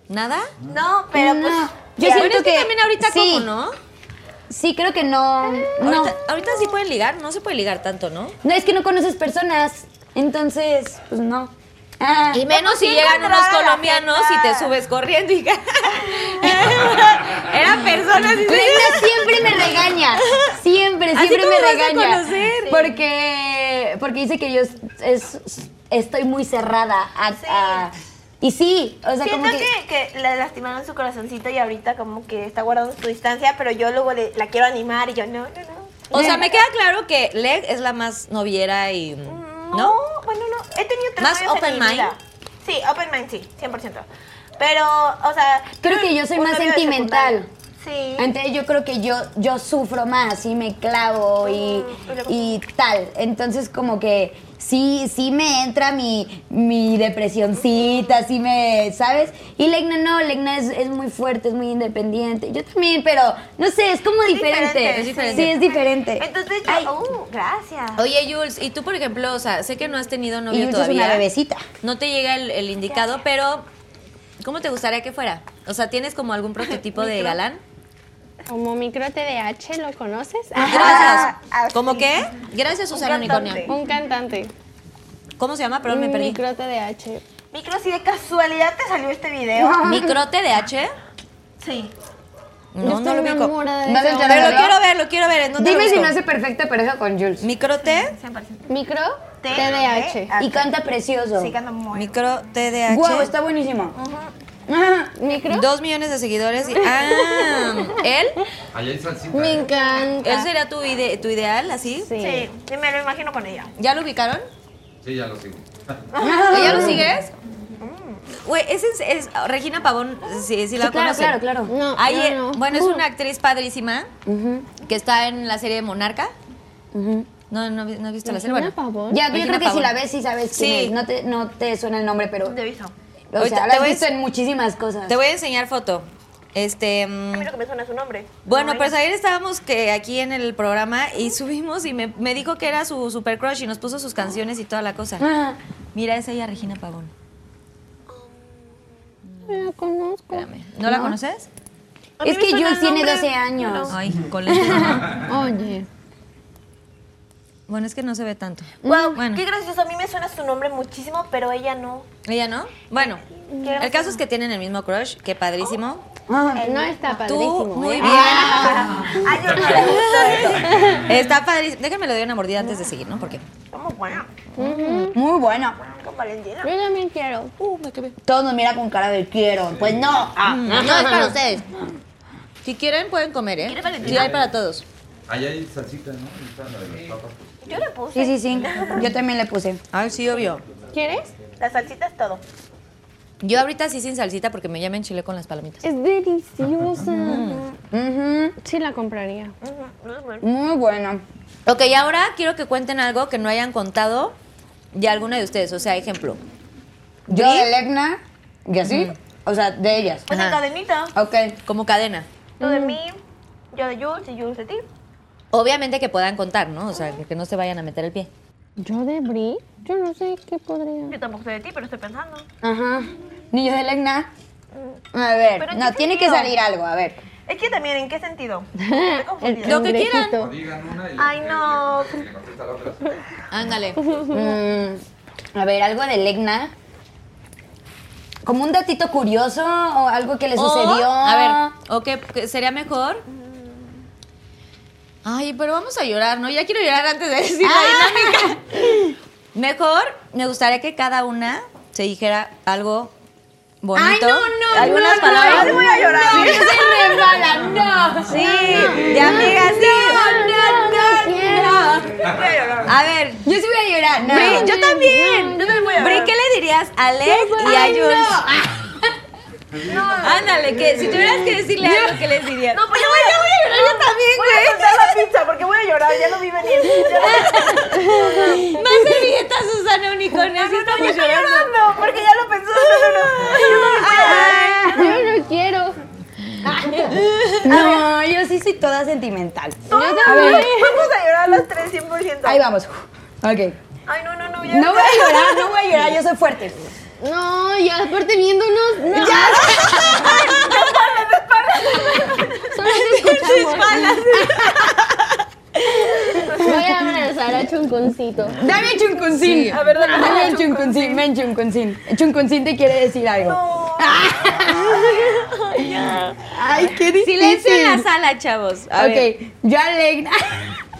¿Nada? No, pero pues. No. Yo Bueno, siento es que, también ahorita sí, como, ¿no? Sí, creo que no. No. Ahorita, ahorita sí pueden ligar, no se puede ligar tanto, ¿no? No, es que no conoces personas. Entonces, pues no. Ah. Y menos si llegan unos colombianos y te subes corriendo y... Eran personas y siempre me regaña. Siempre, ¿Así siempre me vas a regaña. conocer? Porque, porque dice que yo es, es- estoy muy cerrada a, a- y sí, o sea, Siento como que, que, que le lastimaron su corazoncito y ahorita como que está guardando su distancia, pero yo luego le- la quiero animar y yo no, no, no. O sea, me queda claro que Leg es la más noviera y... ¿No? bueno, no. He tenido tres ¿Más novios open en mi mind? vida. Sí, open mind, sí, 100%. Pero, o sea... Creo que yo soy más sentimental. Sí. Entonces yo creo que yo, yo sufro más y me clavo y, y tal. Entonces como que sí, sí me entra mi, mi depresioncita, sí me, ¿sabes? Y Legna no, Legna es, es muy fuerte, es muy independiente. Yo también, pero no sé, es como diferente. diferente, es diferente. Sí, es diferente. Entonces yo, Ay, uh, gracias. Oye, Jules, y tú, por ejemplo, o sea, sé que no has tenido y novio es todavía. una bebecita. No te llega el, el indicado, pero ¿cómo te gustaría que fuera? O sea, ¿tienes como algún prototipo de galán? Como micro TDH, ¿lo conoces? Gracias. ah, ¿Cómo qué? Gracias, Susana cantante. Unicornia. Un cantante. ¿Cómo se llama? Perdón, me Un perdí. micro TDH. Micro, si de casualidad te salió este video. ¿Micro TDH? Sí. No, no Estoy lo ubico. Pero lo quiero ver, lo quiero ver. ¿En dónde Dime si no hace perfecta pareja con Jules. ¿Micro T? 100%. Micro T- TDH. Y canta precioso. Sí, canta muy Micro TDH. Guau, está buenísimo. Micro. Dos millones de seguidores. y- Ah, ¿él? Allá hay salsita. Me encanta. ¿Él sería tu, ide- tu ideal, así? Sí. Sí, sí, me lo imagino con ella. ¿Ya lo ubicaron? Sí, ya lo sigo. ¿O ya lo sigues? Güey, ese es, es- Regina Pavón, sí, sí la Sí, claro, claro, claro. No, Ahí, no, no. Bueno, es una actriz padrísima que está en la serie de Monarca. No, no, vi- no has visto la serie. Regina Bueno, Pavón. Ya, yo Regina creo que si Pavón. la ves sí sabes quién Sí. es. No te, no te suena el nombre, pero... Te aviso. O sea, te la has visto en muchísimas cosas. te voy a enseñar foto. Este. mm, A mí lo que me suena es su nombre. Bueno, No, pues ayer estábamos que aquí en el programa y subimos y me, me dijo que era su super crush y nos puso sus canciones y toda la cosa. Ah, Mira, es ella, Regina Pavón. La conozco. Espérame. ¿No, la conoces? Es que Jules tiene nombre, 12 años. Ay, con ¿no? Oye. Bueno, es que no se ve tanto. Wow, Bueno. qué gracioso. A mí me suena su nombre muchísimo, pero ella no. ¿Ella no? Bueno, el caso es que tienen el mismo crush, qué padrísimo. Ah, No está padrísimo. Tú, muy ¿eh? bien. Ay, yo no le gusto Está padrísimo. Déjame lo doy una mordida antes de seguir, ¿no? Porque. Como buena. Muy bueno. Con Valentina. Yo también quiero. Todos nos mira con cara de quiero. Pues no. No, es para ustedes. Si quieren, pueden comer, ¿eh? ¿Quiere Valentina? Sí, hay para todos. Allá hay salsita, ¿no? Y está la de las papas. Yo le puse. Sí, sí, sí. Yo también le puse. Ay, sí, obvio. ¿Quieres? La salsita es todo. Yo ahorita sí sin salsita porque me llama en chile con las palomitas. Es deliciosa. Sí la compraría. Muy buena. Ok, y ahora quiero que cuenten algo que no hayan contado de alguna de ustedes. O sea, ejemplo. Yo ¿Bri? de Legna, y así, o sea, de ellas. Pues en Ajá. cadenita. Ok. Como cadena. Tú de mí, yo de Jules y Jules de ti. Obviamente que puedan contar, ¿no? O sea, que, que no se vayan a meter el pie. Yo de Brie, yo no sé qué podría. Yo tampoco sé de ti, pero estoy pensando. Ajá. Ni yo de Legna. A ver, ¿Pero en no, tiene que salir algo, a ver. Es que también, ¿en qué sentido? Estoy. Lo que quieran. cangrejito. Digan una y Ay, no. Ándale. Mm, a ver, algo de Legna. Como un datito curioso o algo que le sucedió. a ver, o que, que sería mejor. Ay, pero vamos a llorar, ¿no? Ya quiero llorar antes de decir la dinámica. Mejor, me gustaría que cada una se dijera algo bonito. Ay, no, no, Algunas no, palabras. Yo voy a llorar. No, se resbala, no. Sí, de amigas, sí. Voy a llorar. A ver, Yo sí voy a llorar. No. Bri, yo también. Yo también voy a llorar. Bri, ¿qué le dirías a Ale y a Jules? Ándale, que si tuvieras que decirle algo, ¿qué les dirías? No, pues yo voy a, voy a llorar yo también, güey. Voy a contar la pizza porque voy a llorar, ya lo vi venir. Más servilletas, Susana lo- estamos yo estoy llorando. llorando porque ya lo pensó. No, no, no. Yo no quiero. No, yo sí soy toda sentimental. Yo también. Vamos a llorar las tres 100%. Ahí vamos. Ok. Ay, no, no, no. Ya No voy a llorar, no voy a llorar, yo soy fuerte. No, y aparte viéndonos. No. Solo te escuchamos. Voy a abrazar a Chunconcito. Dame chuncuncín. A ver, dame Dame chuncuncín, ven chuncuncín. Chuncuncín te quiere decir algo. Ay, qué difícil. Silencio en la sala, chavos. A ver. Ok, yo a Legna.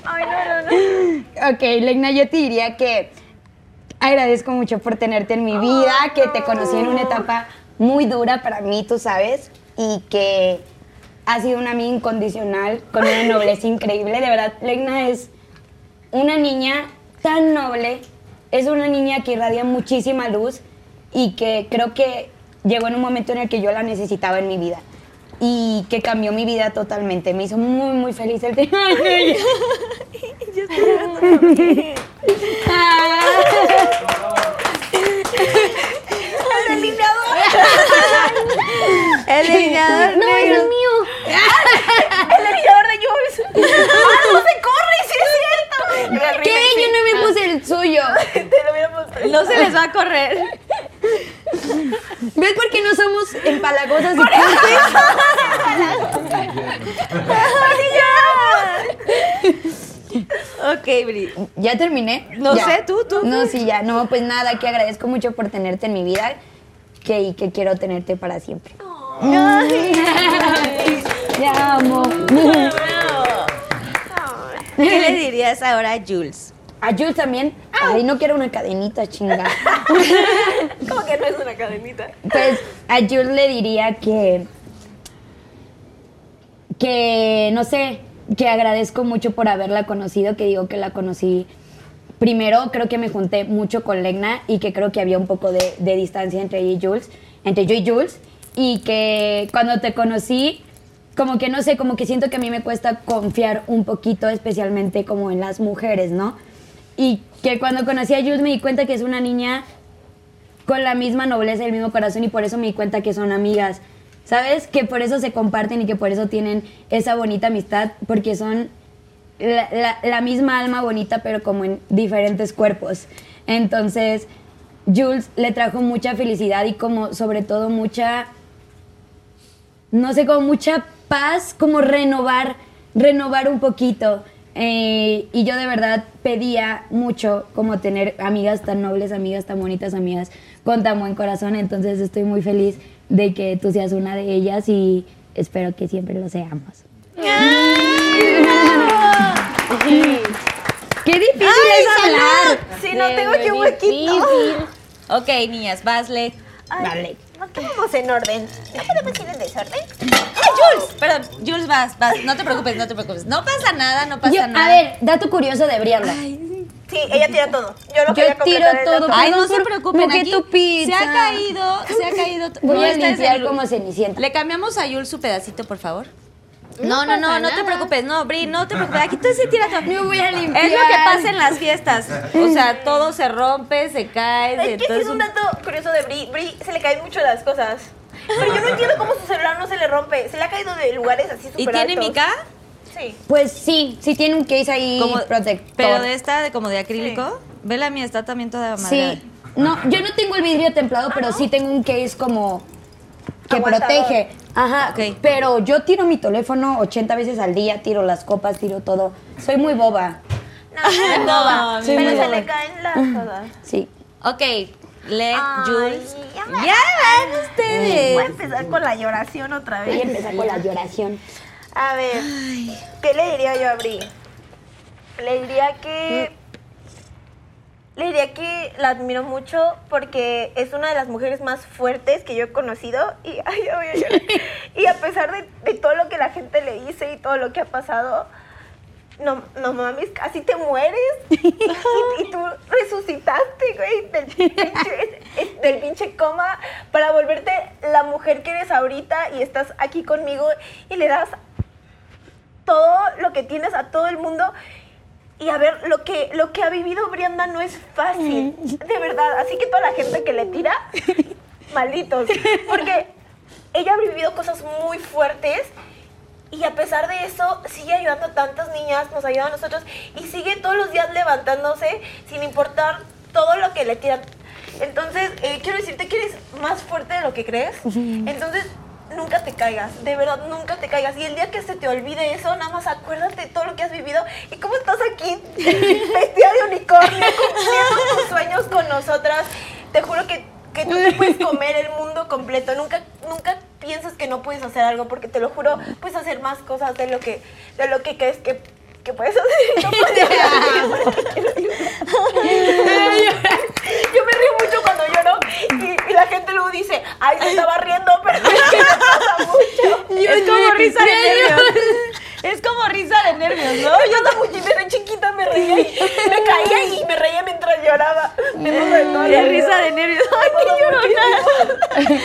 Ay, no, no, no. Ok, Legna, yo te diría que agradezco mucho por tenerte en mi vida, que te conocí en una etapa muy dura para mí, tú sabes, y que has sido una amiga incondicional con una nobleza increíble. De verdad, Legna es una niña tan noble, es una niña que irradia muchísima luz y que creo que llegó en un momento en el que yo la necesitaba en mi vida y que cambió mi vida totalmente. Me hizo muy, muy feliz el tema de ella. El leñador No, es el mío. El leñador de Jules. ¡Ah, no se corre! ¡Sí es cierto! El ¿Qué? Yo no me puse el suyo. Te lo hubiéramos No se les va a correr. ¿Ves por qué no somos empalagosas y cursis? Ok, Bri. ¿Ya terminé? No Ya. sé, tú, tú, No, sí, ya. No, pues nada, que agradezco mucho por tenerte en mi vida que, y que quiero tenerte para siempre. Te amo. ¿Qué le dirías ahora a Jules? A Jules también. Ay, no quiero una cadenita, chinga. Como que no es una cadenita. Pues a Jules le diría que. Que, no sé, que agradezco mucho por haberla conocido, que digo que la conocí. Primero, creo que me junté mucho con Legna y que creo que había un poco de, de distancia entre ella y Jules, entre yo y Jules. Y que cuando te conocí, como que no sé, como que siento que a mí me cuesta confiar un poquito, especialmente como en las mujeres, ¿no? Y que cuando conocí a Jules me di cuenta que es una niña con la misma nobleza y el mismo corazón y por eso me di cuenta que son amigas. ¿Sabes? Que por eso se comparten y que por eso tienen esa bonita amistad, porque son la, la- la misma alma bonita, pero como en diferentes cuerpos. Entonces, Jules le trajo mucha felicidad y como sobre todo mucha, no sé, como mucha paz, como renovar, renovar un poquito. Eh, y yo de verdad pedía mucho como tener amigas tan nobles, amigas tan bonitas, amigas con tan buen corazón. Entonces estoy muy feliz de que tú seas una de ellas y espero que siempre lo seamos. ¡Qué difícil es hablar! Sí, no tengo aquí un huequito. Ok, niñas, vasle. Dale. No estamos en orden. ¿No podemos ir en desorden? Jules! Perdón, Jules, vas, vas. No te preocupes, no te preocupes. No pasa nada, no pasa Yo- nada. a ver, dato curioso de Brianda. Sí, ella tira todo. Yo lo Yo tiro todo. Ay, no se preocupen, mojar aquí se ha caído, se ha caído. Voy No, a limpiar como cenicienta. Le cambiamos a Yul su pedacito, por favor. No No, no, no, te preocupes, no, Bri, no te preocupes. Aquí tú sí tira todo. Me voy a limpiar. Es lo que pasa en las fiestas. O sea, todo se rompe, se cae. Es que sí es un dato curioso de Bri. Bri se le caen mucho las cosas. Pero yo no entiendo cómo su celular no se le rompe. Se le ha caído de lugares así súper ¿Y tiene altos. mica? Sí. Pues sí, sí tiene un case ahí Como, protector. pero de esta, de como de acrílico. Ve la mía, está también toda madre. Sí. No, yo no tengo el vidrio templado, pero sí tengo un case como que Aguantador. protege. Ajá. Ok. Pero yo tiro mi teléfono 80 veces al día, tiro las copas, tiro todo. Soy muy boba. No, no boba. pero se boba. le caen las cosas. Sí. Ok, let Ay, Jules. ya me- Ya van ustedes. Voy a empezar con la lloración otra Voy a vez. empezar con la lloración. A ver, ¿qué le diría yo a Bri? Le diría que. Le diría que la admiro mucho porque es una de las mujeres más fuertes que yo he conocido y, ay, ya voy a llorar. y a pesar de, de todo lo que la gente le dice y todo lo que ha pasado, no, no mames, casi te mueres y, y tú resucitaste, güey, del pinche, del pinche coma para volverte la mujer que eres ahorita y estás aquí conmigo y le das todo lo que tienes a todo el mundo. Y a ver, lo que, lo que ha vivido Brianda no es fácil, de verdad. Así que toda la gente que le tira, malditos. Porque ella ha vivido cosas muy fuertes y a pesar de eso sigue ayudando a tantas niñas, nos ayuda a nosotros y sigue todos los días levantándose sin importar todo lo que le tiran. Entonces, eh, quiero decirte que eres más fuerte de lo que crees. Entonces, nunca te caigas, de verdad, nunca te caigas. Y el día que se te olvide eso, nada más acuérdate de todo lo que has vivido y cómo estás aquí, vestida de unicornio, cumpliendo tus sueños con nosotras. Te juro que, que tú te puedes comer el mundo completo. Nunca, nunca piensas que no puedes hacer algo, porque te lo juro, puedes hacer más cosas de lo que, de lo que crees que, que puedes hacer. No puedes Yo me río mucho cuando lloro y, y la gente luego dice, ay, se estaba riendo, pero es que me pasa mucho. Es como risa de nervios. Es como risa de nervios, ¿no? Yo también desde chiquita me reía y me caía y me reía mientras lloraba. Me pasa de todo. Es risa de nervios. Ay, qué llorona.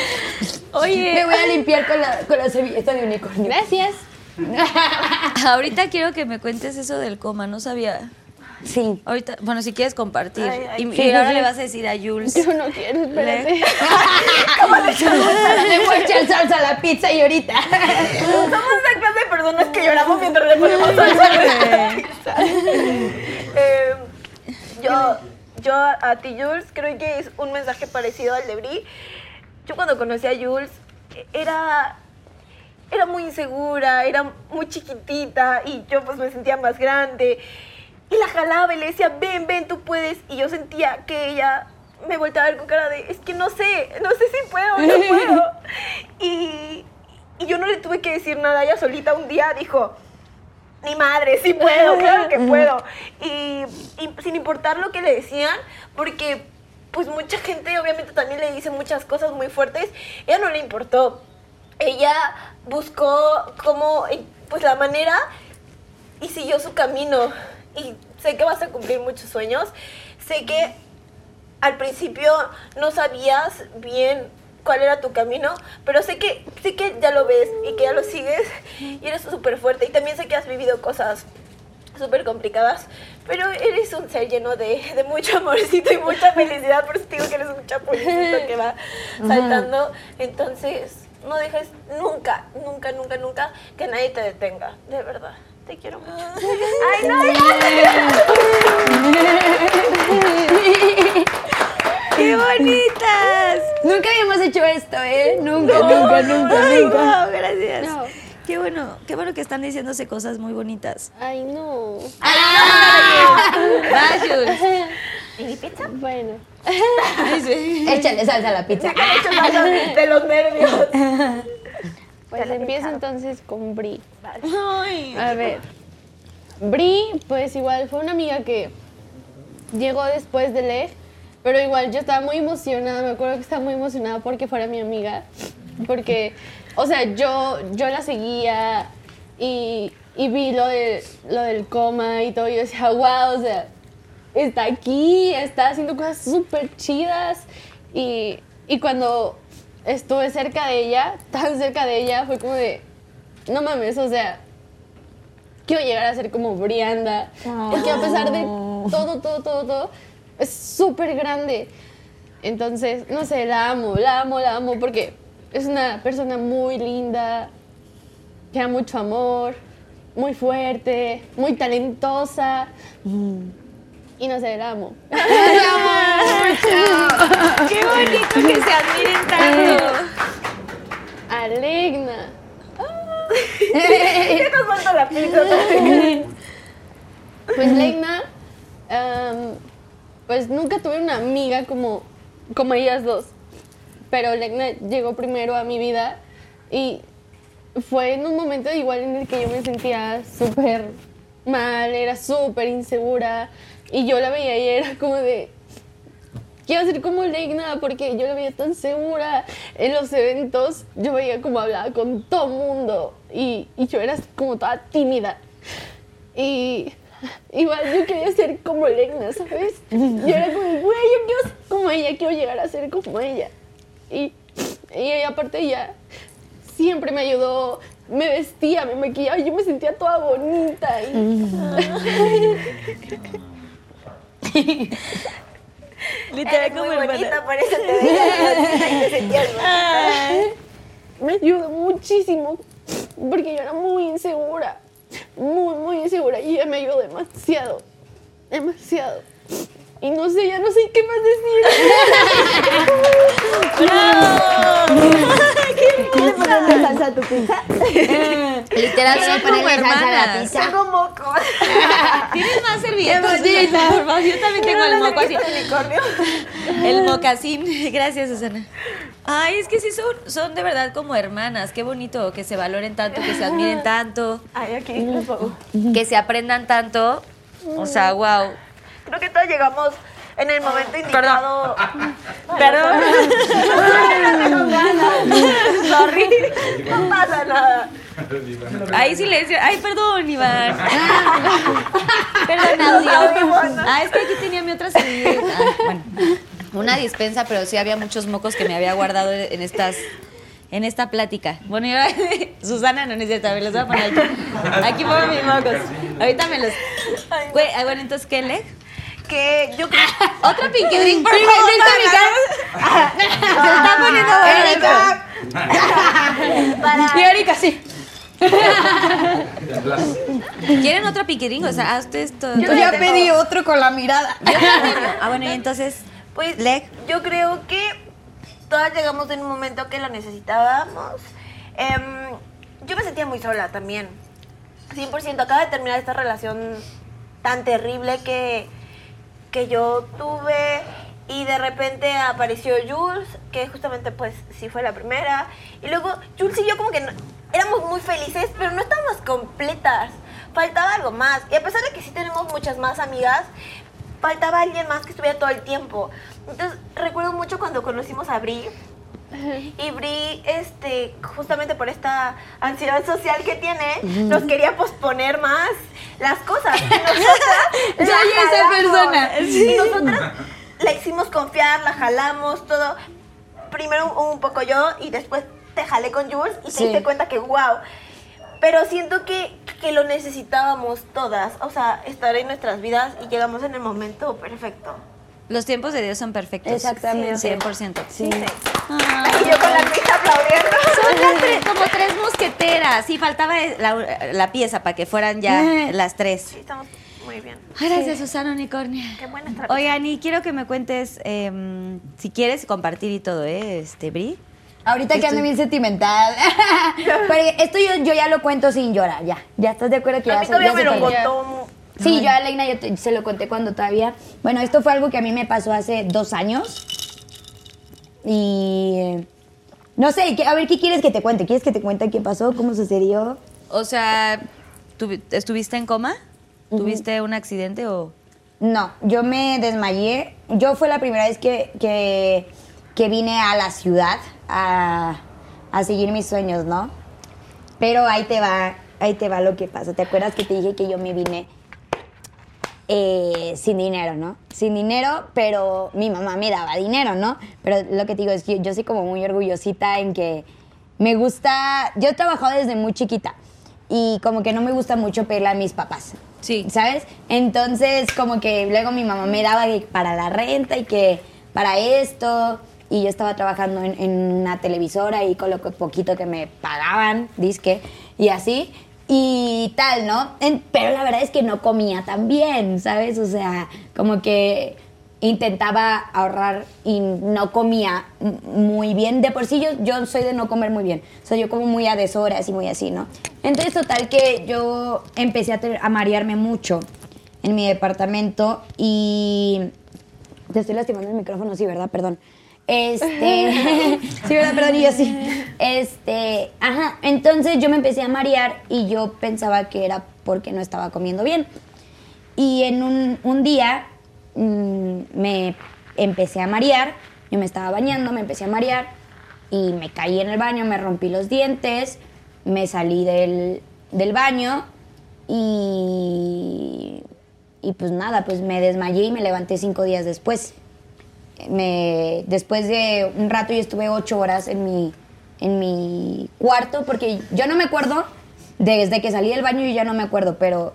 Oye, Me voy a limpiar con la, con la servilleta de unicornio. Gracias. ahorita quiero que me cuentes eso del coma, no sabía. Sí. Ahorita, bueno, si quieres compartir. Ay, ay, y, y sí, ahora sí. le vas a decir a Jules. Yo no quiero, espérate. Le voy a echar salsa a la pizza y ahorita. Somos la clase de personas que lloramos mientras le ponemos salsa a la pizza. Eh, yo, yo a ti, Jules, creo que es un mensaje parecido al de Bri. Yo cuando conocí a Jules, eh, era, era muy insegura, era muy chiquitita y yo pues me sentía más grande. Y la jalaba y le decía, ven, ven, tú puedes. Y yo sentía que ella me volteaba a ver con cara de, es que no sé, no sé si puedo, no puedo. Y, y yo no le tuve que decir nada, ella solita un día dijo, ni madre, sí puedo, claro que puedo. Y, y sin importar lo que le decían, porque pues mucha gente obviamente también le dice muchas cosas muy fuertes, ella no le importó. Ella buscó como, eh, pues la manera y siguió su camino. Y sé que vas a cumplir muchos sueños. Sé que al principio no sabías bien cuál era tu camino, pero sé que, sé que ya lo ves y que ya lo sigues y eres súper fuerte. Y también sé que has vivido cosas súper complicadas, pero eres un ser lleno de, de mucho amorcito y mucha felicidad, por eso digo que eres un chapulincito que va saltando. Entonces, no dejes nunca, nunca, nunca, nunca que nadie te detenga, de verdad. Te quiero mucho. Ay, no, ¡Qué bonitas! Nunca habíamos hecho esto, ¿eh? Nunca, nunca, nunca, Ay, nunca. wow, gracias. No. Qué bueno, qué bueno que están diciéndose cosas muy bonitas. Ay, no. Jules. ¿Y mi pizza? Bueno. Échale salsa a la pizza. de los nervios. Pues empiezo entonces con Bri. Ay. A ver. Bri, pues igual fue una amiga que llegó después de Leg, pero igual yo estaba muy emocionada, me acuerdo que estaba muy emocionada porque fuera mi amiga, porque, o sea, yo, yo la seguía y, y vi lo, de, lo del coma y todo, y yo decía, wow, o sea, está aquí, está haciendo cosas súper chidas. Y, y cuando estuve cerca de ella, tan cerca de ella, fue como de, no mames, o sea, quiero llegar a ser como Brianda. Porque a pesar de todo, todo, todo, todo, es súper grande. Entonces, no sé, la amo, la amo, la amo, porque es una persona muy linda, que da mucho amor, muy fuerte, muy talentosa. Y no sé, la amo. Qué bonito que se admiren tanto. Alegna. ¿Qué nos la pizza? Pues Legna, am, pues nunca tuve una amiga como, como ellas dos. Pero Legna llegó primero a mi vida y fue en un momento igual en el que yo me sentía súper mal, era súper insegura. Y yo la veía y era como de, quiero ser como Legna porque yo la veía tan segura. En los eventos yo veía como hablaba con todo mundo y, y yo era como toda tímida. Y igual yo quería ser como Legna, ¿sabes? Yo era como, güey, yo quiero ser como ella, quiero llegar a ser como ella. Y, y aparte ella siempre me ayudó, me vestía, me maquillaba, yo me sentía toda bonita. Y, Literal como muy bonita, por eso te veía me ayudó muchísimo porque yo era muy insegura, muy, muy insegura y ella me ayudó demasiado, demasiado. Y no sé, ya no sé qué más ¿Quieres ponerle salsa a tu pizza? Literal, son como hermanas. Tengo moco. ¿Tienes más servilletas? Yo también tengo el moco así. El mocasín. Gracias, Susana. Ay, es que sí son, son de verdad como hermanas. Qué bonito que se valoren tanto, que se admiren tanto, Ay, aquí, que se aprendan tanto. O sea, wow. Creo que todos llegamos en el momento indicado. Perdón. Sorry. No pasa nada. Ay, silencio. Ay, perdón, Iván. perdón, audio. Ah, es que aquí tenía mi otra servilleta. Ah, bueno, una dispensa, pero sí había muchos mocos que me había guardado en estas. En esta plática. Bueno, y ahora, Susana no necesita, me los voy a poner aquí. Aquí pongo mis mocos. Ahorita me los. Güey, ah, bueno, entonces, ¿qué le? Que yo creo. Otro pinky drink, por favor. Se está poniendo bonito. Para. Y Erika sí. ¿Quieren otro pinky drink? O sea, a ustedes todo. Yo ya pedí otro con la mirada. Ah, bueno, y entonces. Pues Leg. yo creo que todas llegamos en un momento que lo necesitábamos. Em, yo me sentía muy sola también. 100%. Acaba de terminar esta relación tan terrible que, que yo tuve y de repente apareció Jules, que justamente pues sí fue la primera. Y luego Jules y yo como que no- éramos muy felices, pero no estábamos completas. Faltaba algo más. Y a pesar de que sí tenemos muchas más amigas, faltaba alguien más que estuviera todo el tiempo. Entonces, recuerdo mucho cuando conocimos a Bri. Y Bri, este, justamente por esta ansiedad social que tiene, nos quería posponer más las cosas. Nosotras Soy esa persona. Nosotras la hicimos confiar, la jalamos, todo. Primero un, poco yo y después te jalé con Jules y te diste cuenta que wow. Pero siento que, que lo necesitábamos todas, o sea, estar en nuestras vidas y llegamos en el momento perfecto. Los tiempos de Dios son perfectos. Exactamente. 100%. Sí. Y yo con la pizza aplaudiendo. Son las tres- como tres mosqueteras. Sí, faltaba la, la pieza para que fueran ya las tres. Sí, estamos muy bien. Gracias, Susana Unicornia. Qué buena estrategia. Oigan, y quiero que me cuentes, em, si quieres compartir y todo, ¿eh? Este, Bri. Ahorita que ando bien sentimental. Pero esto yo, yo ya lo cuento sin llorar, ya. ¿Ya estás de acuerdo que A ya mí se- todavía ya me se lo contó. Sí, yo a Elena yo te- se lo conté cuando todavía. Bueno, esto fue algo que a mí me pasó hace dos años. Y. No sé, ¿qué- a ver, ¿qué quieres que te cuente? ¿Quieres que te cuente qué pasó? ¿Cómo sucedió? O sea, ¿tuvi- ¿estuviste en coma? ¿Tuviste un accidente o...? No, yo me desmayé. Yo fue la primera vez que, que, que vine a la ciudad a, a seguir mis sueños, ¿no? Pero ahí te va, ahí te va lo que pasa. ¿Te acuerdas que te dije que yo me vine eh, sin dinero, ¿no? Sin dinero, pero mi mamá me daba dinero, ¿no? Pero lo que te digo es que yo soy como muy orgullosita en que me gusta, yo he trabajado desde muy chiquita y como que no me gusta mucho pedirle a mis papás. Sí. ¿Sabes? Entonces, como que luego mi mamá me daba que para la renta y que para esto. Y yo estaba trabajando en, en una televisora y con lo poquito que me pagaban, disque, y así. Y tal, ¿no? En- pero la verdad es que no comía tan bien, ¿sabes? O sea, como que intentaba ahorrar y no comía muy bien. De por sí yo, yo soy de no comer muy bien. O sea, yo como muy a deshoras y muy así, ¿no? Entonces, total que yo empecé a, a marearme mucho en mi departamento y... Te estoy lastimando el micrófono, sí, ¿verdad? Perdón. Este... sí, ¿verdad? Perdón, y yo sí. Este... Ajá, entonces yo me empecé a marear y yo pensaba que era porque no estaba comiendo bien. Y en un, un día mm, me empecé a marear, yo me estaba bañando, me empecé a marear y me caí en el baño, me rompí los dientes, me salí del, del baño y, y pues nada, pues me desmayé y me levanté cinco días después. Me, después de un rato yo estuve ocho horas en mi, en mi cuarto porque yo no me acuerdo, desde que salí del baño yo ya no me acuerdo, pero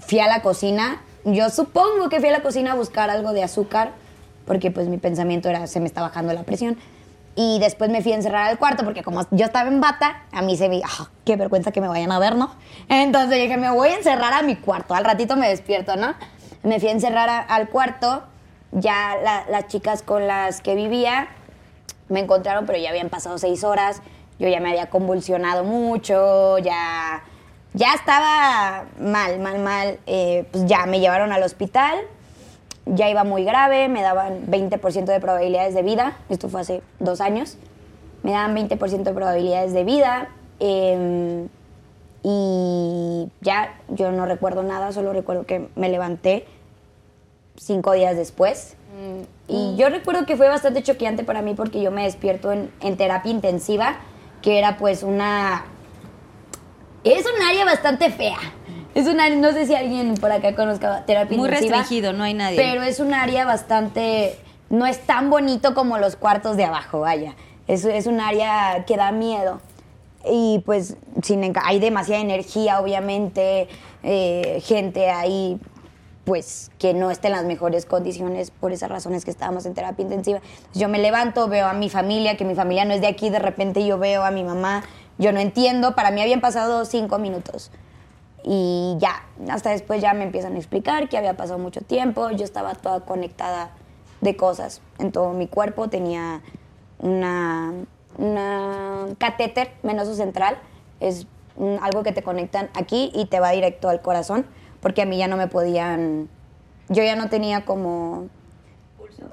fui a la cocina, yo supongo que fui a la cocina a buscar algo de azúcar porque pues mi pensamiento era se me está bajando la presión. Y después me fui a encerrar al cuarto porque como yo estaba en bata, a mí se me... ah, qué vergüenza que me vayan a ver, ¿no? Entonces dije, me voy a encerrar a mi cuarto. Al ratito me despierto, ¿no? Me fui a encerrar al cuarto. Ya la- las chicas con las que vivía me encontraron, pero ya habían pasado seis horas. Yo ya me había convulsionado mucho, ya, ya estaba mal, mal, mal. Eh, pues ya me llevaron al hospital ya iba muy grave, me daban 20% de probabilidades de vida, esto fue hace dos años, me daban 20% de probabilidades de vida eh, y ya yo no recuerdo nada, solo recuerdo que me levanté cinco días después. Y yo recuerdo que fue bastante choqueante para mí porque yo me despierto en, en terapia intensiva, que era pues una... Es un área bastante fea. Es un área, no sé si alguien por acá conozca terapia Muy intensiva. restringido, no hay nadie. Pero es un área bastante. No es tan bonito como los cuartos de abajo, vaya. Es, es un área que da miedo. Y pues sin, hay demasiada energía, obviamente. eh, gente ahí, pues que no está en las mejores condiciones por esas razones que estábamos en terapia intensiva. Yo me levanto, veo a mi familia, que mi familia no es de aquí, de repente yo veo a mi mamá. Yo no entiendo, para mí habían pasado cinco minutos. Y ya, hasta después ya me empiezan a explicar que había pasado mucho tiempo, yo estaba toda conectada de cosas en todo mi cuerpo, tenía una, una catéter venoso central, es algo que te conectan aquí y te va directo al corazón, porque a mí ya no me podían, yo ya no tenía como...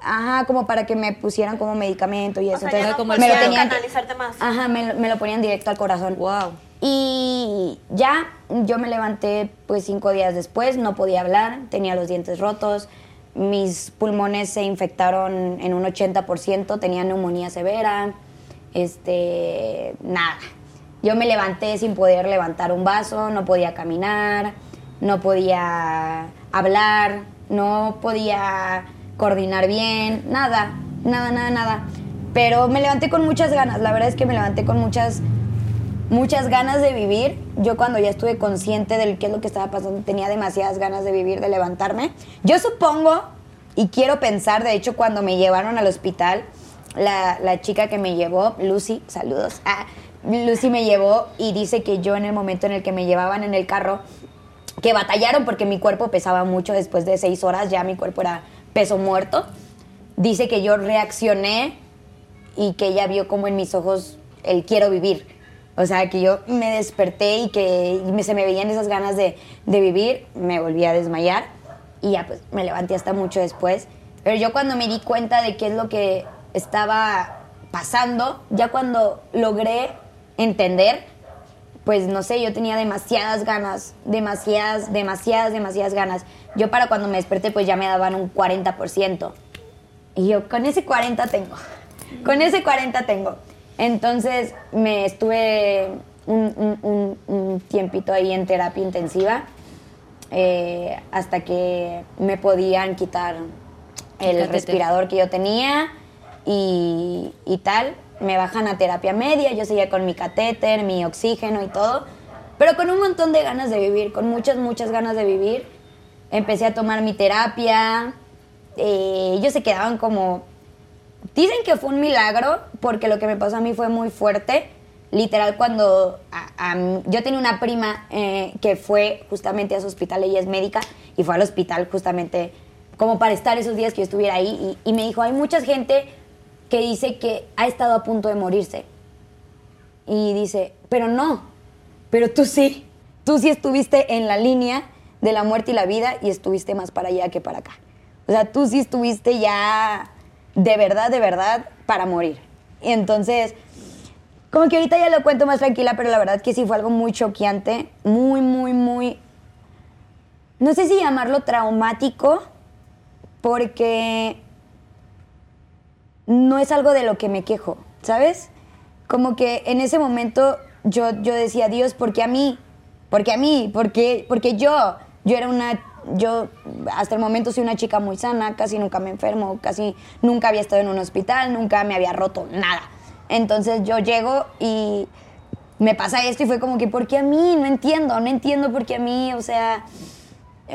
Ajá, como para que me pusieran como medicamento y eso. sea, ya Entonces, no me lo tenían que- canalizarte más. Ajá, me, lo- me lo ponían directo al corazón. Wow. Y ya yo me levanté pues cinco días después, no podía hablar, tenía los dientes rotos, mis pulmones se infectaron en un 80%, tenía neumonía severa, este, nada. Yo me levanté sin poder levantar un vaso, no podía caminar, no podía hablar, no podía coordinar bien, nada, nada, nada, nada. Pero me levanté con muchas ganas, la verdad es que me levanté con muchas muchas ganas de vivir. Yo cuando ya estuve consciente de qué es lo que estaba pasando, tenía demasiadas ganas de vivir, de levantarme. Yo supongo, y quiero pensar, de hecho, cuando me llevaron al hospital, la, la chica que me llevó, Lucy, saludos, ah, Lucy me llevó y dice que yo en el momento en el que me llevaban en el carro, que batallaron porque mi cuerpo pesaba mucho después de seis horas, ya mi cuerpo era peso muerto. Dice que yo reaccioné y que ella vio como en mis ojos el quiero vivir. O sea, que yo me desperté y que se me veían esas ganas de, de vivir, me volví a desmayar y ya pues me levanté hasta mucho después. Pero yo cuando me di cuenta de qué es lo que estaba pasando, ya cuando logré entender, pues no sé, yo tenía demasiadas ganas, demasiadas, demasiadas, demasiadas ganas. Yo para cuando me desperté pues ya me daban un 40%. Y yo, con ese 40 tengo. Con ese 40 tengo. Entonces me estuve un, un- un- un tiempito ahí en terapia intensiva eh, hasta que me podían quitar el respirador que yo tenía y, y tal. Me bajan a terapia media, yo seguía con mi catéter, mi oxígeno y todo, pero con un montón de ganas de vivir, con muchas, muchas ganas de vivir. Empecé a tomar mi terapia, eh, ellos se quedaban como... Dicen que fue un milagro porque lo que me pasó a mí fue muy fuerte. Literal, cuando yo tenía una prima eh, que fue justamente a ese hospital, ella es médica, y fue al hospital justamente como para estar esos días que yo estuviera ahí, y, y me dijo, hay mucha gente que dice que ha estado a punto de morirse. Y dice, pero no, pero tú sí, tú sí estuviste en la línea de la muerte y la vida y estuviste más para allá que para acá. O sea, tú sí estuviste ya de verdad, de verdad, para morir. Y entonces, como que ahorita ya lo cuento más tranquila, pero la verdad que sí fue algo muy choqueante, muy, muy, muy, no sé si llamarlo traumático, porque no es algo de lo que me quejo, ¿sabes? Como que en ese momento yo, yo decía, Dios, ¿por qué a mí? ¿Por qué a mí? ¿Por qué? Porque yo, yo era una, yo hasta el momento soy una chica muy sana, casi nunca me enfermo, casi nunca había estado en un hospital, nunca me había roto nada. Entonces yo llego y me pasa esto y fue como que, ¿por qué a mí? No entiendo, no entiendo por qué a mí, o sea,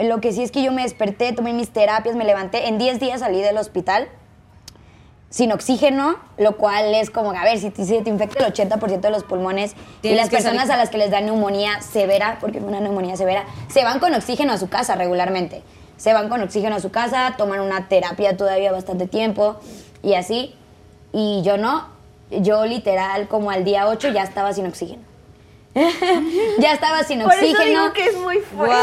lo que sí es que yo me desperté, tomé mis terapias, me levanté, en 10 días salí del hospital sin oxígeno, lo cual es como, a ver, si te, si te infecta el 80% de los pulmones y las personas a las que les da neumonía severa, porque fue una neumonía severa, se van con oxígeno a su casa regularmente. Se van con oxígeno a su casa, toman una terapia todavía bastante tiempo y así. Y yo no, yo literal como al día 8 ya estaba sin oxígeno. ya estaba sin Por eso oxígeno. digo que es muy fuerte.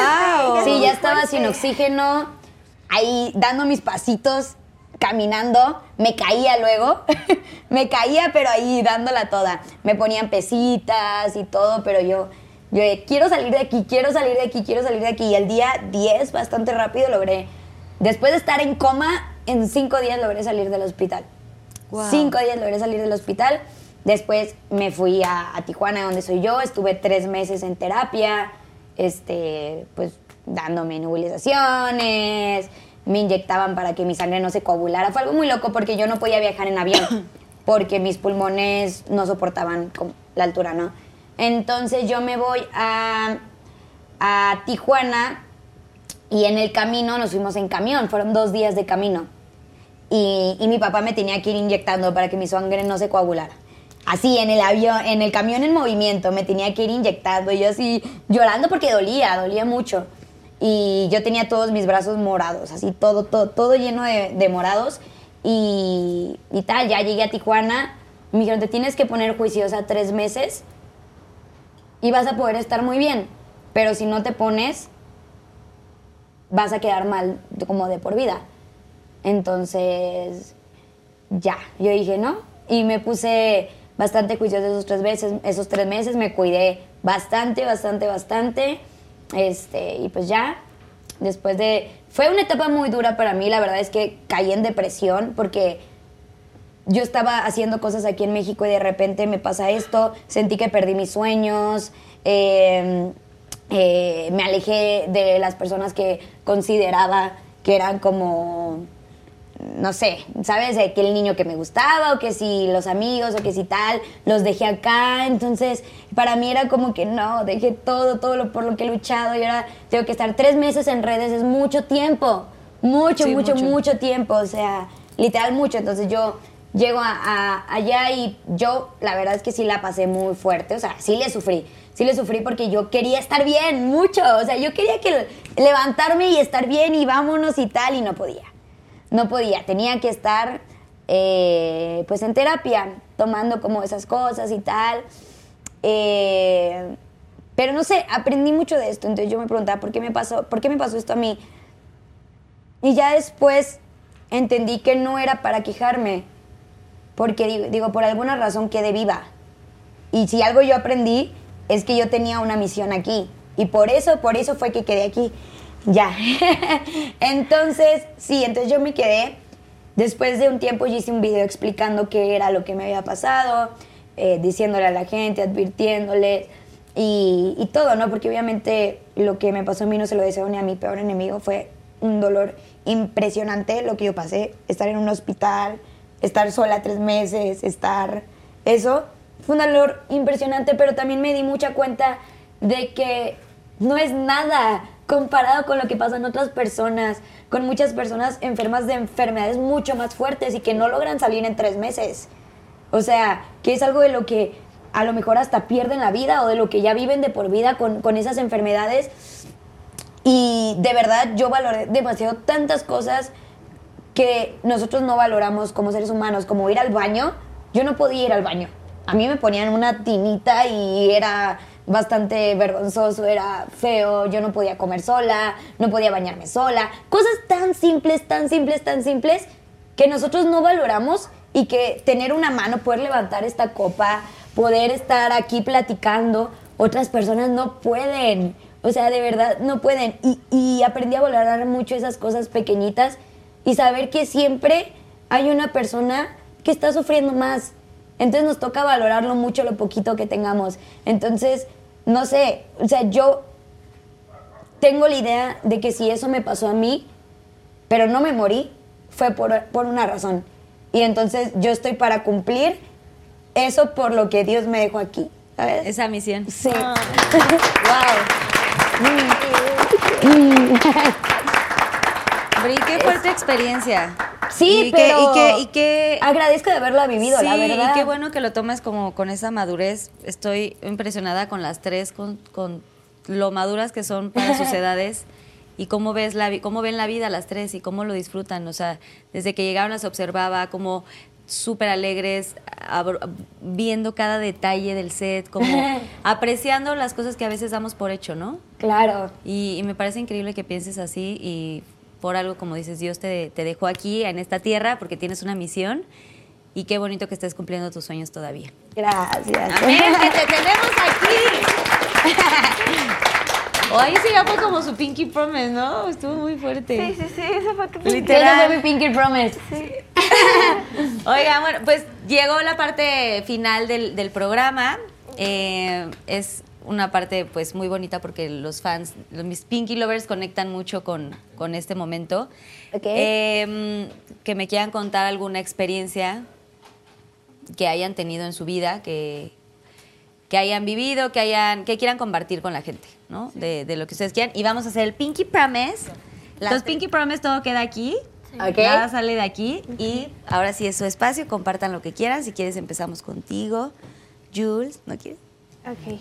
Es Sí, ya estaba fuerte. sin oxígeno, ahí dando mis pasitos, caminando, me caía luego, me caía, pero ahí dándola toda. Me ponían pesitas y todo, pero yo, yo quiero salir de aquí, quiero salir de aquí, quiero salir de aquí. Y el día 10, bastante rápido, logré, después de estar en coma, en cinco días logré salir del hospital. Wow. Cinco días logré salir del hospital. Después me fui a, a Tijuana, donde soy yo. Estuve tres meses en terapia, este, pues dándome nebulizaciones, me inyectaban para que mi sangre no se coagulara. Fue algo muy loco porque yo no podía viajar en avión porque mis pulmones no soportaban la altura, ¿no? Entonces yo me voy a, a Tijuana y en el camino nos fuimos en camión, fueron dos días de camino. Y, y mi papá me tenía que ir inyectando para que mi sangre no se coagulara. Así, en el avión, en el camión en movimiento, me tenía que ir inyectando. Y yo así, llorando porque dolía, dolía mucho. Y yo tenía todos mis brazos morados, así, todo, todo, todo lleno de, de morados. Y, y tal, ya llegué a Tijuana. Me dijeron, te tienes que poner juiciosa tres meses y vas a poder estar muy bien. Pero si no te pones, vas a quedar mal como de por vida. Entonces, ya, yo dije, ¿no? Y me puse bastante juiciosa esos tres meses, esos tres meses, me cuidé bastante, bastante, bastante. Este, y pues ya, después de... Fue una etapa muy dura para mí, la verdad es que caí en depresión porque yo estaba haciendo cosas aquí en México y de repente me pasa esto, sentí que perdí mis sueños, eh, eh, me alejé de las personas que consideraba que eran como, no sé, ¿sabes? De que el niño que me gustaba o que si los amigos o que si tal, los dejé acá. Entonces, para mí era como que no, dejé todo, todo lo por lo que he luchado y ahora tengo que estar tres meses en redes, es mucho tiempo, mucho, Sí, mucho, mucho. mucho tiempo, o sea, literal mucho. Entonces yo llego a, a- allá y yo la verdad es que sí la pasé muy fuerte, o sea, sí le sufrí, sí le sufrí porque yo quería estar bien, mucho, o sea, yo quería que levantarme y estar bien y vámonos y tal y no podía, no podía, tenía que estar eh, pues en terapia, tomando como esas cosas y tal. Eh, pero no sé, aprendí mucho de esto, entonces yo me preguntaba, ¿por qué me pasó, ¿por qué me pasó esto a mí? Y ya después entendí que no era para quejarme, porque digo, por alguna razón quedé viva. Y si algo yo aprendí es que yo tenía una misión aquí. Y por eso, por eso fue que quedé aquí. Ya. entonces, sí, entonces yo me quedé. Después de un tiempo yo hice un video explicando qué era lo que me había pasado, eh, diciéndole a la gente, advirtiéndole y, y todo, ¿no? Porque obviamente lo que me pasó a mí no se lo deseo ni a mi peor enemigo. Fue un dolor impresionante lo que yo pasé. Estar en un hospital, estar sola tres meses, estar... Eso fue un dolor impresionante, pero también me di mucha cuenta de que no es nada comparado con lo que pasa en otras personas, con muchas personas enfermas de enfermedades mucho más fuertes y que no logran salir en tres meses. O sea, que es algo de lo que a lo mejor hasta pierden la vida o de lo que ya viven de por vida con, con esas enfermedades. Y de verdad yo valoré demasiado tantas cosas que nosotros no valoramos como seres humanos, como ir al baño. Yo no podía ir al baño. A mí me ponían una tinita y era bastante vergonzoso, era feo, yo no podía comer sola, no podía bañarme sola. Cosas tan simples, tan simples, tan simples que nosotros no valoramos y que tener una mano, poder levantar esta copa, poder estar aquí platicando, otras personas no pueden. O sea, de verdad, no pueden. Y, y aprendí a valorar mucho esas cosas pequeñitas y saber que siempre hay una persona que está sufriendo más. Entonces nos toca valorarlo mucho lo poquito que tengamos. Entonces, no sé, o sea, yo tengo la idea de que si eso me pasó a mí, pero no me morí, fue por, por una razón. Y entonces yo estoy para cumplir eso por lo que Dios me dejó aquí. ¿sabes? Esa misión. Sí. Bri, qué fuerte experiencia. Sí, y pero Que, y, que, y que- agradezco de haberla vivido, sí, la verdad. y qué bueno que lo tomes como con esa madurez. Estoy impresionada con las tres, con, con lo maduras que son para sus edades y cómo ves la cómo ven la vida las tres y cómo lo disfrutan. O sea, desde que llegaron las observaba como súper alegres, viendo cada detalle del set, como apreciando las cosas que a veces damos por hecho, ¿no? Claro. Y, y me parece increíble que pienses así y por algo, como dices, Dios te, te dejó aquí, en esta tierra, porque tienes una misión y qué bonito que estés cumpliendo tus sueños todavía. Gracias. Amén, que te tenemos aquí. O ahí sí ya fue como su Pinky Promise, ¿no? Estuvo muy fuerte. Sí, sí, sí, eso fue que Literal. Fue mi Pinky Promise. Oigan, bueno, pues llegó la parte final del, del programa. Eh, es una parte pues muy bonita porque los fans, los, mis Pinky Lovers conectan mucho con, con este momento. Ok. Eh, que me quieran contar alguna experiencia que hayan tenido en su vida, que, que hayan vivido, que hayan, que quieran compartir con la gente, ¿no? De, de lo que ustedes quieran. Y vamos a hacer el Pinky Promise. Los Pinky Promise todo queda aquí. Ok. Nada sale de aquí. Y ahora sí es su espacio, compartan lo que quieran. Si quieres empezamos contigo. Jules, ¿no quieres? Ok.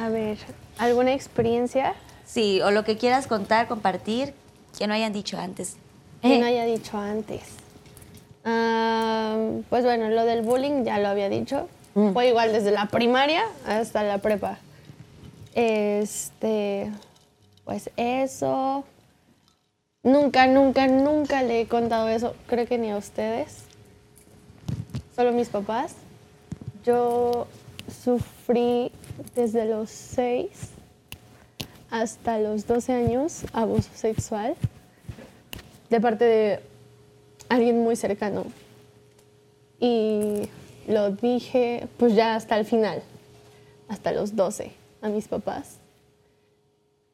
A ver, ¿alguna experiencia Sí, o lo que quieras contar, compartir, que no hayan dicho antes. que no haya dicho antes? Pues bueno, lo del bullying ya lo había dicho. Fue igual desde la primaria hasta la prepa. Este, pues eso. Nunca, nunca, nunca le he contado eso. Creo que ni a ustedes. Solo mis papás. Yo sufrí desde los 6 hasta los 12 años abuso sexual de parte de alguien muy cercano. Y lo dije pues ya hasta el final, hasta los 12 a mis papás.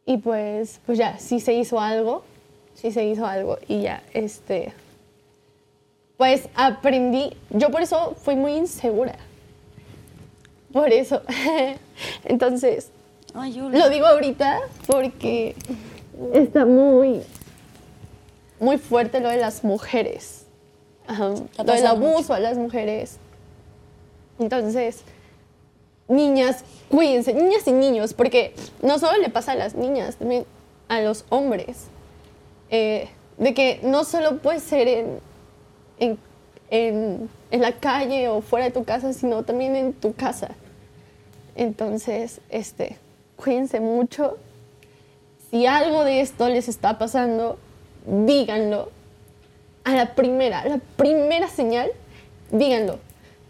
Y pues, pues ya, sí se hizo algo, sí se hizo algo y ya, este, pues aprendí, yo por eso fui muy insegura. Por eso. Entonces, Ay, lo digo ahorita porque está muy, muy fuerte lo de las mujeres. Ajá, Lo del abuso a las mujeres. Entonces, niñas, cuídense, niñas y niños, porque no solo le pasa a las niñas, también a los hombres. Eh, de que no solo puede ser en, en, en- en la calle o fuera de tu casa, sino también en tu casa. Entonces, este, cuídense mucho. Si algo de esto les está pasando, díganlo. A la primera, a la primera señal, díganlo.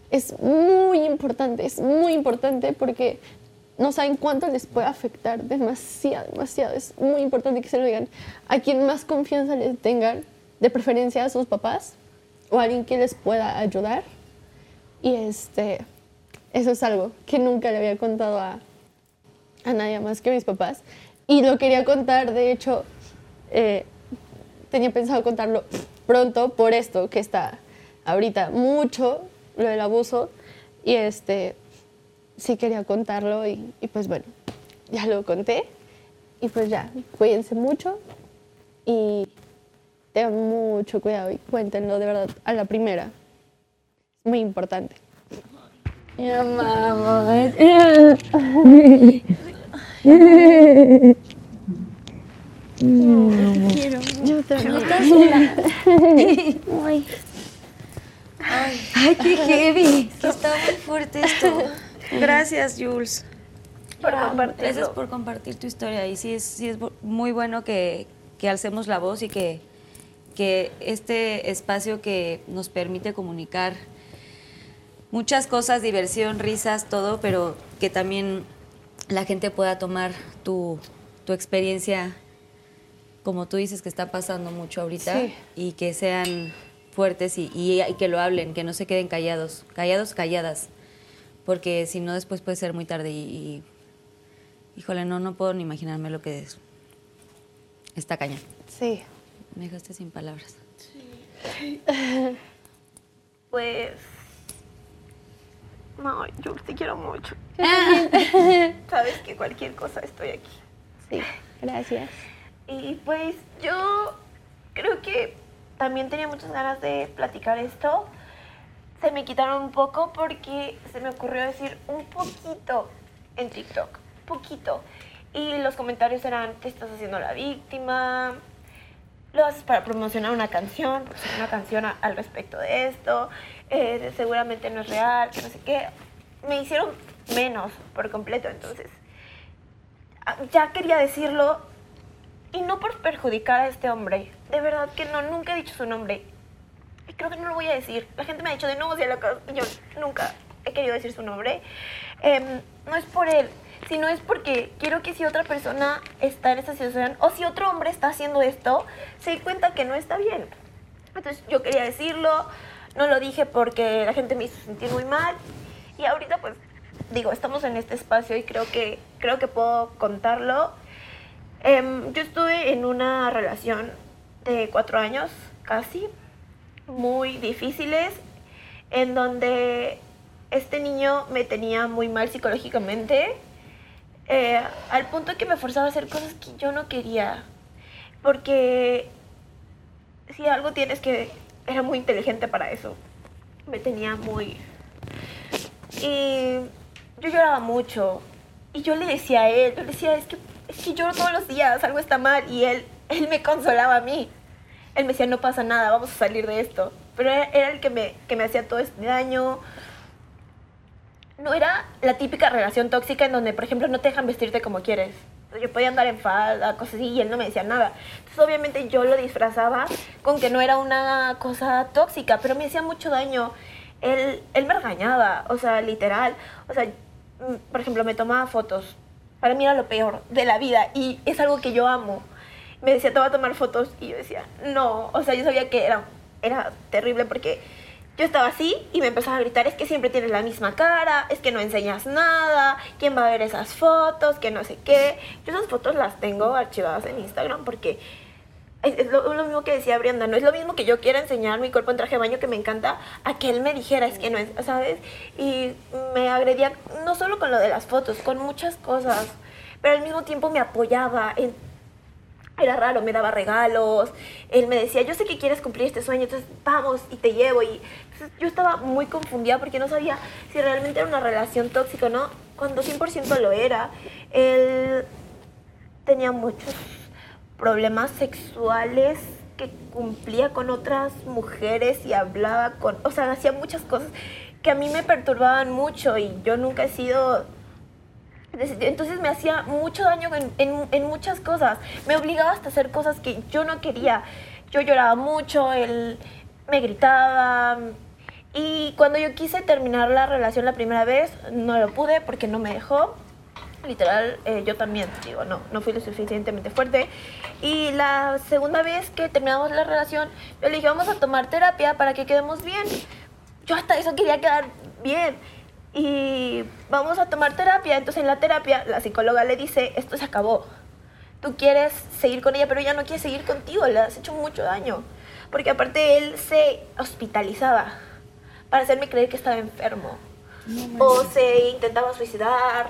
Es muy importante, es muy importante porque no saben cuánto les puede afectar. Demasiado, demasiado. Es muy importante que se lo digan. A quien más confianza les tengan, de preferencia a sus papás o a alguien que les pueda ayudar. Y este, eso es algo que nunca le había contado a, a nadie más que a mis papás. Y lo quería contar, de hecho, eh, tenía pensado contarlo pronto por esto que está ahorita mucho, lo del abuso. Y este, sí quería contarlo y, y pues bueno, ya lo conté. Y pues ya, cuídense mucho y tengan mucho cuidado y cuéntenlo de verdad a la primera. Es muy importante. Mi amamos. Yo también. Ay, qué heavy. Está muy fuerte esto. Gracias, Jules. Por compartirlo. Gracias por compartir tu historia. Y sí es, sí es muy bueno que, que alcemos la voz y que, que este espacio que nos permite comunicar muchas cosas, diversión, risas, todo, pero que también la gente pueda tomar tu, tu experiencia, como tú dices que está pasando mucho ahorita, Sí. y que sean fuertes y, y- y que lo hablen, que no se queden callados, callados, calladas, porque si no después puede ser muy tarde y, y- híjole, no, no puedo ni imaginarme lo que es. Está caña. Sí. Me dejaste sin palabras. Pues. No, yo te quiero mucho. Sabes que cualquier cosa estoy aquí. Sí, gracias. Y pues yo creo que también tenía muchas ganas de platicar esto. Se me quitaron un poco porque se me ocurrió decir un poquito en TikTok. Poquito. Y los comentarios eran, te estás haciendo la víctima, lo haces para promocionar una canción, una canción a- al respecto de esto, eh, seguramente no es real, que no sé qué. Me hicieron menos por completo, entonces ah, ya quería decirlo y no por perjudicar a este hombre. De verdad que no, nunca he dicho su nombre. Y creo que no lo voy a decir. La gente me ha dicho de nuevo yo nunca he querido decir su nombre. Em, no es por él, sino es porque quiero que si otra persona está en esta situación o si otro hombre está haciendo esto, se dé cuenta que no está bien. Entonces yo quería decirlo, no lo dije porque la gente me hizo sentir muy mal. Y ahorita pues digo, estamos en este espacio y creo que, creo que puedo contarlo. Em, yo estuve en una relación de cuatro años, casi, muy difíciles, en donde este niño me tenía muy mal psicológicamente, eh, al punto que me forzaba a hacer cosas que yo no quería, porque si algo tienes que era muy inteligente para eso, me tenía muy... Y yo lloraba mucho, y yo le decía a él, le decía, es que, es que lloro todos los días, algo está mal, y él, él me consolaba a mí. Él me decía, no pasa nada, vamos a salir de esto. Pero era, era el que me, que me hacía todo este daño. No era la típica relación tóxica en donde, por ejemplo, no te dejan vestirte como quieres. Yo podía andar en falda, cosas así, y él no me decía nada. Entonces, obviamente, yo lo disfrazaba con que no era una cosa tóxica, pero me hacía mucho daño. Él, él me regañaba, o sea, literal. O sea, mm, por ejemplo, me tomaba fotos. Para mí era lo peor de la vida y es algo que yo amo. Me decía, te voy a tomar fotos y yo decía, no. O sea, yo sabía que era, era terrible porque yo estaba así y me empezaba a gritar, es que siempre tienes la misma cara, es que no enseñas nada, ¿quién va a ver esas fotos? Que no sé qué. Yo esas fotos las tengo archivadas en Instagram porque es, lo, lo mismo que decía Brianda, no es lo mismo que yo quiera enseñar mi cuerpo en traje de baño que me encanta a que él me dijera, es que no es, ¿sabes? Y me agredía no solo con lo de las fotos, con muchas cosas, pero al mismo tiempo me apoyaba en era raro, me daba regalos, él me decía, yo sé que quieres cumplir este sueño, entonces vamos y te llevo. Y yo estaba muy confundida porque no sabía si realmente era una relación tóxica o no, cuando 100% lo era. Él tenía muchos problemas sexuales que cumplía con otras mujeres y hablaba con, o sea, hacía muchas cosas que a mí me perturbaban mucho y yo nunca he sido entonces me hacía mucho daño en, en- en muchas cosas. Me obligaba hasta a hacer cosas que yo no quería. Yo lloraba mucho, él me gritaba. Y cuando yo quise terminar la relación la primera vez, no lo pude porque no me dejó. Literal, eh, yo también, digo, no, no fui lo suficientemente fuerte. Y la segunda vez que terminamos la relación, yo le dije, vamos a tomar terapia para que quedemos bien. Yo hasta eso quería quedar bien. y vamos a tomar terapia. Entonces en la terapia la psicóloga le dice, esto se acabó. Tú quieres seguir con ella, pero ella no quiere seguir contigo, le has hecho mucho daño. Porque aparte él se hospitalizaba para hacerme creer que estaba enfermo. o se intentaba suicidar.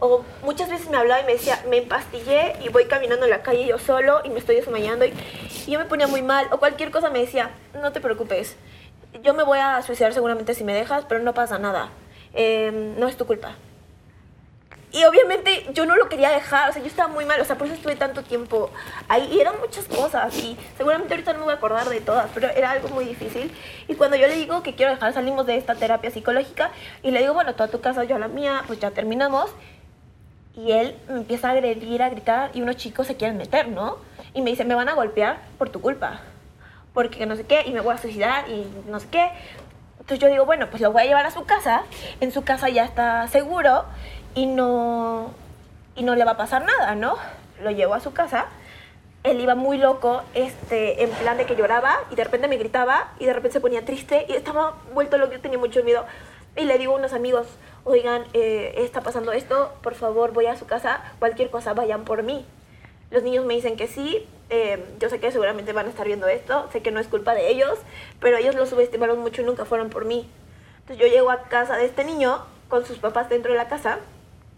O muchas veces me hablaba y me decía, me empastillé y voy caminando en la calle yo solo y me estoy desmayando. Y, y yo me ponía muy mal. O cualquier cosa me decía, no te preocupes. Yo me voy a suicidar seguramente si me dejas, pero no pasa nada. Em, no es tu culpa. Y obviamente yo no lo quería dejar, o sea, yo estaba muy mal, o sea, por eso estuve tanto tiempo ahí. Y eran muchas cosas, y seguramente ahorita no me voy a acordar de todas, pero era algo muy difícil. Y cuando yo le digo que quiero dejar, salimos de esta terapia psicológica, y le digo, bueno, tú a tu casa, yo a la mía, pues ya terminamos. Y él me empieza a agredir, a gritar, y unos chicos se quieren meter, ¿no? Y me dice, me van a golpear por tu culpa, porque no sé qué, y me voy a suicidar, y no sé qué. Entonces yo digo, bueno, pues lo voy a llevar a su casa, en su casa ya está seguro, y no, y no le va a pasar nada, ¿no? Lo llevo a su casa. Él iba muy loco, este, en plan de que lloraba y de repente me gritaba y de repente se ponía triste y estaba vuelto loco, yo tenía mucho miedo. Y le digo a unos amigos, oigan, eh, está pasando esto, por favor voy a su casa, cualquier cosa vayan por mí. Los niños me dicen que sí, eh, yo sé que seguramente van a estar viendo esto, sé que no es culpa de ellos, pero ellos lo subestimaron mucho y nunca fueron por mí. Entonces yo llego a casa de este niño con sus papás dentro de la casa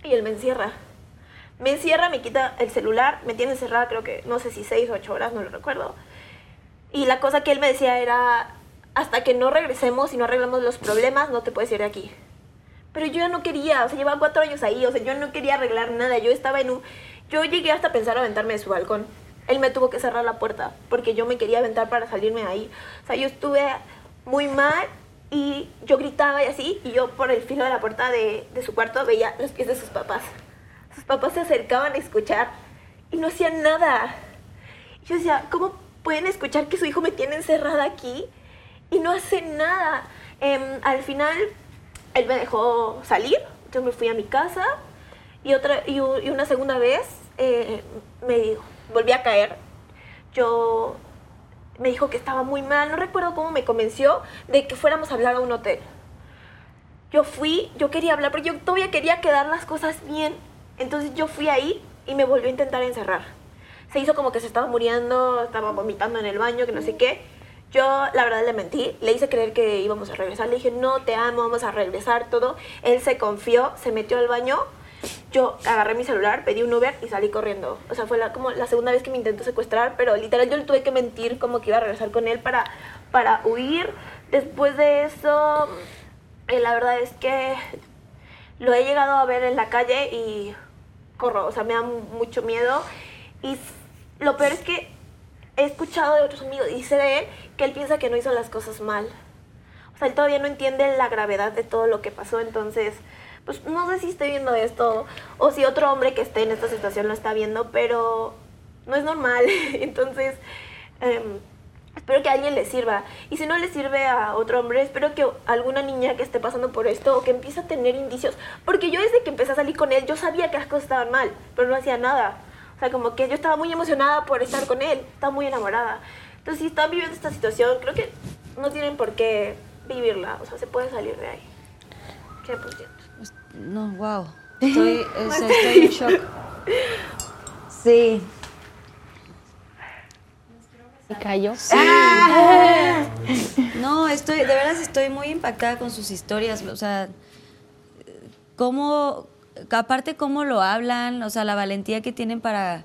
y él me encierra. Me encierra, me quita el celular, me tiene encerrada creo que, no sé si seis o ocho horas, no lo recuerdo. Y la cosa que él me decía era, hasta que no regresemos y no arreglamos los problemas, no te puedes ir de aquí. Pero yo ya no quería, o sea, llevaba cuatro años ahí, o sea, yo no quería arreglar nada, yo estaba en un... Yo llegué hasta pensar aventarme de su balcón. Él me tuvo que cerrar la puerta porque yo me quería aventar para salirme de ahí. O sea, yo estuve muy mal y yo gritaba y así, y yo por el filo de la puerta de, de su cuarto veía los pies de sus papás. Sus papás se acercaban a escuchar y no hacían nada. Yo decía, ¿cómo pueden escuchar que su hijo me tiene encerrada aquí y no hace nada? Em, al final, él me dejó salir, yo me fui a mi casa y, otra, y, una segunda vez eh, me volví a caer. Yo me dijo que estaba muy mal, no recuerdo cómo me convenció de que fuéramos a hablar a un hotel. Yo fui, yo quería hablar, pero yo todavía quería quedar las cosas bien. Entonces yo fui ahí y me volvió a intentar encerrar. Se hizo como que se estaba muriendo, estaba vomitando en el baño, que no sé qué. Yo, la verdad, le mentí. Le hice creer que íbamos a regresar. Le dije, no, te amo, vamos a regresar, todo. Él se confió, se metió al baño. Yo agarré mi celular, pedí un Uber y salí corriendo. O sea, fue la, como la segunda vez que me intentó secuestrar, pero literal yo le tuve que mentir como que iba a regresar con él para, para huir. Después de eso, eh, la verdad es que lo he llegado a ver en la calle y corro, o sea, me da mucho miedo. Y lo peor es que he escuchado de otros amigos y sé de él que él piensa que no hizo las cosas mal. O sea, él todavía no entiende la gravedad de todo lo que pasó, entonces, pues no sé si estoy viendo esto o si otro hombre que esté en esta situación lo está viendo, pero no es normal. entonces, em, espero que a alguien le sirva. Y si no le sirve a otro hombre, espero que alguna niña que esté pasando por esto o que empiece a tener indicios. Porque yo desde que empecé a salir con él, yo sabía que las cosas estaban mal, pero no hacía nada. O sea, como que yo estaba muy emocionada por estar con él, estaba muy enamorada. Entonces, si están viviendo esta situación, creo que no tienen por qué vivirla. O sea, se puede salir de ahí. 100%. No, wow. Estoy, estoy en shock. Sí. Se cayó. No, estoy, de veras estoy muy impactada con sus historias. O sea, cómo, aparte cómo lo hablan, o sea, la valentía que tienen para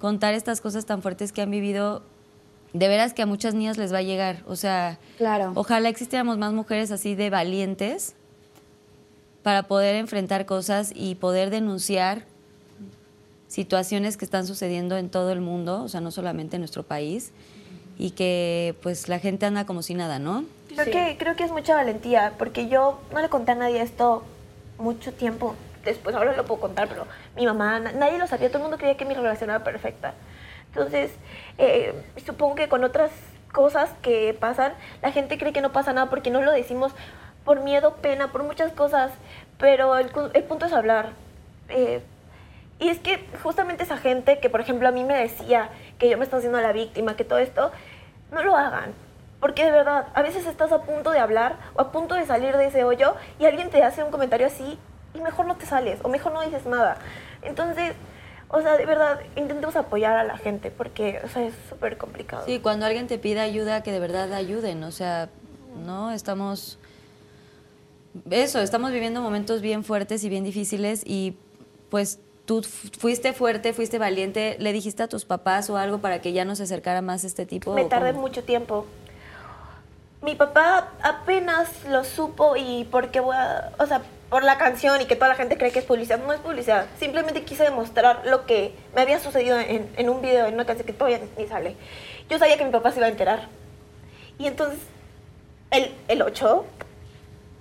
contar estas cosas tan fuertes que han vivido, de veras que a muchas niñas les va a llegar. O sea, Claro. ojalá existiéramos más mujeres así de valientes para poder enfrentar cosas y poder denunciar situaciones que están sucediendo en todo el mundo, o sea, no solamente en nuestro país, y que pues la gente anda como si nada, ¿no? Creo, que, creo que es mucha valentía, porque yo no le conté a nadie esto mucho tiempo después, ahora lo puedo contar, pero mi mamá, na- nadie lo sabía, todo el mundo creía que mi relación era perfecta. Entonces, eh, supongo que con otras cosas que pasan, la gente cree que no pasa nada porque no lo decimos por miedo, pena, por muchas cosas, pero el, el punto es hablar. Eh, y es que justamente esa gente que, por ejemplo, a mí me decía que yo me estaba haciendo la víctima, que todo esto, no lo hagan. Porque de verdad, a veces estás a punto de hablar o a punto de salir de ese hoyo y alguien te hace un comentario así y mejor no te sales o mejor no dices nada. Entonces, o sea, de verdad, intentemos apoyar a la gente porque, o sea, es súper complicado. Sí, cuando alguien te pide ayuda, que de verdad ayuden. O sea, no estamos. Eso, estamos viviendo momentos bien fuertes y bien difíciles y pues tú fu- fuiste fuerte, fuiste valiente. ¿Le dijiste a tus papás o algo para que ya no se acercara más este tipo? Me tardé cómo? mucho tiempo. Mi papá apenas lo supo y porque voy a, o sea, por la canción y que toda la gente cree que es publicidad, no es publicidad. Simplemente quise demostrar lo que me había sucedido en, en un video, en una canción que todavía ni sale. Yo sabía que mi papá se iba a enterar. Y entonces, el, el 8,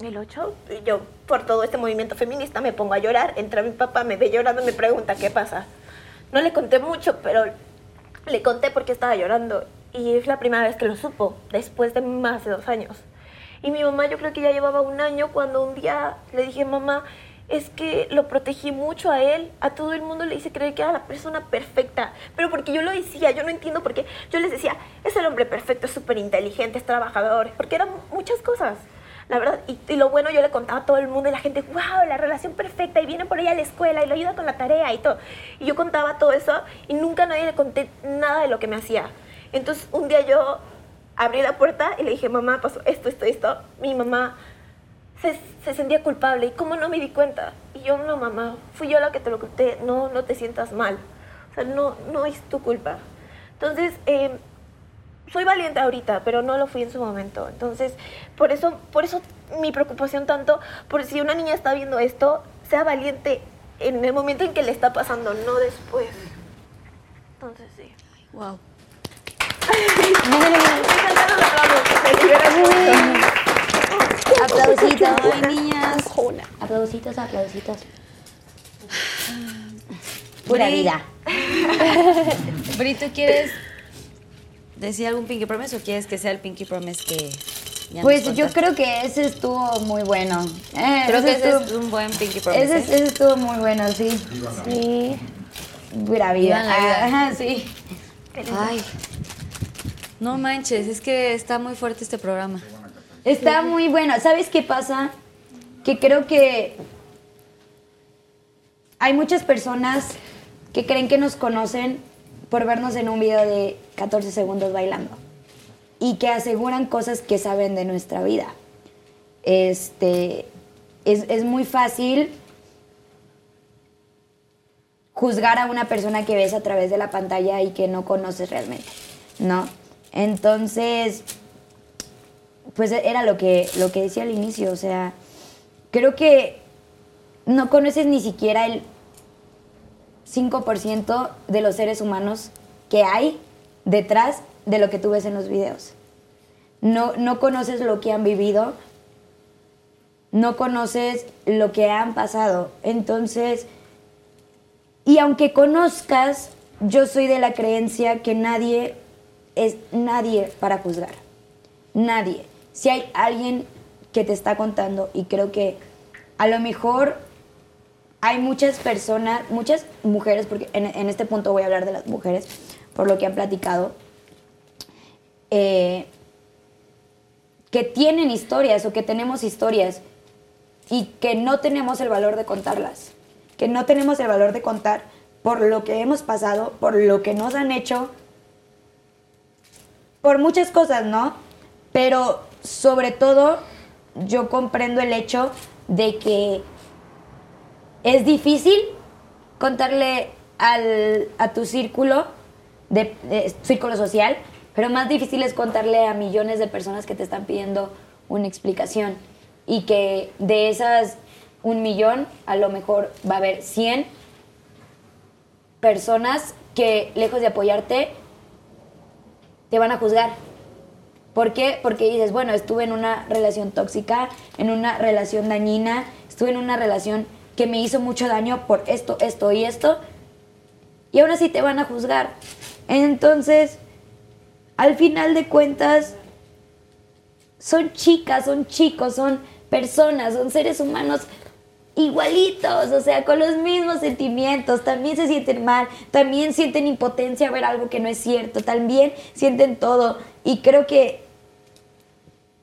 el 8, yo por todo este movimiento feminista me pongo a llorar. Entra mi papá, me ve llorando me pregunta qué pasa. No le conté mucho, pero le conté porque estaba llorando y es la primera vez que lo supo, después de más de dos años. Y mi mamá yo creo que ya llevaba un año cuando un día le dije, mamá, es que lo protegí mucho a él, a todo el mundo le hice creer que era la persona perfecta, pero porque yo lo decía, yo no entiendo por qué, yo les decía, es el hombre perfecto, es súper inteligente, es trabajador, porque eran muchas cosas. La verdad, y, lo bueno yo le contaba a todo el mundo y la gente, wow, la relación perfecta, y viene por ella a la escuela y lo ayuda con la tarea y todo. Y yo contaba todo eso y nunca a nadie le conté nada de lo que me hacía. Entonces un día yo abrí la puerta y le dije, mamá, pasó esto, esto, esto. Mi mamá se, se sentía culpable y cómo no me di cuenta. Y yo, no, mamá, fui yo la que te lo conté, no, no te sientas mal. O sea, no, no es tu culpa. Entonces, eh, soy valiente ahorita, pero no lo fui en su momento. Entonces, por eso, por eso mi preocupación tanto, por si una niña está viendo esto, sea valiente en el momento en que le está pasando, no después. Entonces, sí. Wow. Liberan mucho. Aplausitos. Ay, niñas. Aplausitos, aplausitos. Pura Bri. vida. Brito, ¿quieres decir algún Pinky Promise o quieres que sea el Pinky Promise que ya Pues nos yo creo que ese estuvo muy bueno. Eh, Creo que ese estuvo- es un buen Pinky Promise. ese, ¿eh? ese estuvo muy bueno, sí. Sí. Pura vida. Vivan la vida. Ajá, sí. Ay. No manches, es que está muy fuerte este programa. Está muy bueno. ¿Sabes qué pasa? Que creo que hay muchas personas que creen que nos conocen por vernos en un video de 14 segundos bailando y que aseguran cosas que saben de nuestra vida. Este, es, es muy fácil juzgar a una persona que ves a través de la pantalla y que no conoces realmente, ¿no? Entonces, pues era lo que, lo que decía al inicio, o sea, creo que no conoces ni siquiera el 5% de los seres humanos que hay detrás de lo que tú ves en los videos. No, no conoces lo que han vivido, no conoces lo que han pasado. Entonces, y aunque conozcas, yo soy de la creencia que nadie es nadie para juzgar. Nadie. Si hay alguien que te está contando y creo que a lo mejor hay muchas personas, muchas mujeres, porque en, este punto voy a hablar de las mujeres, por lo que han platicado, eh, que tienen historias o que tenemos historias y que no tenemos el valor de contarlas, que no tenemos el valor de contar por lo que hemos pasado, por lo que nos han hecho, por muchas cosas, ¿no? Pero sobre todo yo comprendo el hecho de que es difícil contarle al- a tu círculo, de, círculo social, pero más difícil es contarle a millones de personas que te están pidiendo una explicación y que de esas un millón a lo mejor va a haber 100 personas que lejos de apoyarte te van a juzgar. ¿Por qué? Porque dices, bueno, estuve en una relación tóxica, en una relación dañina, estuve en una relación que me hizo mucho daño por esto, esto y esto, y aún así te van a juzgar. Entonces, al final de cuentas, son chicas, son chicos, son personas, son seres humanos igualitos, o sea, con los mismos sentimientos, también se sienten mal, también sienten impotencia a ver algo que no es cierto, también sienten todo. Y creo que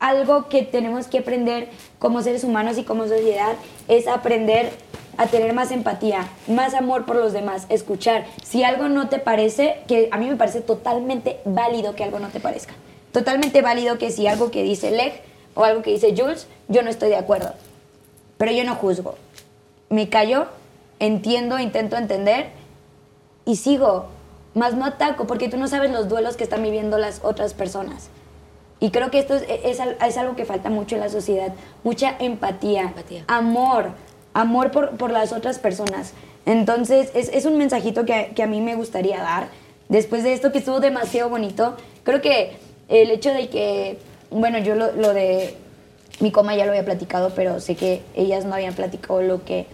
algo que tenemos que aprender como seres humanos y como sociedad es aprender a tener más empatía, más amor por los demás, escuchar. Si algo no te parece, que a mí me parece totalmente válido que algo no te parezca. Totalmente válido que si algo que dice Leg o algo que dice Jules, yo no estoy de acuerdo. Pero yo no juzgo. Me callo, entiendo, intento entender y sigo. Más no ataco porque tú no sabes los duelos que están viviendo las otras personas. Y creo que esto es, es es algo que falta mucho en la sociedad. Mucha empatía, Empatía. amor, amor por, por las otras personas. Entonces, es, es un mensajito que, que a mí me gustaría dar. Después de esto que estuvo demasiado bonito, creo que el hecho de que, bueno, yo lo, lo de mi coma ya lo había platicado, pero sé que ellas no habían platicado lo que,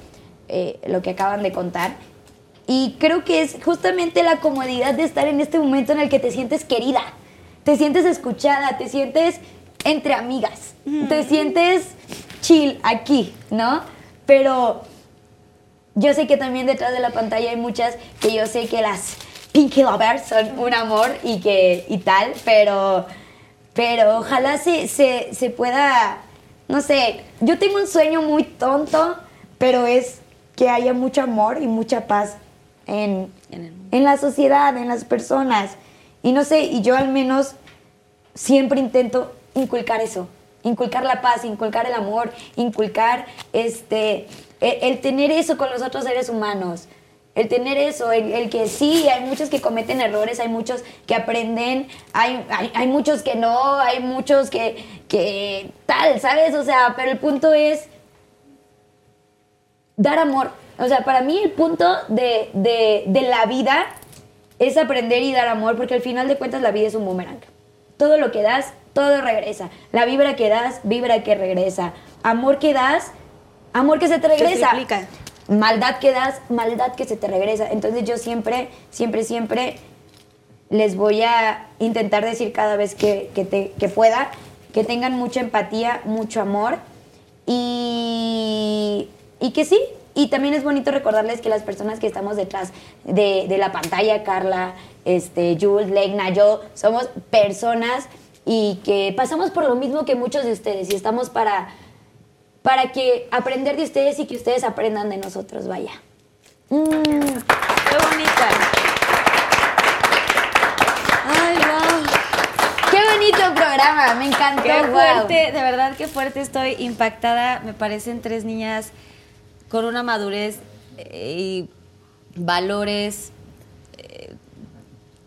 eh, lo que acaban de contar. Y creo que es justamente la comodidad de estar en este momento en el que te sientes querida, te sientes escuchada, te sientes entre amigas, te sientes chill aquí, ¿no? Pero yo sé que también detrás de la pantalla hay muchas que yo sé que las Pinky Lovers son un amor y que y tal, pero pero ojalá se, se, se pueda, no sé, yo tengo un sueño muy tonto, pero es que haya mucho amor y mucha paz en, En la sociedad, en las personas. Y no sé, y yo al menos siempre intento inculcar eso, inculcar la paz, inculcar el amor, inculcar este, el, tener eso con los otros seres humanos. El tener eso, el, el que sí, hay muchos que cometen errores, hay muchos que aprenden, hay, hay, hay muchos que no, hay muchos que, que tal, ¿sabes? O sea, pero el punto es dar amor. O sea, para mí el punto de, de- de la vida es aprender y dar amor, porque al final de cuentas la vida es un boomerang. Todo lo que das, todo regresa. La vibra que das, vibra que regresa. Amor que das, amor que se te regresa. Maldad que das, maldad que se te regresa. Entonces yo siempre, siempre, siempre les voy a intentar decir cada vez que, que te- que pueda que tengan mucha empatía, mucho amor y, y que sí. Y también es bonito recordarles que las personas que estamos detrás de, de la pantalla, Carla, este, Jules, Legna, yo, somos personas y que pasamos por lo mismo que muchos de ustedes y estamos para, para que aprender de ustedes y que ustedes aprendan de nosotros, vaya. Mm. Qué bonita. Ay, wow. Qué bonito programa, me encantó. Qué wow. fuerte, de verdad qué fuerte estoy impactada. Me parecen tres niñas con una madurez eh, y valores. eh,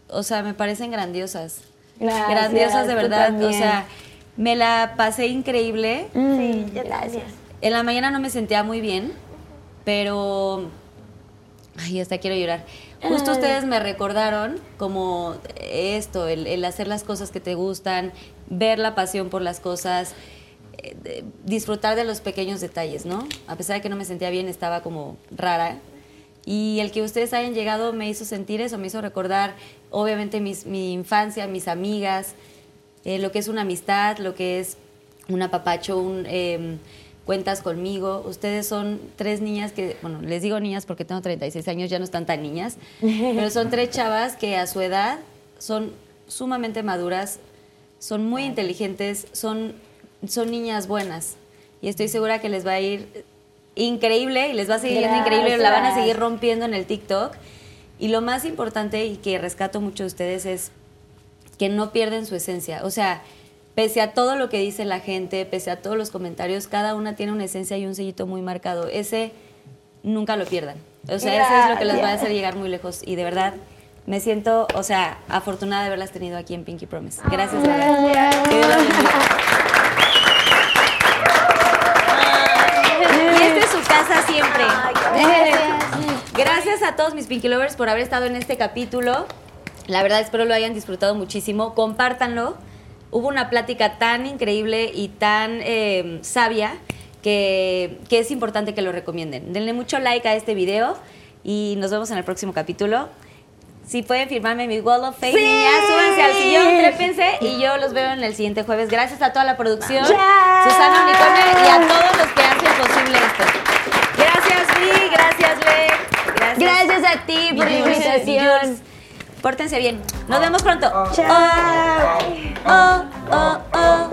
o sea, me parecen grandiosas. Gracias, grandiosas de verdad. O sea, me la pasé increíble. Mm, Sí, yo gracias. En la mañana no me sentía muy bien, pero. Ay, hasta quiero llorar. Justo Ay. ustedes me recordaron como esto, el, el hacer las cosas que te gustan, ver la pasión por las cosas, eh, disfrutar de los pequeños detalles, ¿no? A pesar de que no me sentía bien, estaba como rara. Y el que ustedes hayan llegado me hizo sentir eso, me hizo recordar, obviamente, mis- mi infancia, mis amigas, eh, lo que es una amistad, lo que es un apapacho, un em, cuentas conmigo. Ustedes son tres niñas que, bueno, les digo niñas porque tengo 36 años, ya no están tan niñas, pero son tres chavas que a su edad son sumamente maduras, son muy inteligentes, son, son niñas buenas. Y estoy segura que les va a ir increíble y les va a seguir yendo increíble, la van a Gracias. seguir rompiendo en el TikTok. Y lo más importante y que rescato mucho de ustedes es que no pierden su esencia. O sea, pese a todo lo que dice la gente, pese a todos los comentarios, cada una tiene una esencia y un sellito muy marcado. Ese nunca lo pierdan. O sea, ese es lo que les va a hacer llegar muy lejos. Y de verdad, me siento, o sea, afortunada de haberlas tenido aquí en Pinky Promise. Gracias, de Gracias a todos mis Pinky Lovers por haber estado en este capítulo. La verdad espero lo hayan disfrutado muchísimo. Compártanlo. Hubo una plática tan increíble y tan eh, sabia que, que es importante que lo recomienden. Denle mucho like a este video y nos vemos en el próximo capítulo. Si pueden firmarme mi Wall of Fame, niñas, súbanse al sillón, trépense y yo los veo en el siguiente jueves. Gracias a toda la producción, Susana Unicornia y a todos los que hacen posible esto. Gracias, Sí, gracias, Lex. Gracias. a ti por la invitación. Pórtense bien. Nos vemos pronto. Chao. Oh, oh, oh.